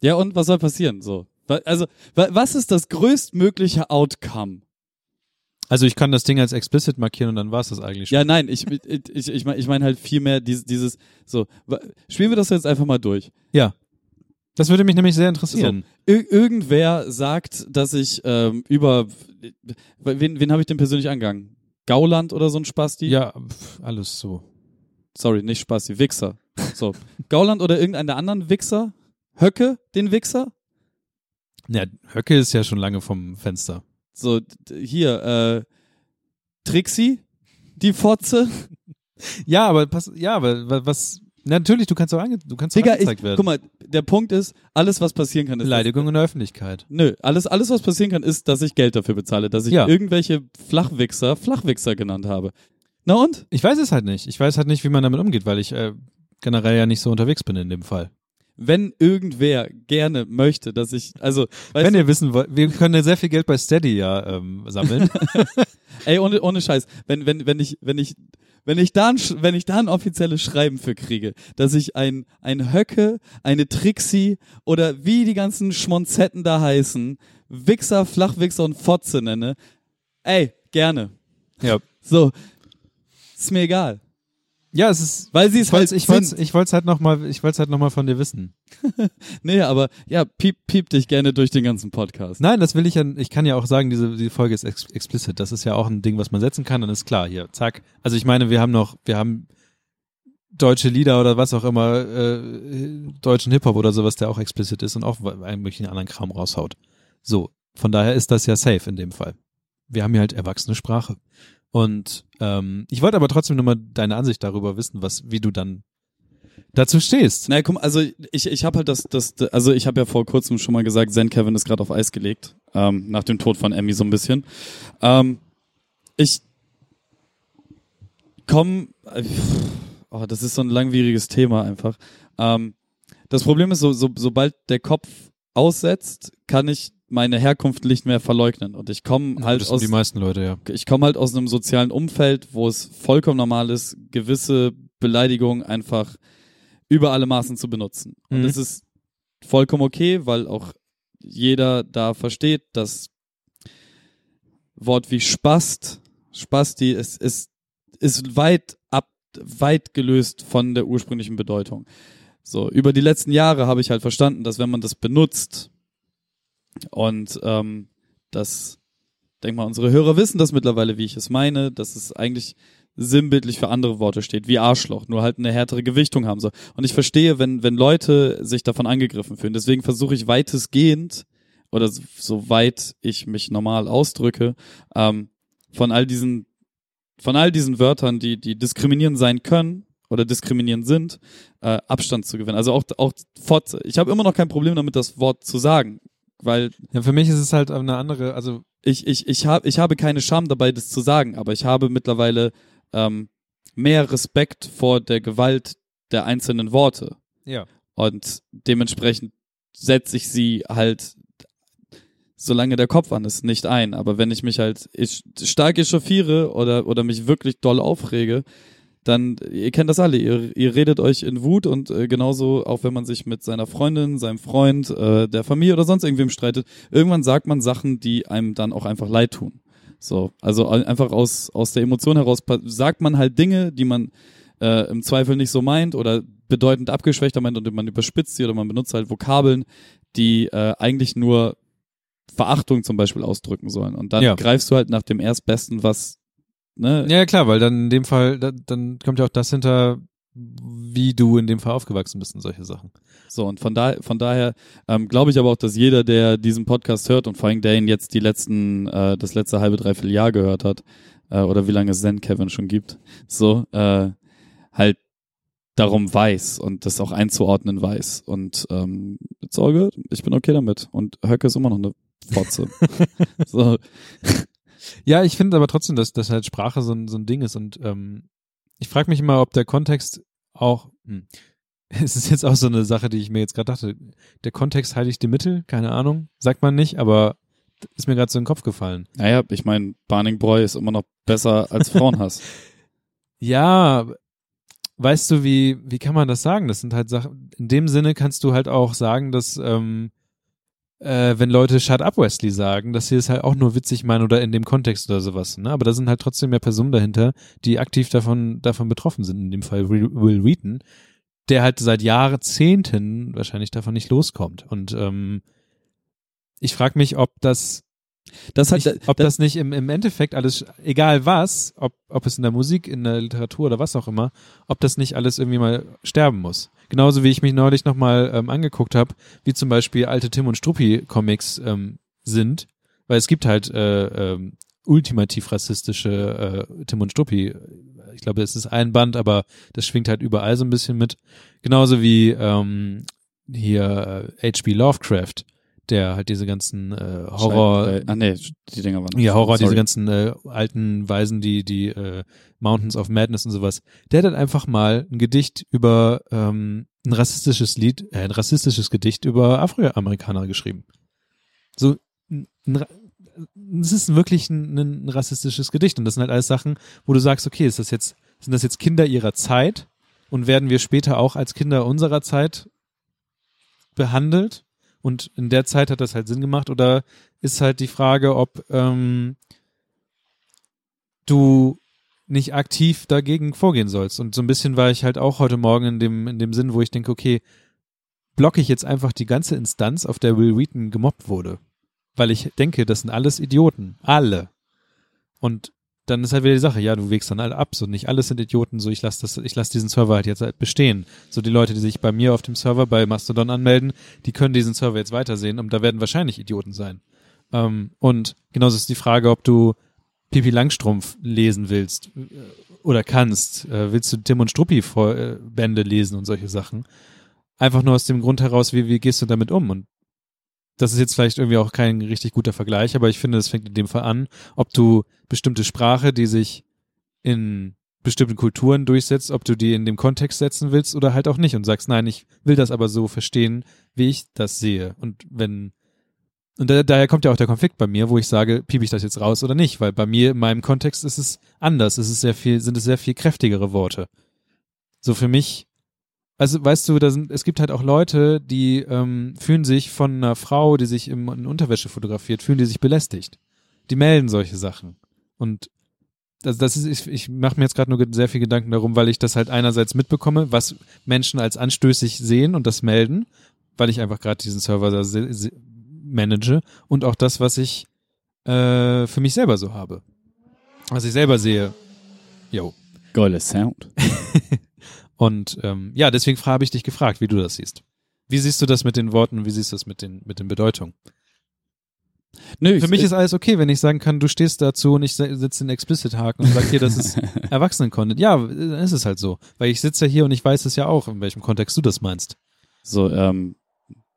ja, und was soll passieren? So. Also, wa- was ist das größtmögliche Outcome? Also ich kann das Ding als explicit markieren und dann war es das eigentlich schon. Ja, nein, ich, ich, ich, ich meine ich mein halt viel mehr dieses, dieses, so, spielen wir das jetzt einfach mal durch. Ja. Das würde mich nämlich sehr interessieren. Ir irgendwer sagt, dass ich ähm, über, wen, wen habe ich denn persönlich angegangen? Gauland oder so ein Spasti? Ja, pf, alles so. Sorry, nicht Spasti, Wichser. So. Gauland oder irgendeinen der anderen Wichser? Höcke, den Wichser? Ja, Höcke ist ja schon lange vom Fenster. So, hier, äh, Trixie, die Fotze. Ja, aber pass, ja, aber wa- was, Natürlich, du kannst auch, ange du kannst auch Digga, ich, angezeigt werden. guck mal, der Punkt ist, alles was passieren kann, ist, Beleidigung in der Öffentlichkeit. Nö, alles, alles was passieren kann, ist, dass ich Geld dafür bezahle, dass ich Ja. irgendwelche Flachwichser Flachwichser genannt habe. Na und? Ich weiß es halt nicht. Ich weiß halt nicht, wie man damit umgeht, weil ich äh, generell ja nicht so unterwegs bin in dem Fall. Wenn irgendwer gerne möchte, dass ich, also, Wenn du, ihr wissen wollt, wir können ja sehr viel Geld bei Steady ja ähm, sammeln. ey, ohne, ohne Scheiß, wenn, wenn, wenn ich, wenn ich, wenn ich da ein, wenn ich da ein offizielles Schreiben für kriege, dass ich ein, ein Höcke, eine Trixie oder wie die ganzen Schmonzetten da heißen, Wichser, Flachwichser und Fotze nenne, ey, gerne. ja. So, ist mir egal. Ja, es ist. Weil sie es Ich wollte halt ich wollt's, ich wollt's halt nochmal, ich wollt's halt noch mal von dir wissen. Nee, aber ja, piep, piep dich gerne durch den ganzen Podcast. Nein, das will ich ja, ich kann ja auch sagen, diese, diese Folge ist ex explicit. Das ist ja auch ein Ding, was man setzen kann, dann ist klar, hier, zack. Also ich meine, wir haben noch, wir haben deutsche Lieder oder was auch immer, äh, deutschen Hip-Hop oder sowas, der auch explicit ist und auch einen möglichen anderen Kram raushaut. So, von daher ist das ja safe in dem Fall. Wir haben ja halt erwachsene Sprache. Und ähm, ich wollte aber trotzdem nochmal deine Ansicht darüber wissen, was, wie du dann dazu stehst. Guck mal, also ich, ich habe halt das, das, also ich habe ja vor kurzem schon mal gesagt, Zen Kevin ist gerade auf Eis gelegt, ähm, nach dem Tod von Emmy so ein bisschen. Ähm, ich komm, äh, oh, das ist so ein langwieriges Thema einfach. Ähm, das Problem ist, so, so, sobald der Kopf aussetzt, kann ich meine Herkunft nicht mehr verleugnen und ich komme halt aus die meisten Leute, ja. ich komme halt aus einem sozialen Umfeld, wo es vollkommen normal ist, gewisse Beleidigungen einfach über alle Maßen zu benutzen. Und Mhm. es ist vollkommen okay, weil auch jeder da versteht, dass Wort wie Spast, Spasti, es ist, ist weit ab, weit gelöst von der ursprünglichen Bedeutung. So, über die letzten Jahre habe ich halt verstanden, dass wenn man das benutzt und ähm, das denk mal, unsere Hörer wissen das mittlerweile, wie ich es meine, dass es eigentlich sinnbildlich für andere Worte steht, wie Arschloch, nur halt eine härtere Gewichtung haben soll. Und ich verstehe, wenn, wenn Leute sich davon angegriffen fühlen. Deswegen versuche ich weitestgehend, oder so- soweit ich mich normal ausdrücke, ähm, von all diesen, von all diesen Wörtern, die, die diskriminierend sein können oder diskriminierend sind, äh, Abstand zu gewinnen. Also auch, auch Fotze. Ich habe immer noch kein Problem damit, das Wort zu sagen, weil Ja, für mich ist es halt eine andere, also ich, ich, ich, hab, ich habe keine Scham dabei, das zu sagen, aber ich habe mittlerweile ähm, mehr Respekt vor der Gewalt der einzelnen Worte. ja. Und dementsprechend setze ich sie halt, solange der Kopf an ist, nicht ein. Aber wenn ich mich halt ich, stark echauffiere oder, oder mich wirklich doll aufrege, dann, ihr kennt das alle, ihr, ihr redet euch in Wut und äh, genauso, auch wenn man sich mit seiner Freundin, seinem Freund, äh, der Familie oder sonst irgendwem streitet, irgendwann sagt man Sachen, die einem dann auch einfach leid tun. So, also ein- einfach aus, aus der Emotion heraus sagt man halt Dinge, die man äh, im Zweifel nicht so meint oder bedeutend abgeschwächter meint und man überspitzt sie oder man benutzt halt Vokabeln, die äh, eigentlich nur Verachtung zum Beispiel ausdrücken sollen. Und dann Ja. greifst du halt nach dem Erstbesten, was, ne, Ja, klar, weil dann in dem Fall, da, dann kommt ja auch das hinter, wie du in dem Fall aufgewachsen bist und solche Sachen. So, und von, da, von daher ähm, glaube ich aber auch, dass jeder, der diesen Podcast hört und vor allem der ihn jetzt die letzten, äh, das letzte halbe, dreiviertel Jahr gehört hat, äh, oder wie lange es Zen Kevin schon gibt, so, äh, halt darum weiß und das auch einzuordnen weiß. Und ähm, it's all good. Ich bin okay damit. Und Höcke ist immer noch eine Fotze. so, Ja, ich finde aber trotzdem, dass, dass halt Sprache so ein, so ein Ding ist und ähm, ich frage mich immer, ob der Kontext auch, hm, es ist jetzt auch so eine Sache, die ich mir jetzt gerade dachte, der Kontext heiligt die Mittel, keine Ahnung, sagt man nicht, aber ist mir gerade so in den Kopf gefallen. naja, ich meine, Barning Boy ist immer noch besser als Frauenhass. Ja, weißt du, wie, wie kann man das sagen? Das sind halt Sachen, in dem Sinne kannst du halt auch sagen, dass, ähm, äh, wenn Leute Shut Up Wesley sagen, dass sie es halt auch nur witzig meinen oder in dem Kontext oder sowas, ne? Aber da sind halt trotzdem mehr Personen dahinter, die aktiv davon, davon betroffen sind, in dem Fall Will Wheaton, der halt seit Jahrzehnten wahrscheinlich davon nicht loskommt. Und ähm, ich frage mich, ob das Das hat, nicht, ob das, nicht im, im Endeffekt alles, egal was, ob, ob es in der Musik, in der Literatur oder was auch immer, ob das nicht alles irgendwie mal sterben muss. Genauso wie ich mich neulich nochmal ähm, angeguckt habe, wie zum Beispiel alte Tim und Struppi Comics ähm, sind, weil es gibt halt äh, ähm, ultimativ rassistische äh, Tim und Struppi ich glaube, es ist ein Band, aber das schwingt halt überall so ein bisschen mit. Genauso wie ähm, hier äh, H.P. Lovecraft, der halt diese ganzen äh, Horror, Schein- Ah nee, die Dinger waren. ja, Horror, diese Sorry. ganzen äh, alten Weisen, die, die äh, Mountains of Madness und sowas. Der hat dann einfach mal ein Gedicht über ähm, ein rassistisches Lied, äh, ein rassistisches Gedicht über Afroamerikaner geschrieben. So, ein, ein, es ist wirklich ein, ein rassistisches Gedicht und das sind halt alles Sachen, wo du sagst, okay, ist das jetzt, sind das jetzt Kinder ihrer Zeit und werden wir später auch als Kinder unserer Zeit behandelt? Und in der Zeit hat das halt Sinn gemacht oder ist halt die Frage, ob ähm, du nicht aktiv dagegen vorgehen sollst. Und so ein bisschen war ich halt auch heute Morgen in dem, in dem Sinn, wo ich denke, okay, blocke ich jetzt einfach die ganze Instanz, auf der Will Wheaton gemobbt wurde. Weil ich denke, das sind alles Idioten. Alle. Und dann ist halt wieder die Sache, ja, du wägst dann alle ab, so nicht alles sind Idioten, so ich lasse das, ich lasse diesen Server halt jetzt halt bestehen. So die Leute, die sich bei mir auf dem Server bei Mastodon anmelden, die können diesen Server jetzt weitersehen und da werden wahrscheinlich Idioten sein. Ähm, und genauso ist die Frage, ob du Pipi Langstrumpf lesen willst äh, oder kannst. Äh, willst du Tim und Struppi vor, äh, Bände lesen und solche Sachen? Einfach nur aus dem Grund heraus, wie, wie gehst du damit um? Und das ist jetzt vielleicht irgendwie auch kein richtig guter Vergleich, aber ich finde, das fängt in dem Fall an, ob du bestimmte Sprache, die sich in bestimmten Kulturen durchsetzt, ob du die in dem Kontext setzen willst oder halt auch nicht und sagst, nein, ich will das aber so verstehen, wie ich das sehe. Und wenn und da, daher kommt ja auch der Konflikt bei mir, wo ich sage, piep ich das jetzt raus oder nicht, weil bei mir in meinem Kontext ist es anders, es ist sehr viel, sind es sehr viel kräftigere Worte. So für mich, also weißt du, da sind, es gibt halt auch Leute, die ähm, fühlen sich von einer Frau, die sich im, in Unterwäsche fotografiert, fühlen die sich belästigt. Die melden solche Sachen. Und das, das ist, ich, ich mache mir jetzt gerade nur sehr viel Gedanken darum, weil ich das halt einerseits mitbekomme, was Menschen als anstößig sehen und das melden, weil ich einfach gerade diesen Server manage und auch das, was ich äh, für mich selber so habe. Was ich selber sehe. Jo. Geiler Sound. Und ähm, ja, deswegen habe ich dich gefragt, wie du das siehst. Wie siehst du das mit den Worten wie siehst du das mit den, mit den Bedeutungen? Nö, Für mich ist alles okay, wenn ich sagen kann, du stehst dazu und ich setze den Explicit-Haken und sag hier, das ist Erwachsenen-Content. Ja, dann ist es halt so. Weil ich sitze ja hier und ich weiß es ja auch, in welchem Kontext du das meinst. So, ähm,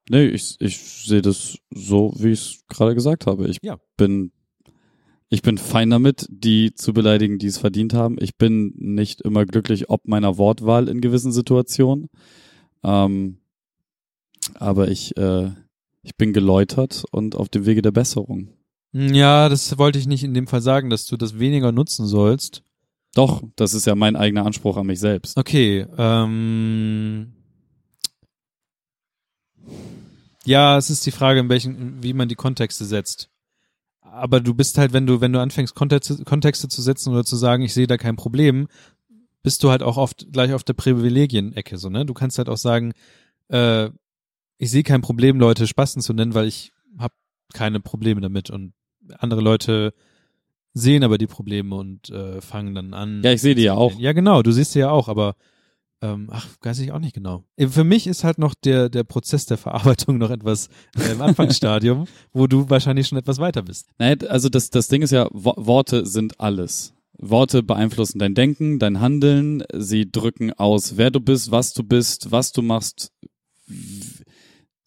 nee, ich, ich sehe das so, wie ich es gerade gesagt habe. Ich Ja. bin, ich bin fein damit, die zu beleidigen, die es verdient haben. Ich bin nicht immer glücklich ob meiner Wortwahl in gewissen Situationen. Ähm, aber ich, äh, ich bin geläutert und auf dem Wege der Besserung. Ja, das wollte ich nicht in dem Fall sagen, dass du das weniger nutzen sollst. Doch, das ist ja mein eigener Anspruch an mich selbst. Okay, ähm. Ja, es ist die Frage, in welchen, wie man die Kontexte setzt. Aber du bist halt, wenn du, wenn du anfängst, Kontexte, Kontexte zu setzen oder zu sagen, ich sehe da kein Problem, bist du halt auch oft gleich auf der Privilegien-Ecke, so, ne? Du kannst halt auch sagen, äh, ich sehe kein Problem, Leute Spasten zu nennen, weil ich habe keine Probleme damit und andere Leute sehen aber die Probleme und äh, fangen dann an. Ja, ich sehe die ja auch. Ja, genau, du siehst sie ja auch, aber ähm, ach, weiß ich auch nicht genau. Äh, Für mich ist halt noch der, der Prozess der Verarbeitung noch etwas äh, im Anfangsstadium, wo du wahrscheinlich schon etwas weiter bist. Naja, also das, das Ding ist ja, Wo Worte sind alles. Worte beeinflussen dein Denken, dein Handeln, sie drücken aus, wer du bist, was du bist, was du machst.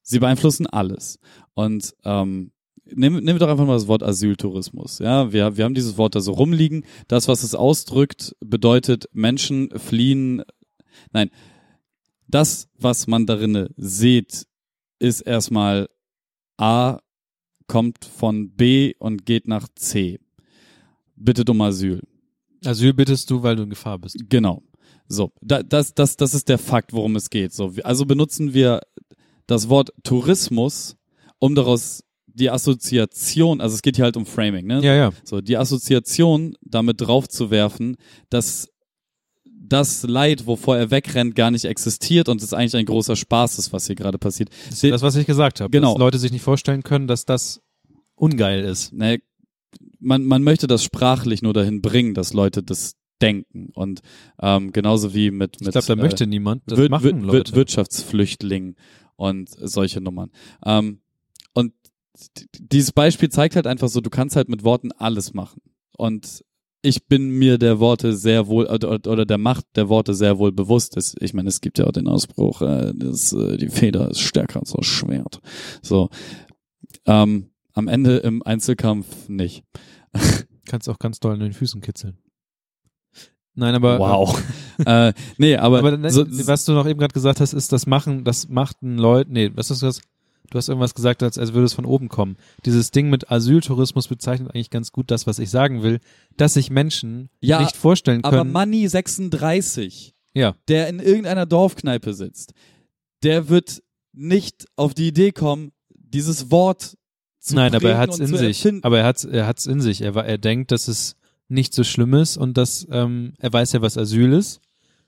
Sie beeinflussen alles. Und ähm, nimm, nimm doch einfach mal das Wort Asyltourismus. Ja, wir, wir haben dieses Wort da so rumliegen. Das, was es ausdrückt, bedeutet, Menschen fliehen. Nein, das, was man darinne sieht, ist erstmal A kommt von B und geht nach C. Bittet um Asyl. Asyl bittest du, weil du in Gefahr bist. Genau. So, da, das, das, das ist der Fakt, worum es geht. So, also benutzen wir das Wort Tourismus, um daraus die Assoziation, also es geht hier halt um Framing, ne? Ja, ja. So, die Assoziation damit draufzuwerfen, dass das Leid, wovor er wegrennt, gar nicht existiert und es eigentlich ein großer Spaß ist, was hier gerade passiert. Das was ich gesagt habe. Genau. Dass Leute sich nicht vorstellen können, dass das ungeil ist. ne, man, man möchte das sprachlich nur dahin bringen, dass Leute das denken. Und ähm, genauso wie mit, mit Ich glaube, da äh, möchte niemand. Das Wir- machen Leute. Wir- Wirtschaftsflüchtlingen und solche Nummern. Ähm, und dieses Beispiel zeigt halt einfach so, du kannst halt mit Worten alles machen. Und ich bin mir der Worte sehr wohl oder, oder der Macht der Worte sehr wohl bewusst. ist. Ich meine, es gibt ja auch den Ausspruch, äh, das, äh, die Feder ist stärker als das Schwert. So, ähm, am Ende im Einzelkampf nicht. Kannst auch ganz doll in den Füßen kitzeln. Nein, aber wow. äh, nee, aber, aber so, was du noch eben gerade gesagt hast, ist das machen, das macht ein Leut, nee, was hast du das? Du hast irgendwas gesagt, als, als würde es von oben kommen. Dieses Ding mit Asyltourismus bezeichnet eigentlich ganz gut das, was ich sagen will, dass sich Menschen Ja, nicht vorstellen können. aber Money 36, ja, der in irgendeiner Dorfkneipe sitzt, der wird nicht auf die Idee kommen, dieses Wort zu nein, aber er hat's und in sich. erfinden. Aber er hat's, er hat's in sich. Er, er denkt, dass es nicht so schlimm ist und dass ähm, er weiß ja, was Asyl ist.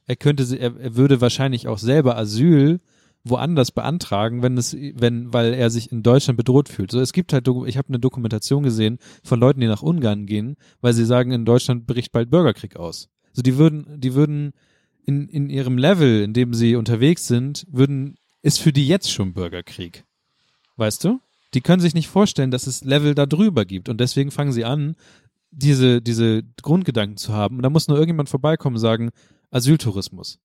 Er könnte, er, er würde wahrscheinlich auch selber Asyl woanders beantragen, wenn es, wenn, weil er sich in Deutschland bedroht fühlt. So, es gibt halt, ich habe eine Dokumentation gesehen von Leuten, die nach Ungarn gehen, weil sie sagen, in Deutschland bricht bald Bürgerkrieg aus. So, die würden, die würden in, in ihrem Level, in dem sie unterwegs sind, würden, ist für die jetzt schon Bürgerkrieg. Weißt du? Die können sich nicht vorstellen, dass es Level da drüber gibt und deswegen fangen sie an, diese, diese Grundgedanken zu haben. Und da muss nur irgendjemand vorbeikommen und sagen, Asyltourismus.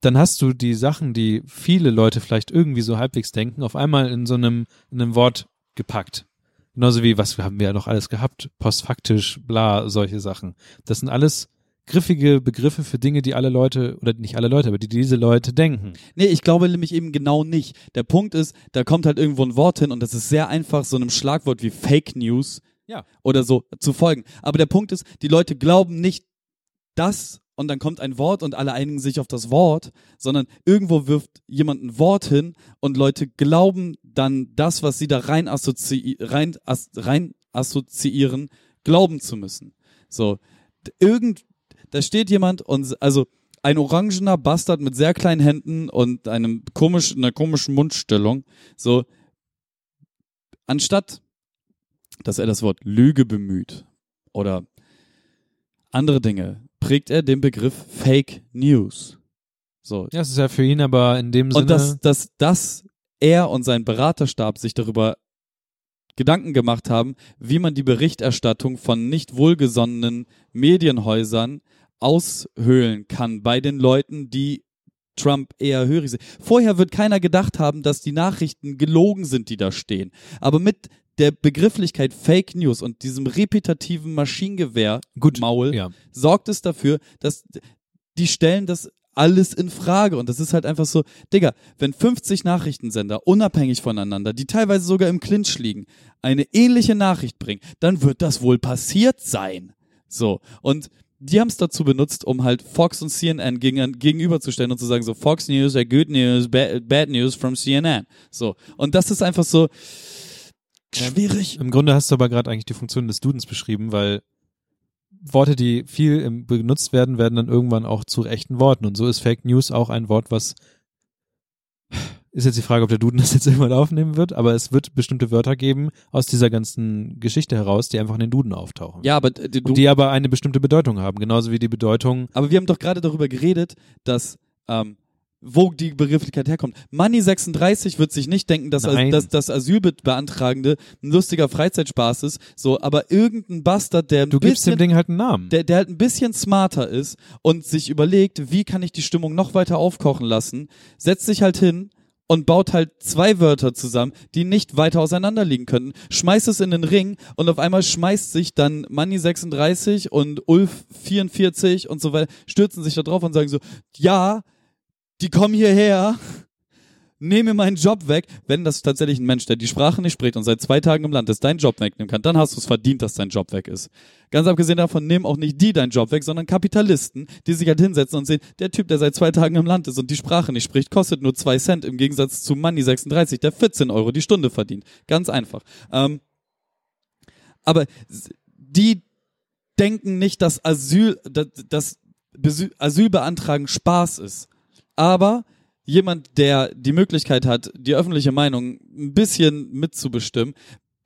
Dann hast du die Sachen, die viele Leute vielleicht irgendwie so halbwegs denken, auf einmal in so einem, in einem Wort gepackt. Genauso wie, was haben wir ja noch alles gehabt? Postfaktisch, bla, solche Sachen. Das sind alles griffige Begriffe für Dinge, die alle Leute, oder nicht alle Leute, aber die diese Leute denken. Nee, ich glaube nämlich eben genau nicht. Der Punkt ist, da kommt halt irgendwo ein Wort hin und das ist sehr einfach, so einem Schlagwort wie Fake News Ja. oder so zu folgen. Aber der Punkt ist, die Leute glauben nicht das und dann kommt ein Wort und alle einigen sich auf das Wort, sondern irgendwo wirft jemand ein Wort hin und Leute glauben dann das, was sie da rein, assozi rein, as rein assoziieren, glauben zu müssen. So, irgend, da steht jemand und, also, ein orangener Bastard mit sehr kleinen Händen und einem komisch, einer komischen Mundstellung, so, anstatt, dass er das Wort Lüge bemüht oder andere Dinge, prägt er den Begriff Fake News. So. Ja, es ist ja für ihn aber in dem Sinne. Und dass, dass, dass er und sein Beraterstab sich darüber Gedanken gemacht haben, wie man die Berichterstattung von nicht wohlgesonnenen Medienhäusern aushöhlen kann bei den Leuten, die Trump eher hörig sind. Vorher wird keiner gedacht haben, dass die Nachrichten gelogen sind, die da stehen. Aber mit der Begrifflichkeit Fake News und diesem repetitiven Maschinengewehr Gut, Maul ja. sorgt es dafür, dass die stellen das alles in Frage. Und das ist halt einfach so, Digga, wenn 50 Nachrichtensender unabhängig voneinander, die teilweise sogar im Clinch liegen, eine ähnliche Nachricht bringen, dann wird das wohl passiert sein. So. Und die haben es dazu benutzt, um halt Fox und CNN gegen, gegenüberzustellen und zu sagen, so Fox News, are good news, bad, bad news from CNN. So. Und das ist einfach so schwierig. Im Grunde hast du aber gerade eigentlich die Funktion des Dudens beschrieben, weil Worte, die viel benutzt werden, werden dann irgendwann auch zu echten Worten. Und so ist Fake News auch ein Wort, was ist jetzt die Frage, ob der Duden das jetzt irgendwann aufnehmen wird, aber es wird bestimmte Wörter geben aus dieser ganzen Geschichte heraus, die einfach in den Duden auftauchen. Ja, aber du, Und die aber eine bestimmte Bedeutung haben, genauso wie die Bedeutung. Aber wir haben doch gerade darüber geredet, dass ähm, wo die Begrifflichkeit herkommt. Money 36 wird sich nicht denken, dass, Nein. dass das Asylbeantragende ein lustiger Freizeitspaß ist, so, aber irgendein Bastard, der ein Du gibst dem bisschen, Ding halt einen Namen. der, der halt ein bisschen smarter ist und sich überlegt, wie kann ich die Stimmung noch weiter aufkochen lassen, setzt sich halt hin und baut halt zwei Wörter zusammen, die nicht weiter auseinander liegen könnten, schmeißt es in den Ring und auf einmal schmeißt sich dann Money 36 und Ulf 44 und so weiter, stürzen sich da drauf und sagen so, ja, die kommen hierher, nehmen mir meinen Job weg. Wenn das tatsächlich ein Mensch, der die Sprache nicht spricht und seit zwei Tagen im Land ist, deinen Job wegnehmen kann, dann hast du es verdient, dass dein Job weg ist. Ganz abgesehen davon nehmen auch nicht die deinen Job weg, sondern Kapitalisten, die sich halt hinsetzen und sehen, der Typ, der seit zwei Tagen im Land ist und die Sprache nicht spricht, kostet nur zwei Cent im Gegensatz zu Money 36, der 14 Euro die Stunde verdient. Ganz einfach. Ähm, aber die denken nicht, dass Asyl, dass, Besü- Asylbeantragen Spaß ist. Aber jemand, der die Möglichkeit hat, die öffentliche Meinung ein bisschen mitzubestimmen,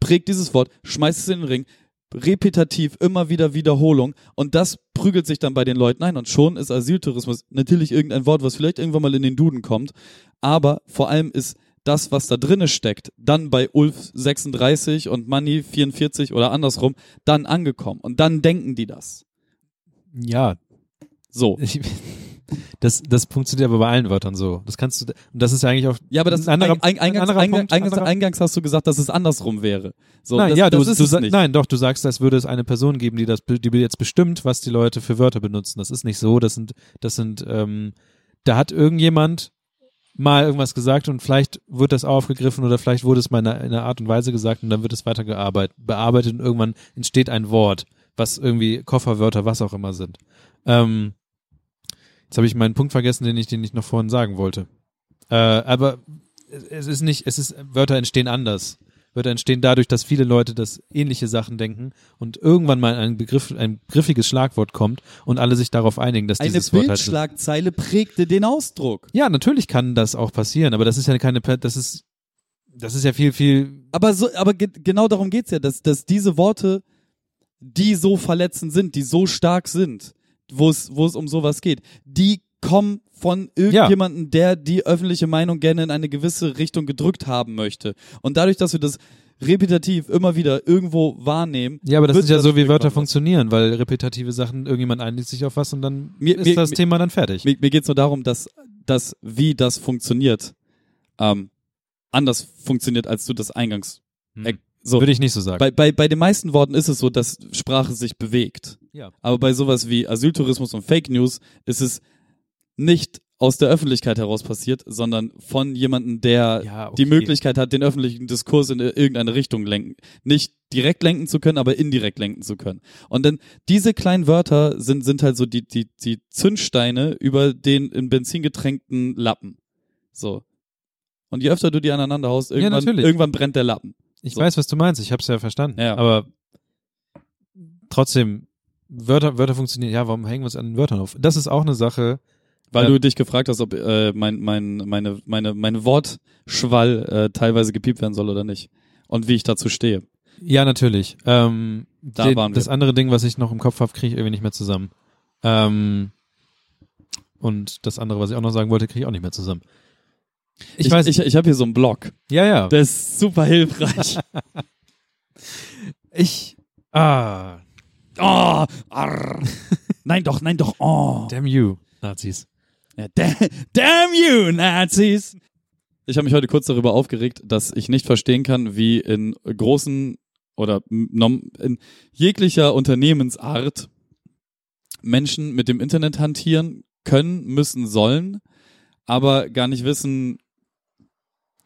prägt dieses Wort, schmeißt es in den Ring, repetitiv, immer wieder Wiederholung. Und das prügelt sich dann bei den Leuten ein. Und schon ist Asyltourismus natürlich irgendein Wort, was vielleicht irgendwann mal in den Duden kommt, aber vor allem ist das, was da drinne steckt, dann bei Ulf 36 und Money 44 oder andersrum, dann angekommen. Und dann denken die das. Ja, So. ich, das, das funktioniert aber bei allen Wörtern so. Das kannst du, und das ist ja eigentlich auch Ja, aber das ist ein anderer, ein, ein, ein eingangs, eingangs, Punkt, eingangs, eingangs hast du gesagt, dass es andersrum wäre. So, nein, das, ja, du, das ist du es sa- nicht. nein, doch, du sagst, als würde es eine Person geben, die das, die jetzt bestimmt, was die Leute für Wörter benutzen. Das ist nicht so. Das sind, das sind, ähm, da hat irgendjemand mal irgendwas gesagt und vielleicht wird das aufgegriffen oder vielleicht wurde es mal in einer, in einer Art und Weise gesagt und dann wird es weitergearbeitet, bearbeitet und irgendwann entsteht ein Wort, was irgendwie Kofferwörter, was auch immer sind. Ähm, jetzt habe ich meinen Punkt vergessen, den ich, den ich noch vorhin sagen wollte. Äh, aber es- ist nicht, es ist, Wörter entstehen anders. Wörter entstehen dadurch, dass viele Leute das ähnliche Sachen denken und irgendwann mal ein Begriff, ein griffiges Schlagwort kommt und alle sich darauf einigen, dass Eine dieses Wort halt Bildschlagzeile prägte den Ausdruck. ja, natürlich kann das auch passieren, aber das ist ja keine, das ist, das ist ja viel, viel, Aber so, aber ge genau darum geht's ja, dass, dass diese Worte, die so verletzend sind, die so stark sind, wo es, wo es um sowas geht, die kommen von irgendjemandem, der die öffentliche Meinung gerne in eine gewisse Richtung gedrückt haben möchte. Und dadurch, dass wir das repetitiv immer wieder irgendwo wahrnehmen, ja, aber das ist ja so, wie Wörter funktionieren, weil repetitive Sachen, irgendjemand einigt sich auf was und dann Mir- ist mir- das mir- Thema dann fertig. Mir, mir geht's nur darum, dass, dass wie das funktioniert, ähm, anders funktioniert, als du das eingangs. Hm. So. Würde ich nicht so sagen. Bei, bei, bei den meisten Worten ist es so, dass Sprache sich bewegt. ja. Aber bei sowas wie Asyltourismus und Fake News ist es nicht aus der Öffentlichkeit heraus passiert, sondern von jemandem, der Ja, okay. die Möglichkeit hat, den öffentlichen Diskurs in irgendeine Richtung lenken. Nicht direkt lenken zu können, aber indirekt lenken zu können. Und dann diese kleinen Wörter sind, sind halt so die, die, die Zündsteine über den in Benzin getränkten Lappen. So. Und je öfter du die aneinander haust, irgendwann, natürlich. irgendwann brennt der Lappen. Ich So. weiß, was du meinst. Ich habe es ja verstanden. Ja. Aber trotzdem, Wörter, Wörter funktionieren. Ja, warum hängen wir uns an den Wörtern auf? Das ist auch eine Sache. Weil Ja. du dich gefragt hast, ob äh, mein, mein, meine, meine, mein Wortschwall äh, teilweise gepiept werden soll oder nicht. Und wie ich dazu stehe. Ja, natürlich. Ähm, Da den, waren wir. Das andere Ding, was ich noch im Kopf habe, kriege ich irgendwie nicht mehr zusammen. Ähm, und das andere, was ich auch noch sagen wollte, kriege ich auch nicht mehr zusammen. Ich, Ich, weiß, ich, ich habe hier so einen Blog. ja, ja. Der ist super hilfreich. ich, ah, oh, arr. Nein doch, nein doch. Oh. damn you, Nazis. Ja, da- damn you, Nazis! Ich habe mich heute kurz darüber aufgeregt, dass ich nicht verstehen kann, wie in großen oder in jeglicher Unternehmensart Menschen mit dem Internet hantieren können, müssen, sollen, aber gar nicht wissen,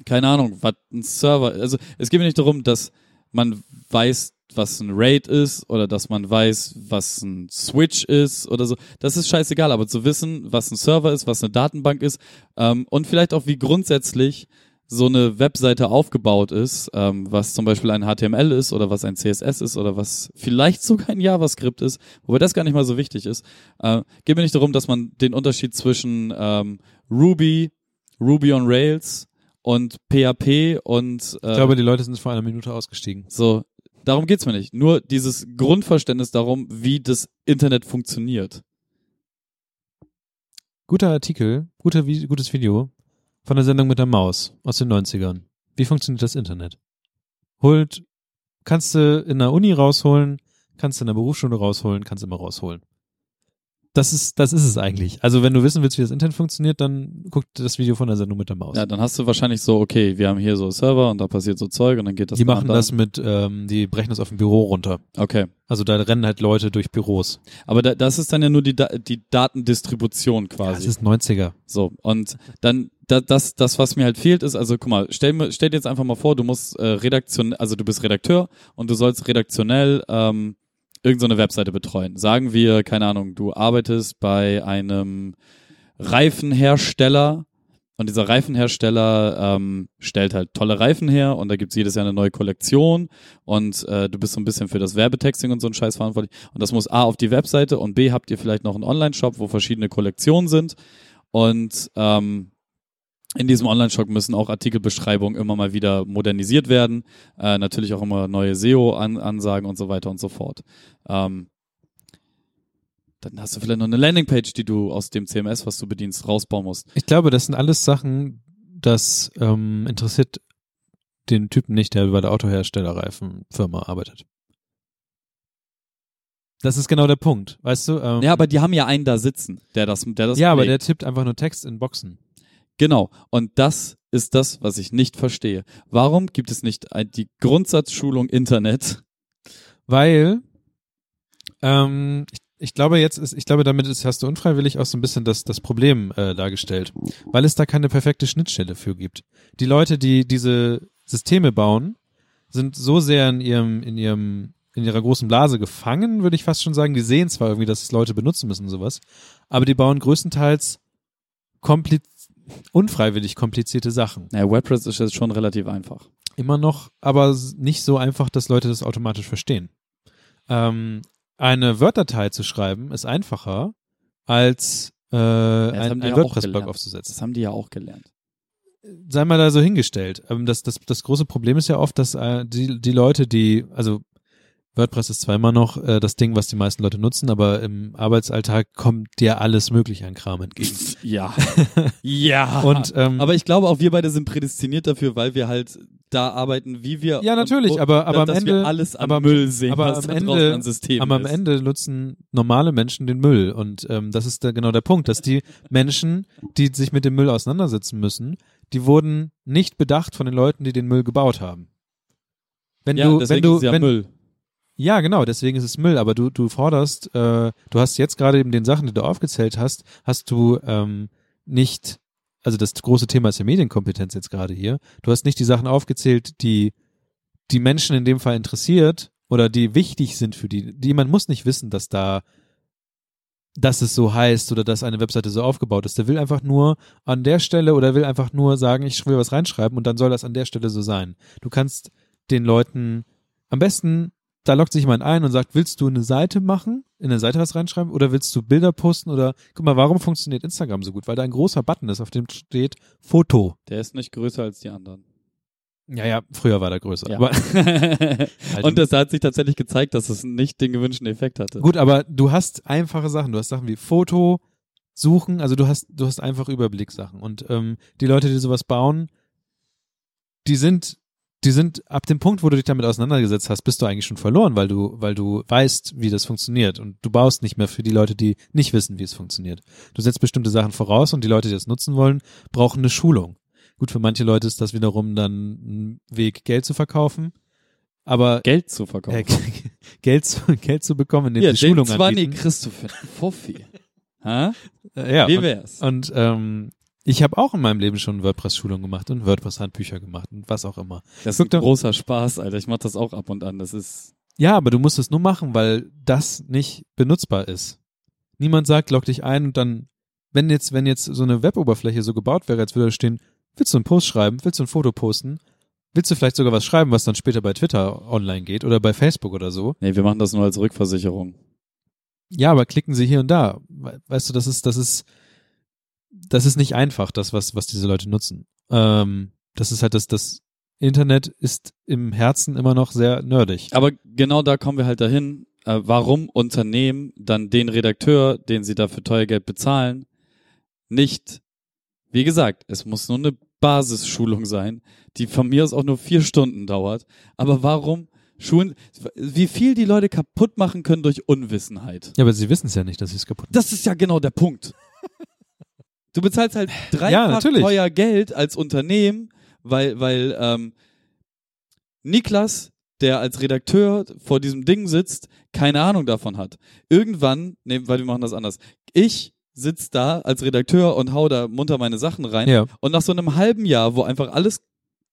keine Ahnung, was ein Server, also es geht mir nicht darum, dass man weiß, was ein RAID ist oder dass man weiß, was ein Switch ist oder so. Das ist scheißegal, aber zu wissen, was ein Server ist, was eine Datenbank ist ähm, und vielleicht auch wie grundsätzlich so eine Webseite aufgebaut ist, ähm, was zum Beispiel ein HTML ist oder was ein CSS ist oder was vielleicht sogar ein JavaScript ist, wobei das gar nicht mal so wichtig ist. Äh, geht mir nicht darum, dass man den Unterschied zwischen ähm, Ruby, Ruby on Rails und PHP und äh, Ich glaube, die Leute sind vor einer Minute ausgestiegen. so, darum geht's mir nicht. Nur dieses Grundverständnis darum, wie das Internet funktioniert. Guter Artikel, guter, gutes Video von der Sendung mit der Maus aus den 90ern. Wie funktioniert das Internet? Holt, kannst du in der Uni rausholen, kannst du in der Berufsschule rausholen, kannst immer rausholen. Das ist, das ist es eigentlich. Also wenn du wissen willst, wie das Internet funktioniert, dann guck das Video von der Sendung mit der Maus. Ja, dann hast du wahrscheinlich so, okay, wir haben hier so Server und da passiert so Zeug und dann geht das die da machen das mit, ähm, die brechen das auf dem Büro runter. Okay. Also da rennen halt Leute durch Büros. Aber da, das ist dann ja nur die, Da- die Datendistribution Ja, quasi. es ist 90er. So, und dann da, das, das, was mir halt fehlt, ist, also guck mal, stell, mir, stell dir jetzt einfach mal vor, du musst äh, redaktion, also du bist Redakteur und du sollst redaktionell ähm, irgendeine so Webseite betreuen. Sagen wir, keine Ahnung, du arbeitest bei einem Reifenhersteller und dieser Reifenhersteller ähm, stellt halt tolle Reifen her und da gibt's jedes Jahr eine neue Kollektion und äh, du bist so ein bisschen für das Werbetexting und so ein Scheiß verantwortlich. Und das muss A auf die Webseite und B habt ihr vielleicht noch einen Online-Shop, wo verschiedene Kollektionen sind. Und ähm, in diesem Online-Shop müssen auch Artikelbeschreibungen immer mal wieder modernisiert werden. Äh, natürlich auch immer neue SEO-Ansagen und so weiter und so fort. Ähm, dann hast du vielleicht noch eine Landingpage, die du aus dem CMS, was du bedienst, rausbauen musst. Ich glaube, das sind alles Sachen, das ähm, interessiert den Typen nicht, der bei der Autoherstellerreifenfirma arbeitet. Das ist genau der Punkt, weißt du? Ähm, Ja, aber die haben ja einen da sitzen, der das, der das ja, aber pflegt. der tippt einfach nur Text in Boxen. Genau. Und das ist das, was ich nicht verstehe. Warum gibt es nicht die Grundsatzschulung Internet? Weil, ähm, ich, ich glaube jetzt ist, ich glaube damit ist, hast du unfreiwillig auch so ein bisschen das, das Problem äh, dargestellt, weil es da keine perfekte Schnittstelle für gibt. Die Leute, die diese Systeme bauen, sind so sehr in ihrem, in ihrem, in ihrer großen Blase gefangen, würde ich fast schon sagen. Die sehen zwar irgendwie, dass es Leute benutzen müssen und sowas, aber die bauen größtenteils kompliz unfreiwillig komplizierte Sachen. Naja, WordPress ist jetzt schon relativ einfach. Immer noch, aber nicht so einfach, dass Leute das automatisch verstehen. Ähm, eine Word-Datei zu schreiben ist einfacher als äh, ja auch WordPress-Blog gelernt. aufzusetzen. Das haben die ja auch gelernt. Sei mal da so hingestellt. Ähm, das, das, das große Problem ist ja oft, dass äh, die, die Leute, die, also WordPress ist zwar immer noch äh, das Ding, was die meisten Leute nutzen, aber im Arbeitsalltag kommt dir alles mögliche an Kram entgegen. Ja. ja. Und ähm, aber ich glaube, auch wir beide sind prädestiniert dafür, weil wir halt da arbeiten, wie wir. Ja, natürlich, und, aber- aber am dass Ende- wir alles an aber- Müll sehen, aber was am Ende- an Systemen Aber am ist. Ende nutzen normale Menschen den Müll. Und ähm, das ist da genau der Punkt, dass die Menschen, die sich mit dem Müll auseinandersetzen müssen, die wurden nicht bedacht von den Leuten, die den Müll gebaut haben. Wenn ja, du, wenn du, ist es ja wenn, Müll. Ja, genau, deswegen ist es Müll, aber du, du forderst, äh, du hast jetzt gerade eben den Sachen, die du aufgezählt hast, hast du ähm, nicht, also das große Thema ist ja Medienkompetenz jetzt gerade hier, du hast nicht die Sachen aufgezählt, die die Menschen in dem Fall interessiert oder die wichtig sind für die. Die man muss nicht wissen, dass da dass es so heißt oder dass eine Webseite so aufgebaut ist. Der will einfach nur an der Stelle oder will einfach nur sagen, ich will was reinschreiben und dann soll das an der Stelle so sein. Du kannst den Leuten am besten, da lockt sich jemand ein und sagt, willst du eine Seite machen, in eine Seite was reinschreiben oder willst du Bilder posten oder guck mal, warum funktioniert Instagram so gut? Weil da ein großer Button ist, auf dem steht Foto. Der ist nicht größer als die anderen. Ja, ja, früher war der größer. Ja. Aber, Und das hat sich tatsächlich gezeigt, dass es nicht den gewünschten Effekt hatte. Gut, aber du hast einfache Sachen. Du hast Sachen wie Foto, Suchen, also du hast, du hast einfach Überblickssachen. Und ähm, die Leute, die sowas bauen, die sind, die sind ab dem Punkt, wo du dich damit auseinandergesetzt hast, bist du eigentlich schon verloren, weil du, weil du weißt, wie das funktioniert. Und du baust nicht mehr für die Leute, die nicht wissen, wie es funktioniert. Du setzt bestimmte Sachen voraus und die Leute, die das nutzen wollen, brauchen eine Schulung. Gut, für manche Leute ist das wiederum dann ein Weg, Geld zu verkaufen. Aber Geld zu verkaufen. äh, Geld, zu, Geld zu bekommen, indem ja, sie Schulung den 20 anbieten. für einen Fuffi. Hä? Äh, ja, Wie und, wär's? und ähm, ich habe auch in meinem Leben schon WordPress-Schulung gemacht und WordPress-Handbücher gemacht und was auch immer. Das ist guck ein großer Spaß, Alter. Ich mach das auch ab und an. Das ist. Ja, aber du musst es nur machen, weil das nicht benutzbar ist. Niemand sagt, log dich ein und dann, wenn jetzt, wenn jetzt so eine Web-Oberfläche so gebaut wäre, als würde da stehen, willst du einen Post schreiben, willst du ein Foto posten, willst du vielleicht sogar was schreiben, was dann später bei Twitter online geht oder bei Facebook oder so. Nee, wir machen das nur als Rückversicherung. Ja, aber klicken sie hier und da. We- Weißt du, das ist, das ist, das ist nicht einfach, das, was, was diese Leute nutzen. Ähm, das ist halt das, das Internet ist im Herzen immer noch sehr nerdig. Aber genau da kommen wir halt dahin, äh, warum Unternehmen dann den Redakteur, den sie dafür teuer Geld bezahlen, nicht, wie gesagt, es muss nur eine Basisschulung sein, die von mir aus auch nur vier Stunden dauert. Aber warum Schulen, wie viel die Leute kaputt machen können durch Unwissenheit? Ja, aber sie wissen es ja nicht, dass sie es kaputt machen. Das ist ja genau der Punkt. Du bezahlst halt Ja, dreifach natürlich. teuer Geld als Unternehmen, weil, weil ähm, Niklas, der als Redakteur vor diesem Ding sitzt, keine Ahnung davon hat. Irgendwann, nee, weil wir machen das anders. Ich sitz da als Redakteur und hau da munter meine Sachen rein. Ja. Und nach so einem halben Jahr, wo einfach alles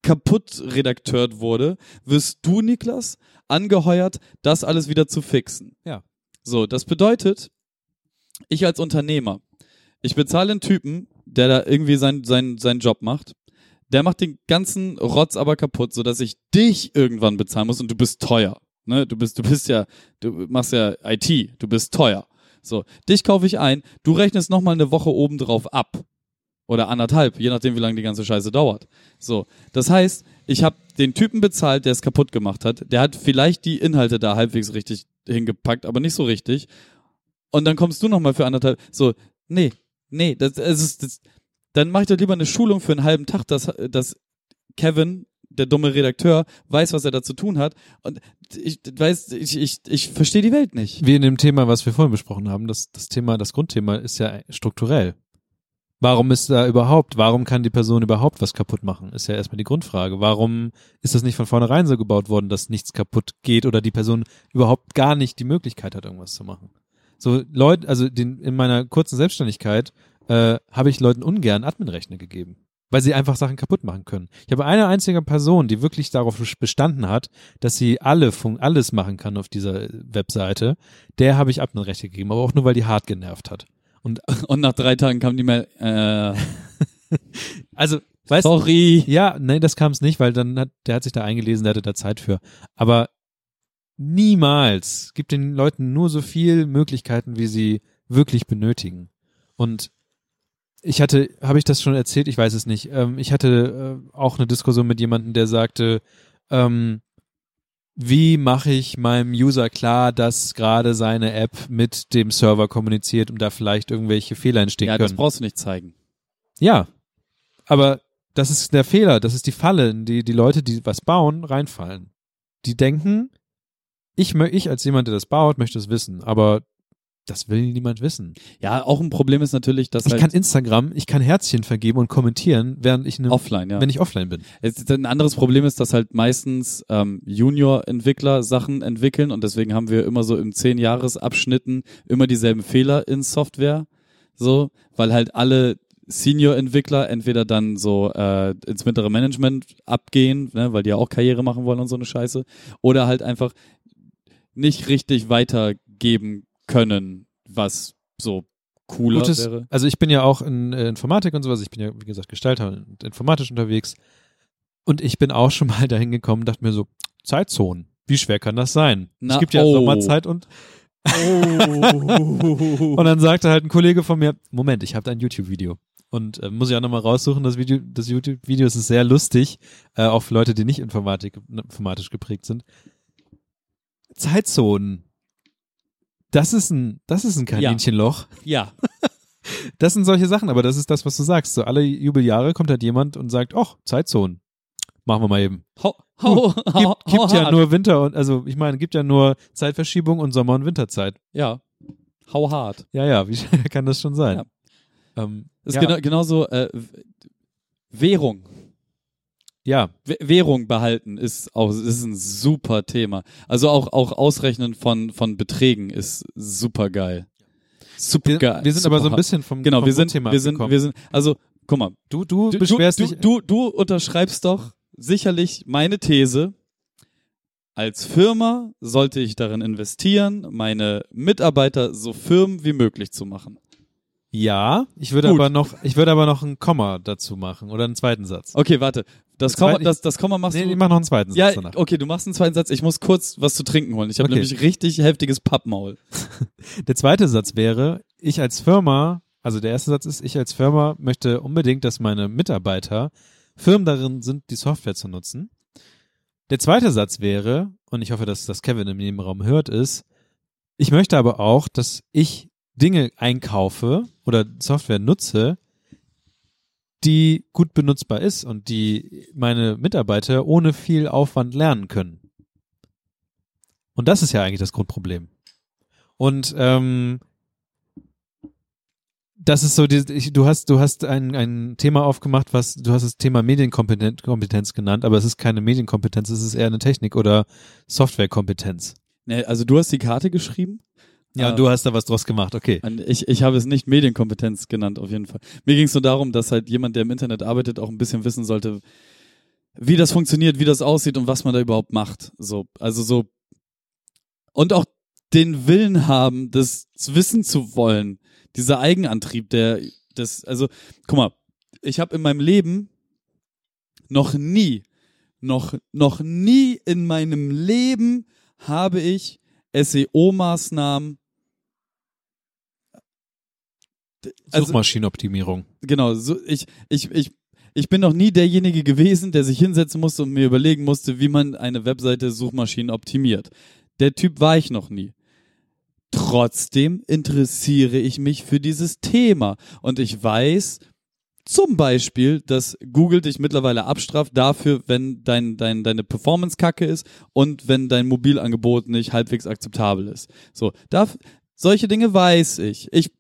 kaputt redakteurt wurde, wirst du, Niklas, angeheuert, das alles wieder zu fixen. Ja. So, das bedeutet, ich als Unternehmer, ich bezahle einen Typen, der da irgendwie seinen sein, seinen Job macht. Der macht den ganzen Rotz aber kaputt, sodass ich dich irgendwann bezahlen muss und du bist teuer. Ne? Du bist, du bist ja, du machst ja IT, du bist teuer. So, dich kaufe ich ein, du rechnest nochmal eine Woche obendrauf ab. Oder anderthalb, je nachdem, wie lange die ganze Scheiße dauert. So, das heißt, ich habe den Typen bezahlt, der es kaputt gemacht hat. Der hat vielleicht die Inhalte da halbwegs richtig hingepackt, aber nicht so richtig. Und dann kommst du nochmal für anderthalb. So, nee, nee, das, es ist, das, dann mach ich doch lieber eine Schulung für einen halben Tag, dass, dass Kevin der dumme Redakteur weiß, was er da zu tun hat. Und ich weiß, ich, ich, ich verstehe die Welt nicht. Wie in dem Thema, was wir vorhin besprochen haben, das, das Thema, das Grundthema ist ja strukturell. Warum ist da überhaupt, warum kann die Person überhaupt was kaputt machen? Ist ja erstmal die Grundfrage. Warum ist das nicht von vornherein so gebaut worden, dass nichts kaputt geht oder die Person überhaupt gar nicht die Möglichkeit hat, irgendwas zu machen? So Leute, also den, in meiner kurzen Selbstständigkeit äh, habe ich Leuten ungern Adminrechner gegeben, weil sie einfach Sachen kaputt machen können. Ich habe eine einzige Person, die wirklich darauf bestanden hat, dass sie alle Fun alles machen kann auf dieser Webseite. Der habe ich Adminrechte gegeben, aber auch nur, weil die hart genervt hat. Und, Und nach drei Tagen kam die Mail, äh, also, weißt sorry. Ja, nein, das kam es nicht, weil dann hat, der hat sich da eingelesen, der hatte da Zeit für. Aber niemals gibt den Leuten nur so viel Möglichkeiten, wie sie wirklich benötigen. Und ich hatte, habe ich das schon erzählt? Ich weiß es nicht. Ähm, ich hatte äh, auch eine Diskussion mit jemandem, der sagte, ähm, wie mache ich meinem User klar, dass gerade seine App mit dem Server kommuniziert und da vielleicht irgendwelche Fehler entstehen Ja, das können? brauchst du nicht zeigen. Ja, aber das ist der Fehler, das ist die Falle, in die die Leute, die was bauen, reinfallen. Die denken, ich, ich als jemand, der das baut, möchte es wissen, aber das will niemand wissen. Ja, auch ein Problem ist natürlich, dass Ich halt kann Instagram, ich kann Herzchen vergeben und kommentieren, während ich, ne, offline, ja. wenn ich offline bin. Es ein anderes Problem ist, dass halt meistens ähm, Junior-Entwickler Sachen entwickeln und deswegen haben wir immer so im zehn Jahresabschnitten immer dieselben Fehler in Software, so, weil halt alle Senior-Entwickler entweder dann so äh, ins mittlere Management abgehen, ne, weil die ja auch Karriere machen wollen und so eine Scheiße, oder halt einfach nicht richtig weitergeben können, was so cooler Gutes, wäre. also ich bin ja auch in äh, Informatik und sowas, ich bin ja, wie gesagt, Gestalter und informatisch unterwegs. Und ich bin auch schon mal dahin gekommen und dachte mir so, Zeitzonen, wie schwer kann das sein? Na, es gibt ja oh. Sommerzeit und Und dann sagte halt ein Kollege von mir, Moment, ich habe da ein YouTube-Video. Und äh, muss ich auch nochmal raussuchen, das Video, das YouTube-Video ist sehr lustig, äh, auch für Leute, die nicht Informatik, informatisch geprägt sind. Zeitzonen. Das ist ein, das ist ein Kaninchenloch. ja, Das sind solche Sachen, aber das ist das, was du sagst. So alle Jubeljahre kommt halt jemand und sagt, ach, Zeitzonen. Machen wir mal eben. hau, hau, hau, Gibt, gibt hau ja hart. nur Winter und, also ich meine, gibt ja nur Zeitverschiebung und Sommer- und Winterzeit. Ja, hau hart. Ja, ja, wie kann das schon sein? Ja. Ähm, Das ja, ist genau, genauso äh, Währung. Ja, Währung behalten ist auch ist ein super Thema. Also auch auch Ausrechnen von von Beträgen ist super geil. Super wir, geil. wir sind super aber so ein bisschen vom, genau. vom Wir sind Grundthema wir sind wir sind also guck mal. du, du, Du, beschwerst du, dich. du, du unterschreibst doch sicherlich meine These. Als Firma sollte ich darin investieren, meine Mitarbeiter so firm wie möglich zu machen. ja, ich würde Gut. aber noch, ich würde aber noch ein Komma dazu machen oder einen zweiten Satz. Okay, warte. Das zweite- das, das Komma machst Nee, du. ich mach noch einen zweiten Ja, Satz danach. okay, du machst einen zweiten Satz. Ich muss kurz was zu trinken holen. Ich habe Okay. nämlich richtig heftiges Pappmaul. Der zweite Satz wäre, ich als Firma, also der erste Satz ist, ich als Firma möchte unbedingt, dass meine Mitarbeiter firm darin sind, die Software zu nutzen. Der zweite Satz wäre, und ich hoffe, dass das Kevin im Nebenraum hört, ist, ich möchte aber auch, dass ich Dinge einkaufe oder Software nutze, die gut benutzbar ist und die meine Mitarbeiter ohne viel Aufwand lernen können. Und das ist ja eigentlich das Grundproblem. Und ähm, das ist so, die, du hast, du hast ein, ein Thema aufgemacht, was, du hast das Thema Medienkompetenz Kompetenz genannt, aber es ist keine Medienkompetenz, es ist eher eine Technik- oder Softwarekompetenz. Ne, also du hast die Karte geschrieben. Ja, und du hast da was draus gemacht, okay. Ich, ich habe es nicht Medienkompetenz genannt, auf jeden Fall. Mir ging es nur darum, dass halt jemand, der im Internet arbeitet, auch ein bisschen wissen sollte, wie das funktioniert, wie das aussieht und was man da überhaupt macht. So, also so und auch den Willen haben, das wissen zu wollen. Dieser Eigenantrieb, der das, also, guck mal, ich habe in meinem Leben noch nie, noch, noch nie in meinem Leben habe ich SEO-Maßnahmen also- Suchmaschinenoptimierung. genau, so ich, ich, ich, ich bin noch nie derjenige gewesen, der sich hinsetzen musste und mir überlegen musste, wie man eine Webseite Suchmaschinen optimiert. Der Typ war ich noch nie. Trotzdem interessiere ich mich für dieses Thema und ich weiß, Zum Beispiel, dass Google dich mittlerweile abstraft dafür, wenn dein, dein, deine Performance kacke ist und wenn dein Mobilangebot nicht halbwegs akzeptabel ist. So, darf, solche Dinge weiß ich. Ich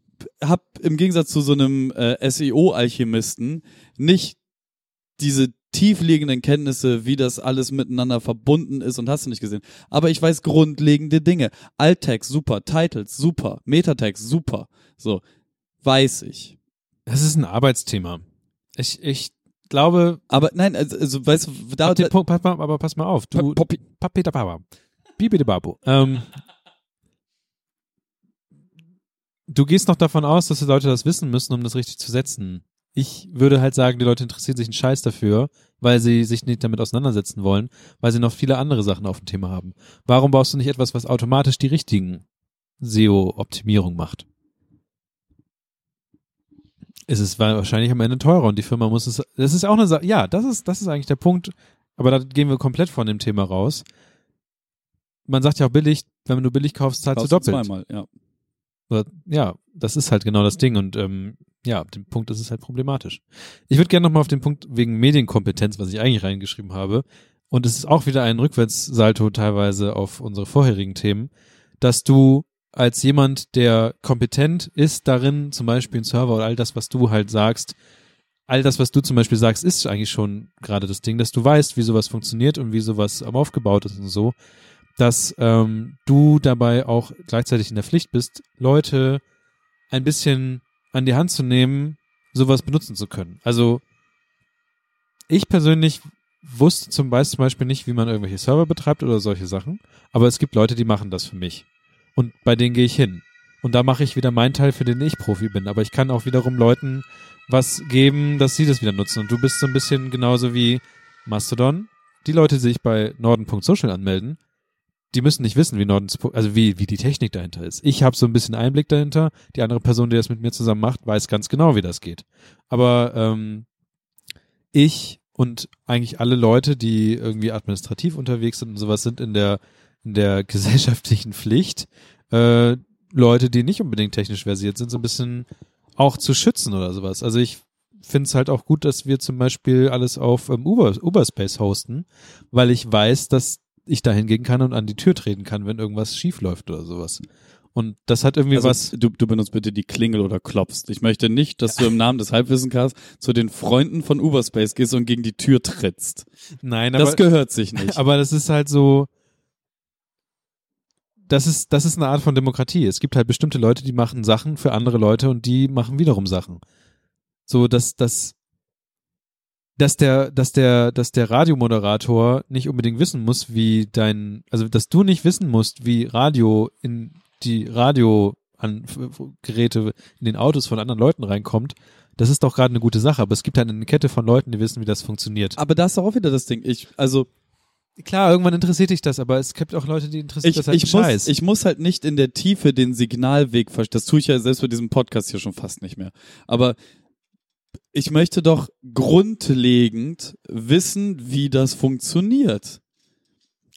habe im Gegensatz zu so einem äh, SEO-Alchemisten nicht diese tiefliegenden Kenntnisse, wie das alles miteinander verbunden ist und hast du nicht gesehen. Aber ich weiß grundlegende Dinge. Alt-Text, super. Titles, super. Metatext, super. So, weiß ich. Das ist ein Arbeitsthema. Ich, ich glaube. Aber nein, also, also weißt du, da, da Punkt, pass mal, aber pass mal auf. Du, Poppy. Papita Papa. Bibi de Babu. Ähm, du gehst noch davon aus, dass die Leute das wissen müssen, um das richtig zu setzen. Ich würde halt sagen, die Leute interessieren sich einen Scheiß dafür, weil sie sich nicht damit auseinandersetzen wollen, weil sie noch viele andere Sachen auf dem Thema haben. Warum baust du nicht etwas, was automatisch die richtigen SEO-Optimierung macht? Es ist wahrscheinlich am Ende teurer und die Firma muss es, das ist auch eine Sache, ja, das ist, das ist eigentlich der Punkt, aber da gehen wir komplett von dem Thema raus. Man sagt ja auch billig, wenn du billig kaufst, zahlst du doppelt. zweimal, ja. Ja, das ist halt genau das Ding und ähm, ja, ab dem Punkt ist es halt problematisch. Ich würde gerne nochmal auf den Punkt wegen Medienkompetenz, was ich eigentlich reingeschrieben habe, und es ist auch wieder ein Rückwärtssalto teilweise auf unsere vorherigen Themen, dass du als jemand, der kompetent ist darin, zum Beispiel ein Server oder all das, was du halt sagst, all das, was du zum Beispiel sagst, ist eigentlich schon gerade das Ding, dass du weißt, wie sowas funktioniert und wie sowas aufgebaut ist und so, dass ähm, du dabei auch gleichzeitig in der Pflicht bist, Leute ein bisschen an die Hand zu nehmen, sowas benutzen zu können. Also ich persönlich wusste zum Beispiel nicht, wie man irgendwelche Server betreibt oder solche Sachen, aber es gibt Leute, die machen das für mich. Und bei denen gehe ich hin. Und da mache ich wieder meinen Teil, für den ich Profi bin. Aber ich kann auch wiederum Leuten was geben, dass sie das wieder nutzen. Und du bist so ein bisschen genauso wie Mastodon. Die Leute, die sich bei Norden.social anmelden, die müssen nicht wissen, wie Norden, also wie, wie die Technik dahinter ist. Ich habe so ein bisschen Einblick dahinter. Die andere Person, die das mit mir zusammen macht, weiß ganz genau, wie das geht. Aber ähm, ich und eigentlich alle Leute, die irgendwie administrativ unterwegs sind und sowas, sind in der in der gesellschaftlichen Pflicht, äh, Leute, die nicht unbedingt technisch versiert sind, so ein bisschen auch zu schützen oder sowas. Also ich finde es halt auch gut, dass wir zum Beispiel alles auf ähm, Uber, Uberspace hosten, weil ich weiß, dass ich da hingehen kann und an die Tür treten kann, wenn irgendwas schief läuft oder sowas. Und das hat irgendwie Also, was. Du, du benutzt bitte die Klingel oder klopfst. Ich möchte nicht, dass du im Namen des Halbwissencasts zu den Freunden von Uberspace gehst und gegen die Tür trittst. Nein, aber Das gehört sich nicht. Aber das ist halt so, das ist, das ist eine Art von Demokratie. Es gibt halt bestimmte Leute, die machen Sachen für andere Leute und die machen wiederum Sachen. So, dass, dass, dass der, dass der, dass der Radiomoderator nicht unbedingt wissen muss, wie dein, also, dass du nicht wissen musst, wie Radio in die Radio an Geräte in den Autos von anderen Leuten reinkommt. Das ist doch gerade eine gute Sache, aber es gibt halt eine Kette von Leuten, die wissen, wie das funktioniert. Aber da ist doch auch wieder das Ding. Ich, also, Klar, irgendwann interessiert dich das, aber es gibt auch Leute, die interessiert ich, das halt ich, muss, Scheiß. ich muss halt nicht in der Tiefe den Signalweg verstehen. Das tue ich ja selbst bei diesem Podcast hier schon fast nicht mehr. Aber ich möchte doch grundlegend wissen, wie das funktioniert.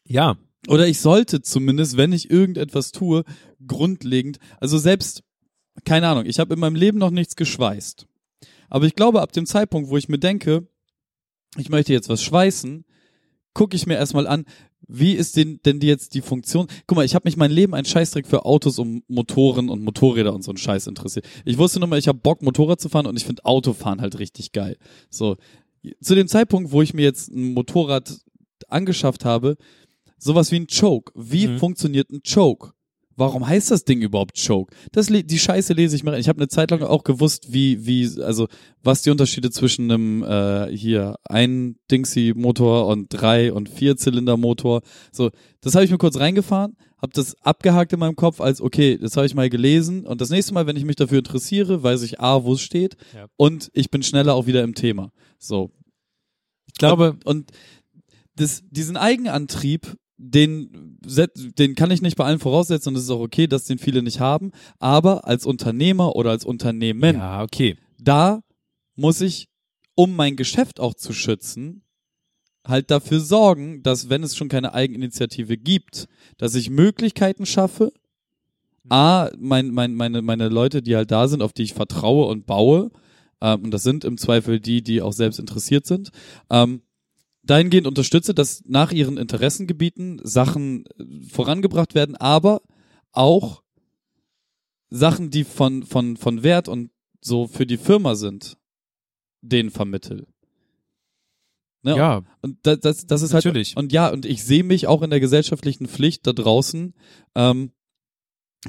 ja, Oder ich sollte zumindest, wenn ich irgendetwas tue, grundlegend, also selbst, keine Ahnung, ich habe in meinem Leben noch nichts geschweißt. Aber ich glaube, ab dem Zeitpunkt, wo ich mir denke, ich möchte jetzt was schweißen, gucke ich mir erstmal an, wie ist denn, denn die jetzt die Funktion? Guck mal, ich habe mich mein Leben ein Scheißdreck für Autos und Motoren und Motorräder und so einen Scheiß interessiert. Ich wusste nur mal, ich habe Bock, Motorrad zu fahren und ich finde Autofahren halt richtig geil. So, zu dem Zeitpunkt, wo ich mir jetzt ein Motorrad angeschafft habe, sowas wie ein Choke. Wie Mhm. funktioniert ein Choke? Warum heißt das Ding überhaupt Choke? Das die Scheiße lese ich rein. Ich habe eine Zeit lang auch gewusst, wie wie also was die Unterschiede zwischen einem äh, hier ein Dingsy Motor und drei und vier Zylinder Motor. So, das habe ich mir kurz reingefahren, habe das abgehakt in meinem Kopf als okay, das habe ich mal gelesen und das nächste Mal, wenn ich mich dafür interessiere, weiß ich a, wo es steht Ja. und ich bin schneller auch wieder im Thema. So, ich glaube, und, und das, diesen Eigenantrieb, den, den kann ich nicht bei allen voraussetzen und es ist auch okay, dass den viele nicht haben. Aber als Unternehmer oder als Unternehmen, ja, okay. da muss ich, um mein Geschäft auch zu schützen, halt dafür sorgen, dass wenn es schon keine Eigeninitiative gibt, dass ich Möglichkeiten schaffe, A, mein, mein, meine, meine Leute, die halt da sind, auf die ich vertraue und baue, ähm, und das sind im Zweifel die, die auch selbst interessiert sind, ähm, dahingehend unterstütze, dass nach ihren Interessengebieten Sachen äh, vorangebracht werden, aber auch Sachen, die von, von, von Wert und so für die Firma sind, denen vermittel. Ne? Ja, Und das, das, das ist Natürlich. halt. Und ja, und ich sehe mich auch in der gesellschaftlichen Pflicht da draußen, ähm,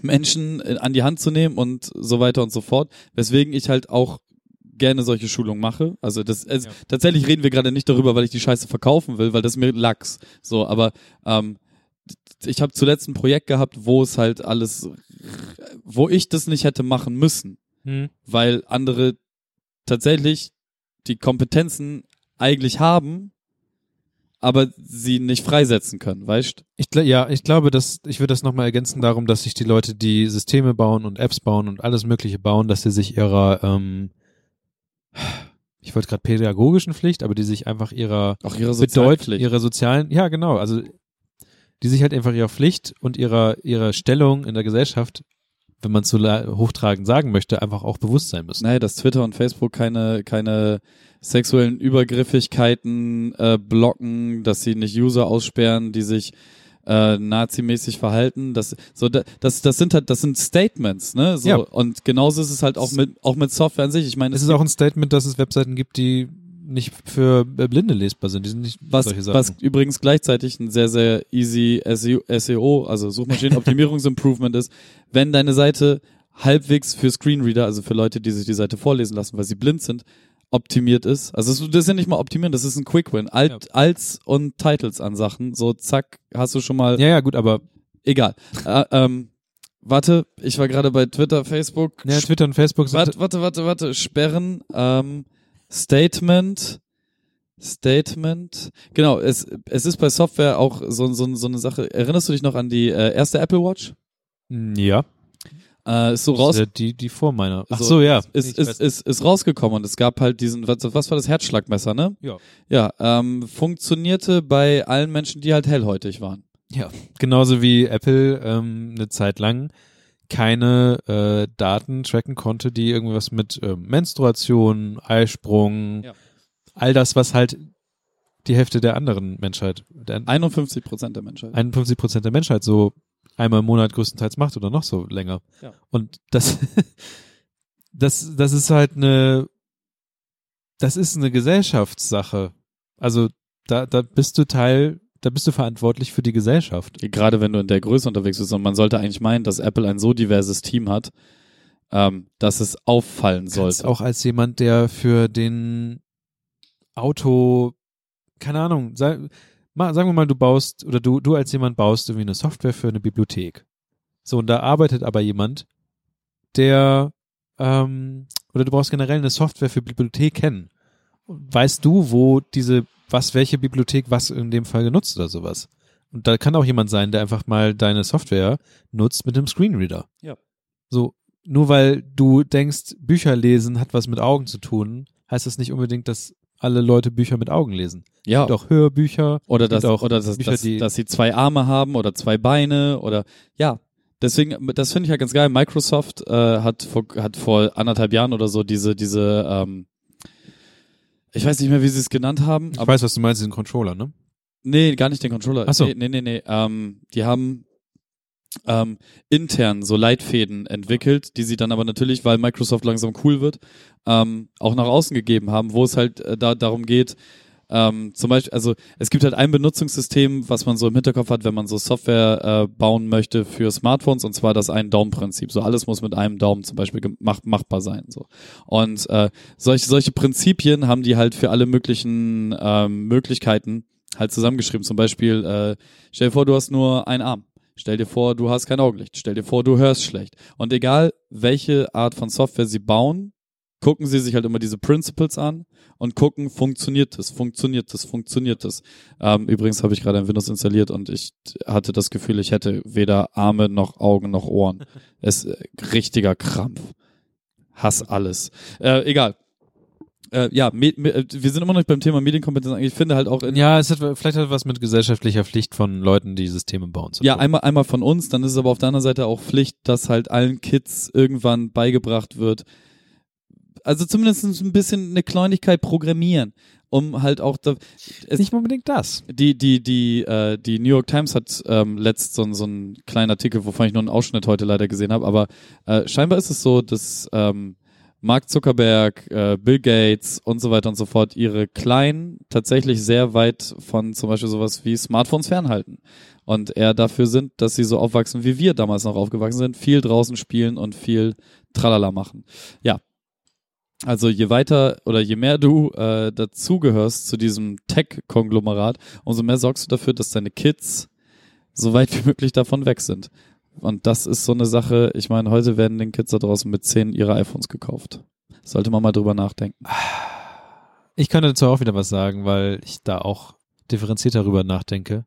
Menschen äh, an die Hand zu nehmen und so weiter und so fort. Weswegen ich halt auch gerne solche Schulungen mache. Also das es, Ja. tatsächlich reden wir gerade nicht darüber, weil ich die Scheiße verkaufen will, weil das mir Lachs. So, aber ähm, ich habe zuletzt ein Projekt gehabt, wo es halt alles, wo ich das nicht hätte machen müssen hm. weil andere tatsächlich die Kompetenzen eigentlich haben, aber sie nicht freisetzen können, weißt? Ich, ja, ich glaube, dass ich würde das nochmal ergänzen darum, dass sich die Leute, die Systeme bauen und Apps bauen und alles Mögliche bauen, dass sie sich ihrer, ähm, ich wollte gerade pädagogischen Pflicht, aber die sich einfach ihrer Auch ihre Sozialpflicht. ihre sozialen, ja genau, also die sich halt einfach ihrer Pflicht und ihrer ihrer Stellung in der Gesellschaft, wenn man es so hochtragend sagen möchte, einfach auch bewusst sein müssen. Naja, dass Twitter und Facebook keine, keine sexuellen Übergriffigkeiten äh, blocken, dass sie nicht User aussperren, die sich äh, nazimäßig verhalten. Das, so, da- das, das sind halt, das sind Statements, ne? So, Ja. Und genauso ist es halt auch mit, auch mit Software an sich. Ich meine, Es ist auch ein Statement, dass es Webseiten gibt, die nicht für äh, Blinde lesbar sind. Die sind nicht Was, solche Sachen. was übrigens gleichzeitig ein sehr, sehr easy SEO, SEO also Suchmaschinenoptimierungsimprovement ist, wenn deine Seite halbwegs für Screenreader, also für Leute, die sich die Seite vorlesen lassen, weil sie blind sind, optimiert ist. Also das ist ja nicht mal optimieren, das ist ein Quick Win. Alt, Ja. Alts und Titles an Sachen, so zack, hast du schon mal, ja, ja, gut, aber egal. äh, ähm, warte, ich war gerade bei Twitter, Facebook. ja, Twitter und Facebook sind Warte, warte, warte, warte. Sperren, ähm, Statement, Statement. Genau, es, es ist bei Software auch so, so, so eine Sache. Erinnerst du dich noch an die äh, erste Apple Watch? ja, Äh, ist so raus, ist, äh, die die vor meiner. Ach So, so, ja. ist, ist, ist, ist rausgekommen und es gab halt diesen, was, was war das Herzschlagmesser, ne? Ja. Ja, ähm, funktionierte bei allen Menschen, die halt hellhäutig waren. Ja, genauso wie Apple ähm, eine Zeit lang keine äh, Daten tracken konnte, die irgendwas mit ähm, Menstruation, Eisprung, Ja. all das, was halt die Hälfte der anderen Menschheit, der 51 Prozent der Menschheit. 51 Prozent der Menschheit so einmal im Monat größtenteils macht oder noch so länger. Ja. Und das, das, das ist halt eine, das ist eine Gesellschaftssache. Also da, da bist du Teil, da bist du verantwortlich für die Gesellschaft. Gerade wenn du in der Größe unterwegs bist und man sollte eigentlich meinen, dass Apple ein so diverses Team hat, ähm, dass es auffallen kannst sollte. auch als jemand, der für den Auto, keine Ahnung, sag, mal, sagen wir mal, du baust oder du, du als jemand baust irgendwie eine Software für eine Bibliothek. So, und da arbeitet aber jemand, der, ähm, oder du brauchst generell eine Software für Bibliotheken. Weißt du, wo diese, was, welche Bibliothek was in dem Fall genutzt oder sowas? Und da kann auch jemand sein, der einfach mal deine Software nutzt mit einem Screenreader. Ja. So, nur weil du denkst, Bücher lesen hat was mit Augen zu tun, heißt das nicht unbedingt, dass alle Leute Bücher mit Augen lesen. ja, Doch Hörbücher. oder es gibt dass, auch oder dass, Bücher, dass, die- dass sie zwei Arme haben oder zwei Beine oder ja. Deswegen, das finde ich halt ganz geil. Microsoft äh, hat vor, hat vor anderthalb Jahren oder so diese, diese, ähm, ich weiß nicht mehr, wie sie es genannt haben, Ich weiß, was du meinst, diesen Controller, ne? Nee, gar nicht den Controller. Ach so. Nee, nee, nee, nee. Ähm, die haben ähm, intern so Leitfäden entwickelt, die sie dann aber natürlich, weil Microsoft langsam cool wird, ähm, auch nach außen gegeben haben, wo es halt äh, da darum geht, ähm, zum Beispiel, also es gibt halt ein Benutzungssystem, was man so im Hinterkopf hat, wenn man so Software äh, bauen möchte für Smartphones, und zwar das Ein-Daumen-Prinzip. So alles muss mit einem Daumen zum Beispiel gemacht, machbar sein. So. Und äh, solche, solche Prinzipien haben die halt für alle möglichen ähm, Möglichkeiten halt zusammengeschrieben. Zum Beispiel, äh, stell dir vor, du hast nur einen Arm. Stell dir vor, du hast kein Augenlicht. Stell dir vor, du hörst schlecht. Und egal, welche Art von Software sie bauen, gucken sie sich halt immer diese Principles an und gucken, funktioniert das, funktioniert das, funktioniert das. Ähm, übrigens habe ich gerade ein Windows installiert und ich hatte das Gefühl, ich hätte weder Arme noch Augen noch Ohren. Es äh, richtiger Krampf. Hass alles. Äh, egal. Äh, ja, äh, wir sind immer noch beim Thema Medienkompetenz. Ich finde halt auch Ja, es hat vielleicht hat was mit gesellschaftlicher Pflicht von Leuten, die Systeme bauen zu Ja, tun. einmal, einmal von uns, dann ist es aber auf der anderen Seite auch Pflicht, dass halt allen Kids irgendwann beigebracht wird. also zumindest ein bisschen eine Kleinigkeit programmieren, um halt auch da, es, Nicht unbedingt das. die die die äh, die New York Times hat ähm, letzt so, so einen kleinen Artikel, wovon ich nur einen Ausschnitt heute leider gesehen habe, aber äh, scheinbar ist es so, dass ähm, Mark Zuckerberg, äh, Bill Gates und so weiter und so fort ihre Kleinen tatsächlich sehr weit von zum Beispiel sowas wie Smartphones fernhalten. Und eher dafür sind, dass sie so aufwachsen, wie wir damals noch aufgewachsen sind, viel draußen spielen und viel Tralala machen. Ja. Also je weiter oder je mehr du äh, dazugehörst zu diesem Tech-Konglomerat, umso mehr sorgst du dafür, dass deine Kids so weit wie möglich davon weg sind. Und das ist so eine Sache, ich meine, heute werden den Kids da draußen mit 10 ihre iPhones gekauft. Sollte man mal drüber nachdenken. Ich könnte dazu auch wieder was sagen, weil ich da auch differenziert darüber nachdenke.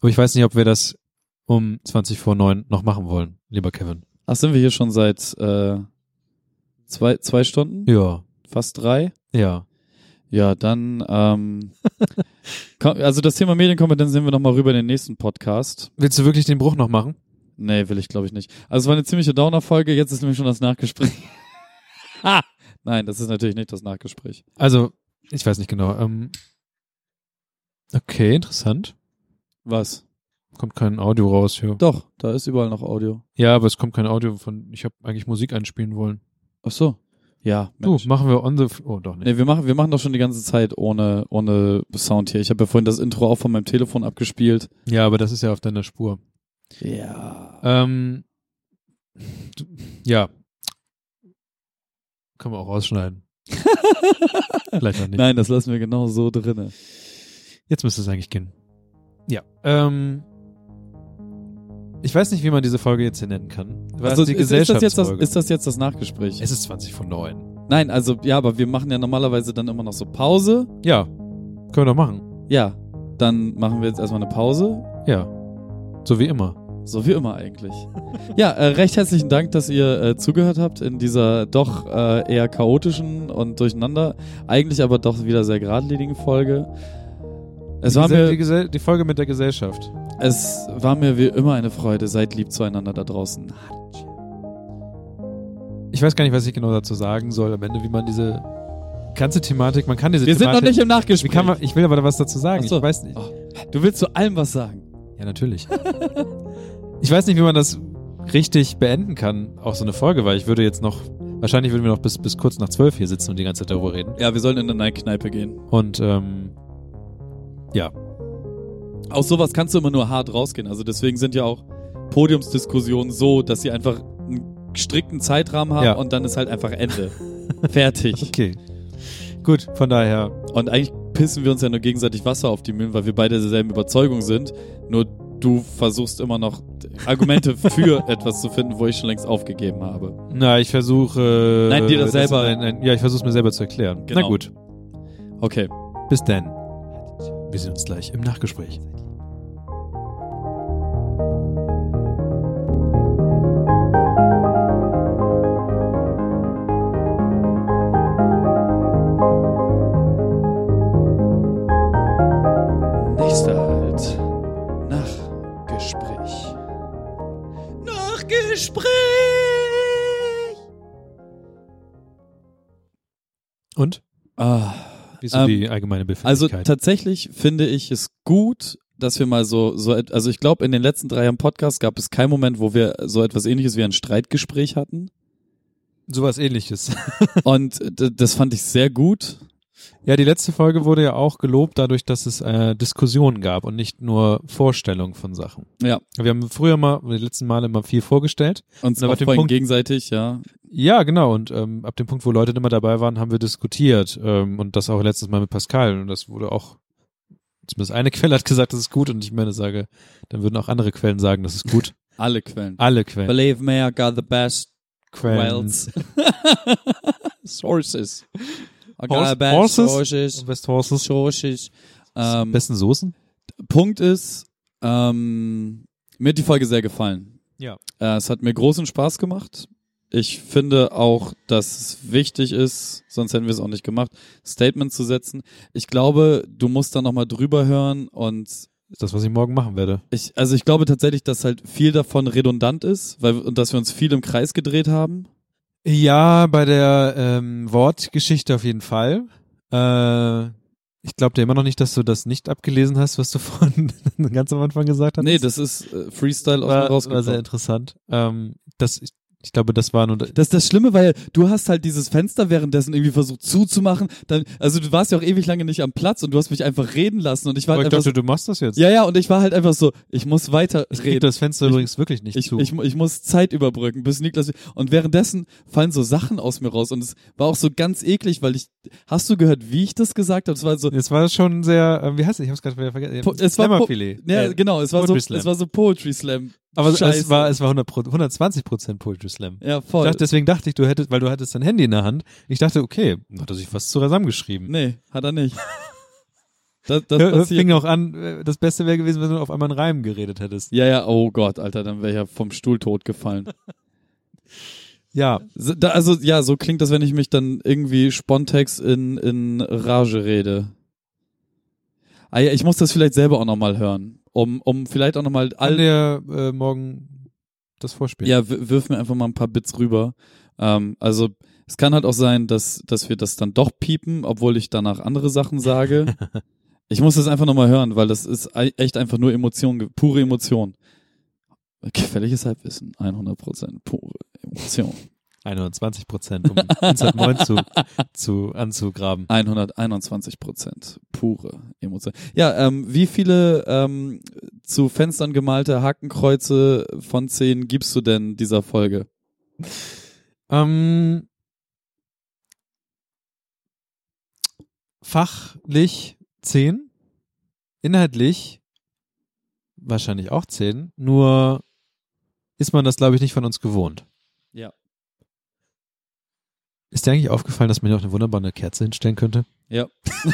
Aber ich weiß nicht, ob wir das um 20 vor 9 noch machen wollen, lieber Kevin. Ach, sind wir hier schon seit äh, zwei, zwei Stunden? Ja. Fast drei? Ja. Ja, dann, ähm, also das Thema Medienkompetenz sehen wir nochmal rüber in den nächsten Podcast. Willst du wirklich den Bruch noch machen? Nee, will ich glaube ich nicht. Also es war eine ziemliche Downer-Folge, jetzt ist nämlich schon das Nachgespräch. ha! Nein, das ist natürlich nicht das Nachgespräch. Also, ich weiß nicht genau. Ähm, okay, interessant. Was? Kommt kein Audio raus hier. Doch, da ist überall noch Audio. Ja, aber es kommt kein Audio von. Ich habe eigentlich Musik einspielen wollen. Ach so. Ja, Du, Mensch. machen wir on the. Oh, doch nicht. Nee, wir machen, wir machen doch schon die ganze Zeit ohne, ohne Sound hier. Ich habe ja vorhin das Intro auch von meinem Telefon abgespielt. Ja, aber das ist ja auf deiner Spur. Ja. Ähm, ja. Können wir auch rausschneiden. Vielleicht auch nicht. Nein, das lassen wir genau so drinne. Jetzt müsste es eigentlich gehen. Ja. Ähm, ich weiß nicht, wie man diese Folge jetzt hier nennen kann. Was Also die ist, ist, das jetzt das, ist das jetzt das Nachgespräch? es ist 20 von 9. Nein, also ja, aber wir machen ja normalerweise dann immer noch so Pause. Ja. Können wir doch machen. Ja, dann machen wir jetzt erstmal eine Pause. Ja. So wie immer. So wie immer eigentlich. Ja, äh, recht herzlichen Dank, dass ihr äh, zugehört habt in dieser doch äh, eher chaotischen und durcheinander, eigentlich aber doch wieder sehr geradlinigen Folge. Es die, war, die, mir, Gesell die Folge mit der Gesellschaft. es war mir wie immer eine Freude. Seid lieb zueinander da draußen. Ich weiß gar nicht, was ich genau dazu sagen soll am Ende, wie man diese ganze Thematik, man kann diese Wir sind Thematik, noch nicht im Nachgespräch. man, ich will aber da was dazu sagen. So. Ich weiß nicht. Oh, du willst zu allem was sagen. Ja, natürlich. ich weiß nicht, wie man das richtig beenden kann, auch so eine Folge, weil ich würde jetzt noch, wahrscheinlich würden wir noch bis, bis kurz nach zwölf hier sitzen und die ganze Zeit darüber reden. Ja, wir sollen in eine Nike-Kneipe gehen. Und ähm, ja, Aus sowas kannst du immer nur hart rausgehen. Also deswegen sind ja auch Podiumsdiskussionen so, dass sie einfach einen strikten Zeitrahmen haben Ja. und dann ist halt einfach Ende. Fertig. okay. Gut, von daher, Und eigentlich pissen wir uns ja nur gegenseitig Wasser auf die Mühlen, weil wir beide derselben Überzeugung sind. Nur du versuchst immer noch Argumente für etwas zu finden, wo ich schon längst aufgegeben habe. na, ich versuche. Nein, dir das selber- Nein, nein, ja, ich versuche es mir selber zu erklären. Genau. Na gut, Okay. bis dann. Wir sehen uns gleich im Nachgespräch. Und? Ah. Wie ist so Ähm, die allgemeine Also Befindlichkeit? tatsächlich finde ich es gut, dass wir mal so, so also ich glaube, in den letzten drei Jahren Podcast gab es keinen Moment, wo wir so etwas ähnliches wie ein Streitgespräch hatten. Sowas ähnliches. Und das fand ich sehr gut. Ja, die letzte Folge wurde ja auch gelobt dadurch, dass es äh, Diskussionen gab und nicht nur Vorstellungen von Sachen. Ja. Wir haben früher mal, die letzten Male immer viel vorgestellt. Und auch den vorhin Punkt- gegenseitig, ja. Ja, genau. Und ähm, ab dem Punkt, wo Leute immer dabei waren, haben wir diskutiert. Ähm, und das auch letztes Mal mit Pascal. Und das wurde auch, zumindest eine Quelle hat gesagt, das ist gut. Und ich meine, sage, dann würden auch andere Quellen sagen, das ist gut. Alle Quellen. Alle Quellen. Believe me, I got the best Quellen. quells. Sources. Best horses? Best Horses. Sources. Ähm, Besten Soßen? Punkt ist, ähm, mir hat die Folge sehr gefallen. Ja. Äh, es hat mir großen Spaß gemacht. Ich finde auch, dass es wichtig ist, sonst hätten wir es auch nicht gemacht, Statement zu setzen. Ich glaube, du musst da nochmal drüber hören und Ist das, was ich morgen machen werde. ich, also ich glaube tatsächlich, dass halt viel davon redundant ist, weil und dass wir uns viel im Kreis gedreht haben. Ja, bei der ähm, Wortgeschichte auf jeden Fall. Äh, ich glaube dir immer noch nicht, dass du das nicht abgelesen hast, was du vorhin ganz am Anfang gesagt hast. Nee, das ist äh, Freestyle aus mir war, war rausgekommen. sehr interessant. Ähm, das, ich, ich glaube, das war nur. Das ist das Schlimme, weil du hast halt dieses Fenster währenddessen irgendwie versucht zuzumachen. Dann, also du warst ja auch ewig lange nicht am Platz und du hast mich einfach reden lassen und ich war Aber halt ich dachte, du machst das jetzt. so, ja, ja, und ich war halt einfach so, ich muss weiter Ich reden. das Fenster Ich- übrigens wirklich nicht Ich, zu. ich, ich muss Zeit überbrücken, bis Niklas. Und währenddessen fallen so Sachen aus mir raus. Und es war auch so ganz eklig, weil ich. Hast du gehört, wie ich das gesagt habe? Es war so. Jetzt war schon sehr, äh, wie heißt es? Ich hab's gerade wieder vergessen. Po- es war po-. Ja, Äh, genau, es war so, es war so Poetry Slam. Aber Scheiße. es war, es war 100 Pro, 120 Prozent Poetry Slam. Ja, Ich voll. dachte, deswegen dachte ich, du hättest, weil du hattest dein Handy in der Hand. Ich dachte, okay, hat er sich was zusammengeschrieben. nee, hat er nicht. Das, das Hör-. Fing auch an, äh, das Beste wäre gewesen, wenn du auf einmal einen Reim geredet hättest. Ja, ja, oh Gott, Alter, dann wäre ich ja vom Stuhl tot gefallen. Ja, So, da, also, ja, so klingt das, wenn ich mich dann irgendwie spontex in, in Rage rede. Ah ja, ich muss das vielleicht selber auch nochmal hören. Um, um vielleicht auch nochmal all dir äh, morgen das vorspielen. Ja, wirf mir einfach mal ein paar Bits rüber. Ähm, also es kann halt auch sein, dass, dass wir das dann doch piepen, obwohl ich danach andere Sachen sage. ich muss das einfach nochmal hören, weil das ist echt einfach nur Emotion, pure Emotion. Gefährliches Halbwissen, 100% pure Emotion. 120 Prozent, um Insert 9 zu, zu, anzugraben. 121 Prozent pure Emotion. Ja, ähm, wie viele ähm, zu Fenstern gemalte Hakenkreuze von zehn gibst du denn dieser Folge? Ähm, fachlich 10, inhaltlich wahrscheinlich auch 10, nur ist man das, glaube ich, nicht von uns gewohnt. Ja. Ist dir eigentlich aufgefallen, dass man hier auch eine wunderbare Kerze hinstellen könnte? Ja.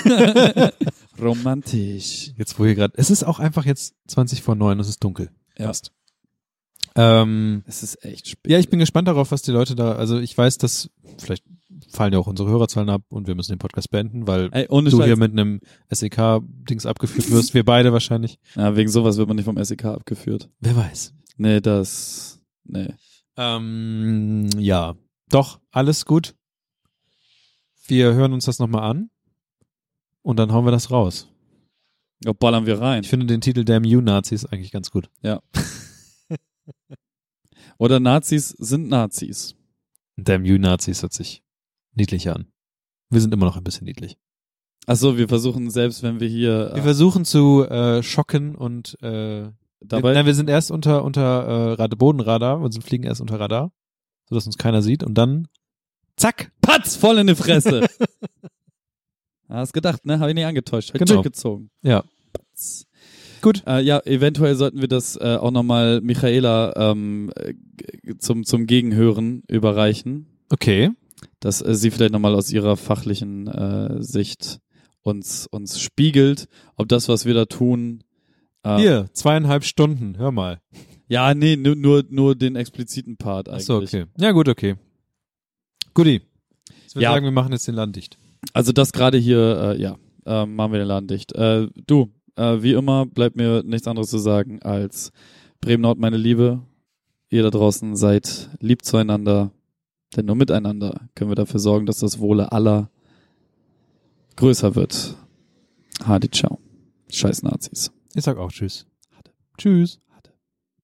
Romantisch. Jetzt, wo hier gerade, es ist auch einfach jetzt 20 vor 9, es ist dunkel. Ja. Fast. Ähm, Es ist echt spät. ja, ich bin gespannt darauf, was die Leute da, also ich weiß, dass vielleicht fallen ja auch unsere Hörerzahlen ab und wir müssen den Podcast beenden, weil Ey, du Scheiß. hier mit einem SEK-Dings abgeführt wirst, wir beide wahrscheinlich. ja, wegen sowas wird man nicht vom SEK abgeführt. Wer weiß. Nee, das. Nee. Ähm, ja, doch, alles gut. Wir hören uns das nochmal an und dann hauen wir das raus. Ja, ballern wir rein. Ich finde den Titel Damn You Nazis eigentlich ganz gut. Oder Nazis sind Nazis. Damn You Nazis hört sich niedlicher an. Wir sind immer noch ein bisschen niedlich. Achso, wir versuchen selbst, wenn wir hier Wir äh, versuchen zu äh, schocken und äh, dabei. Nein, wir sind erst unter unter äh, Rad Bodenradar, wir sind fliegen erst unter Radar, sodass uns keiner sieht und dann zack. Patz, voll in die Fresse. Hast gedacht, ne? Habe ich nicht angetäuscht. Hab Genau. durchgezogen. Ja. Patz. Gut. Äh, ja, eventuell sollten wir das äh, auch nochmal Michaela ähm, äh, zum, zum Gegenhören überreichen. Okay. dass äh, sie vielleicht nochmal aus ihrer fachlichen äh, Sicht uns, uns spiegelt, ob das, was wir da tun, äh, Hier, zweieinhalb Stunden, hör mal. ja, nee, nur, nur, nur den expliziten Part eigentlich. Achso, okay. Ja, gut, okay. Guti. Ich würde Ja. sagen, wir machen jetzt den Laden dicht. Also das gerade hier, äh, ja, äh, machen wir den Laden dicht. Äh, du, äh, wie immer, bleibt mir nichts anderes zu sagen als Bremen Nord, meine Liebe. Ihr da draußen seid lieb zueinander, denn nur miteinander können wir dafür sorgen, dass das Wohle aller größer wird. Hadi, ciao. Scheiß Nazis. Ich sag auch Tschüss. Tschüss.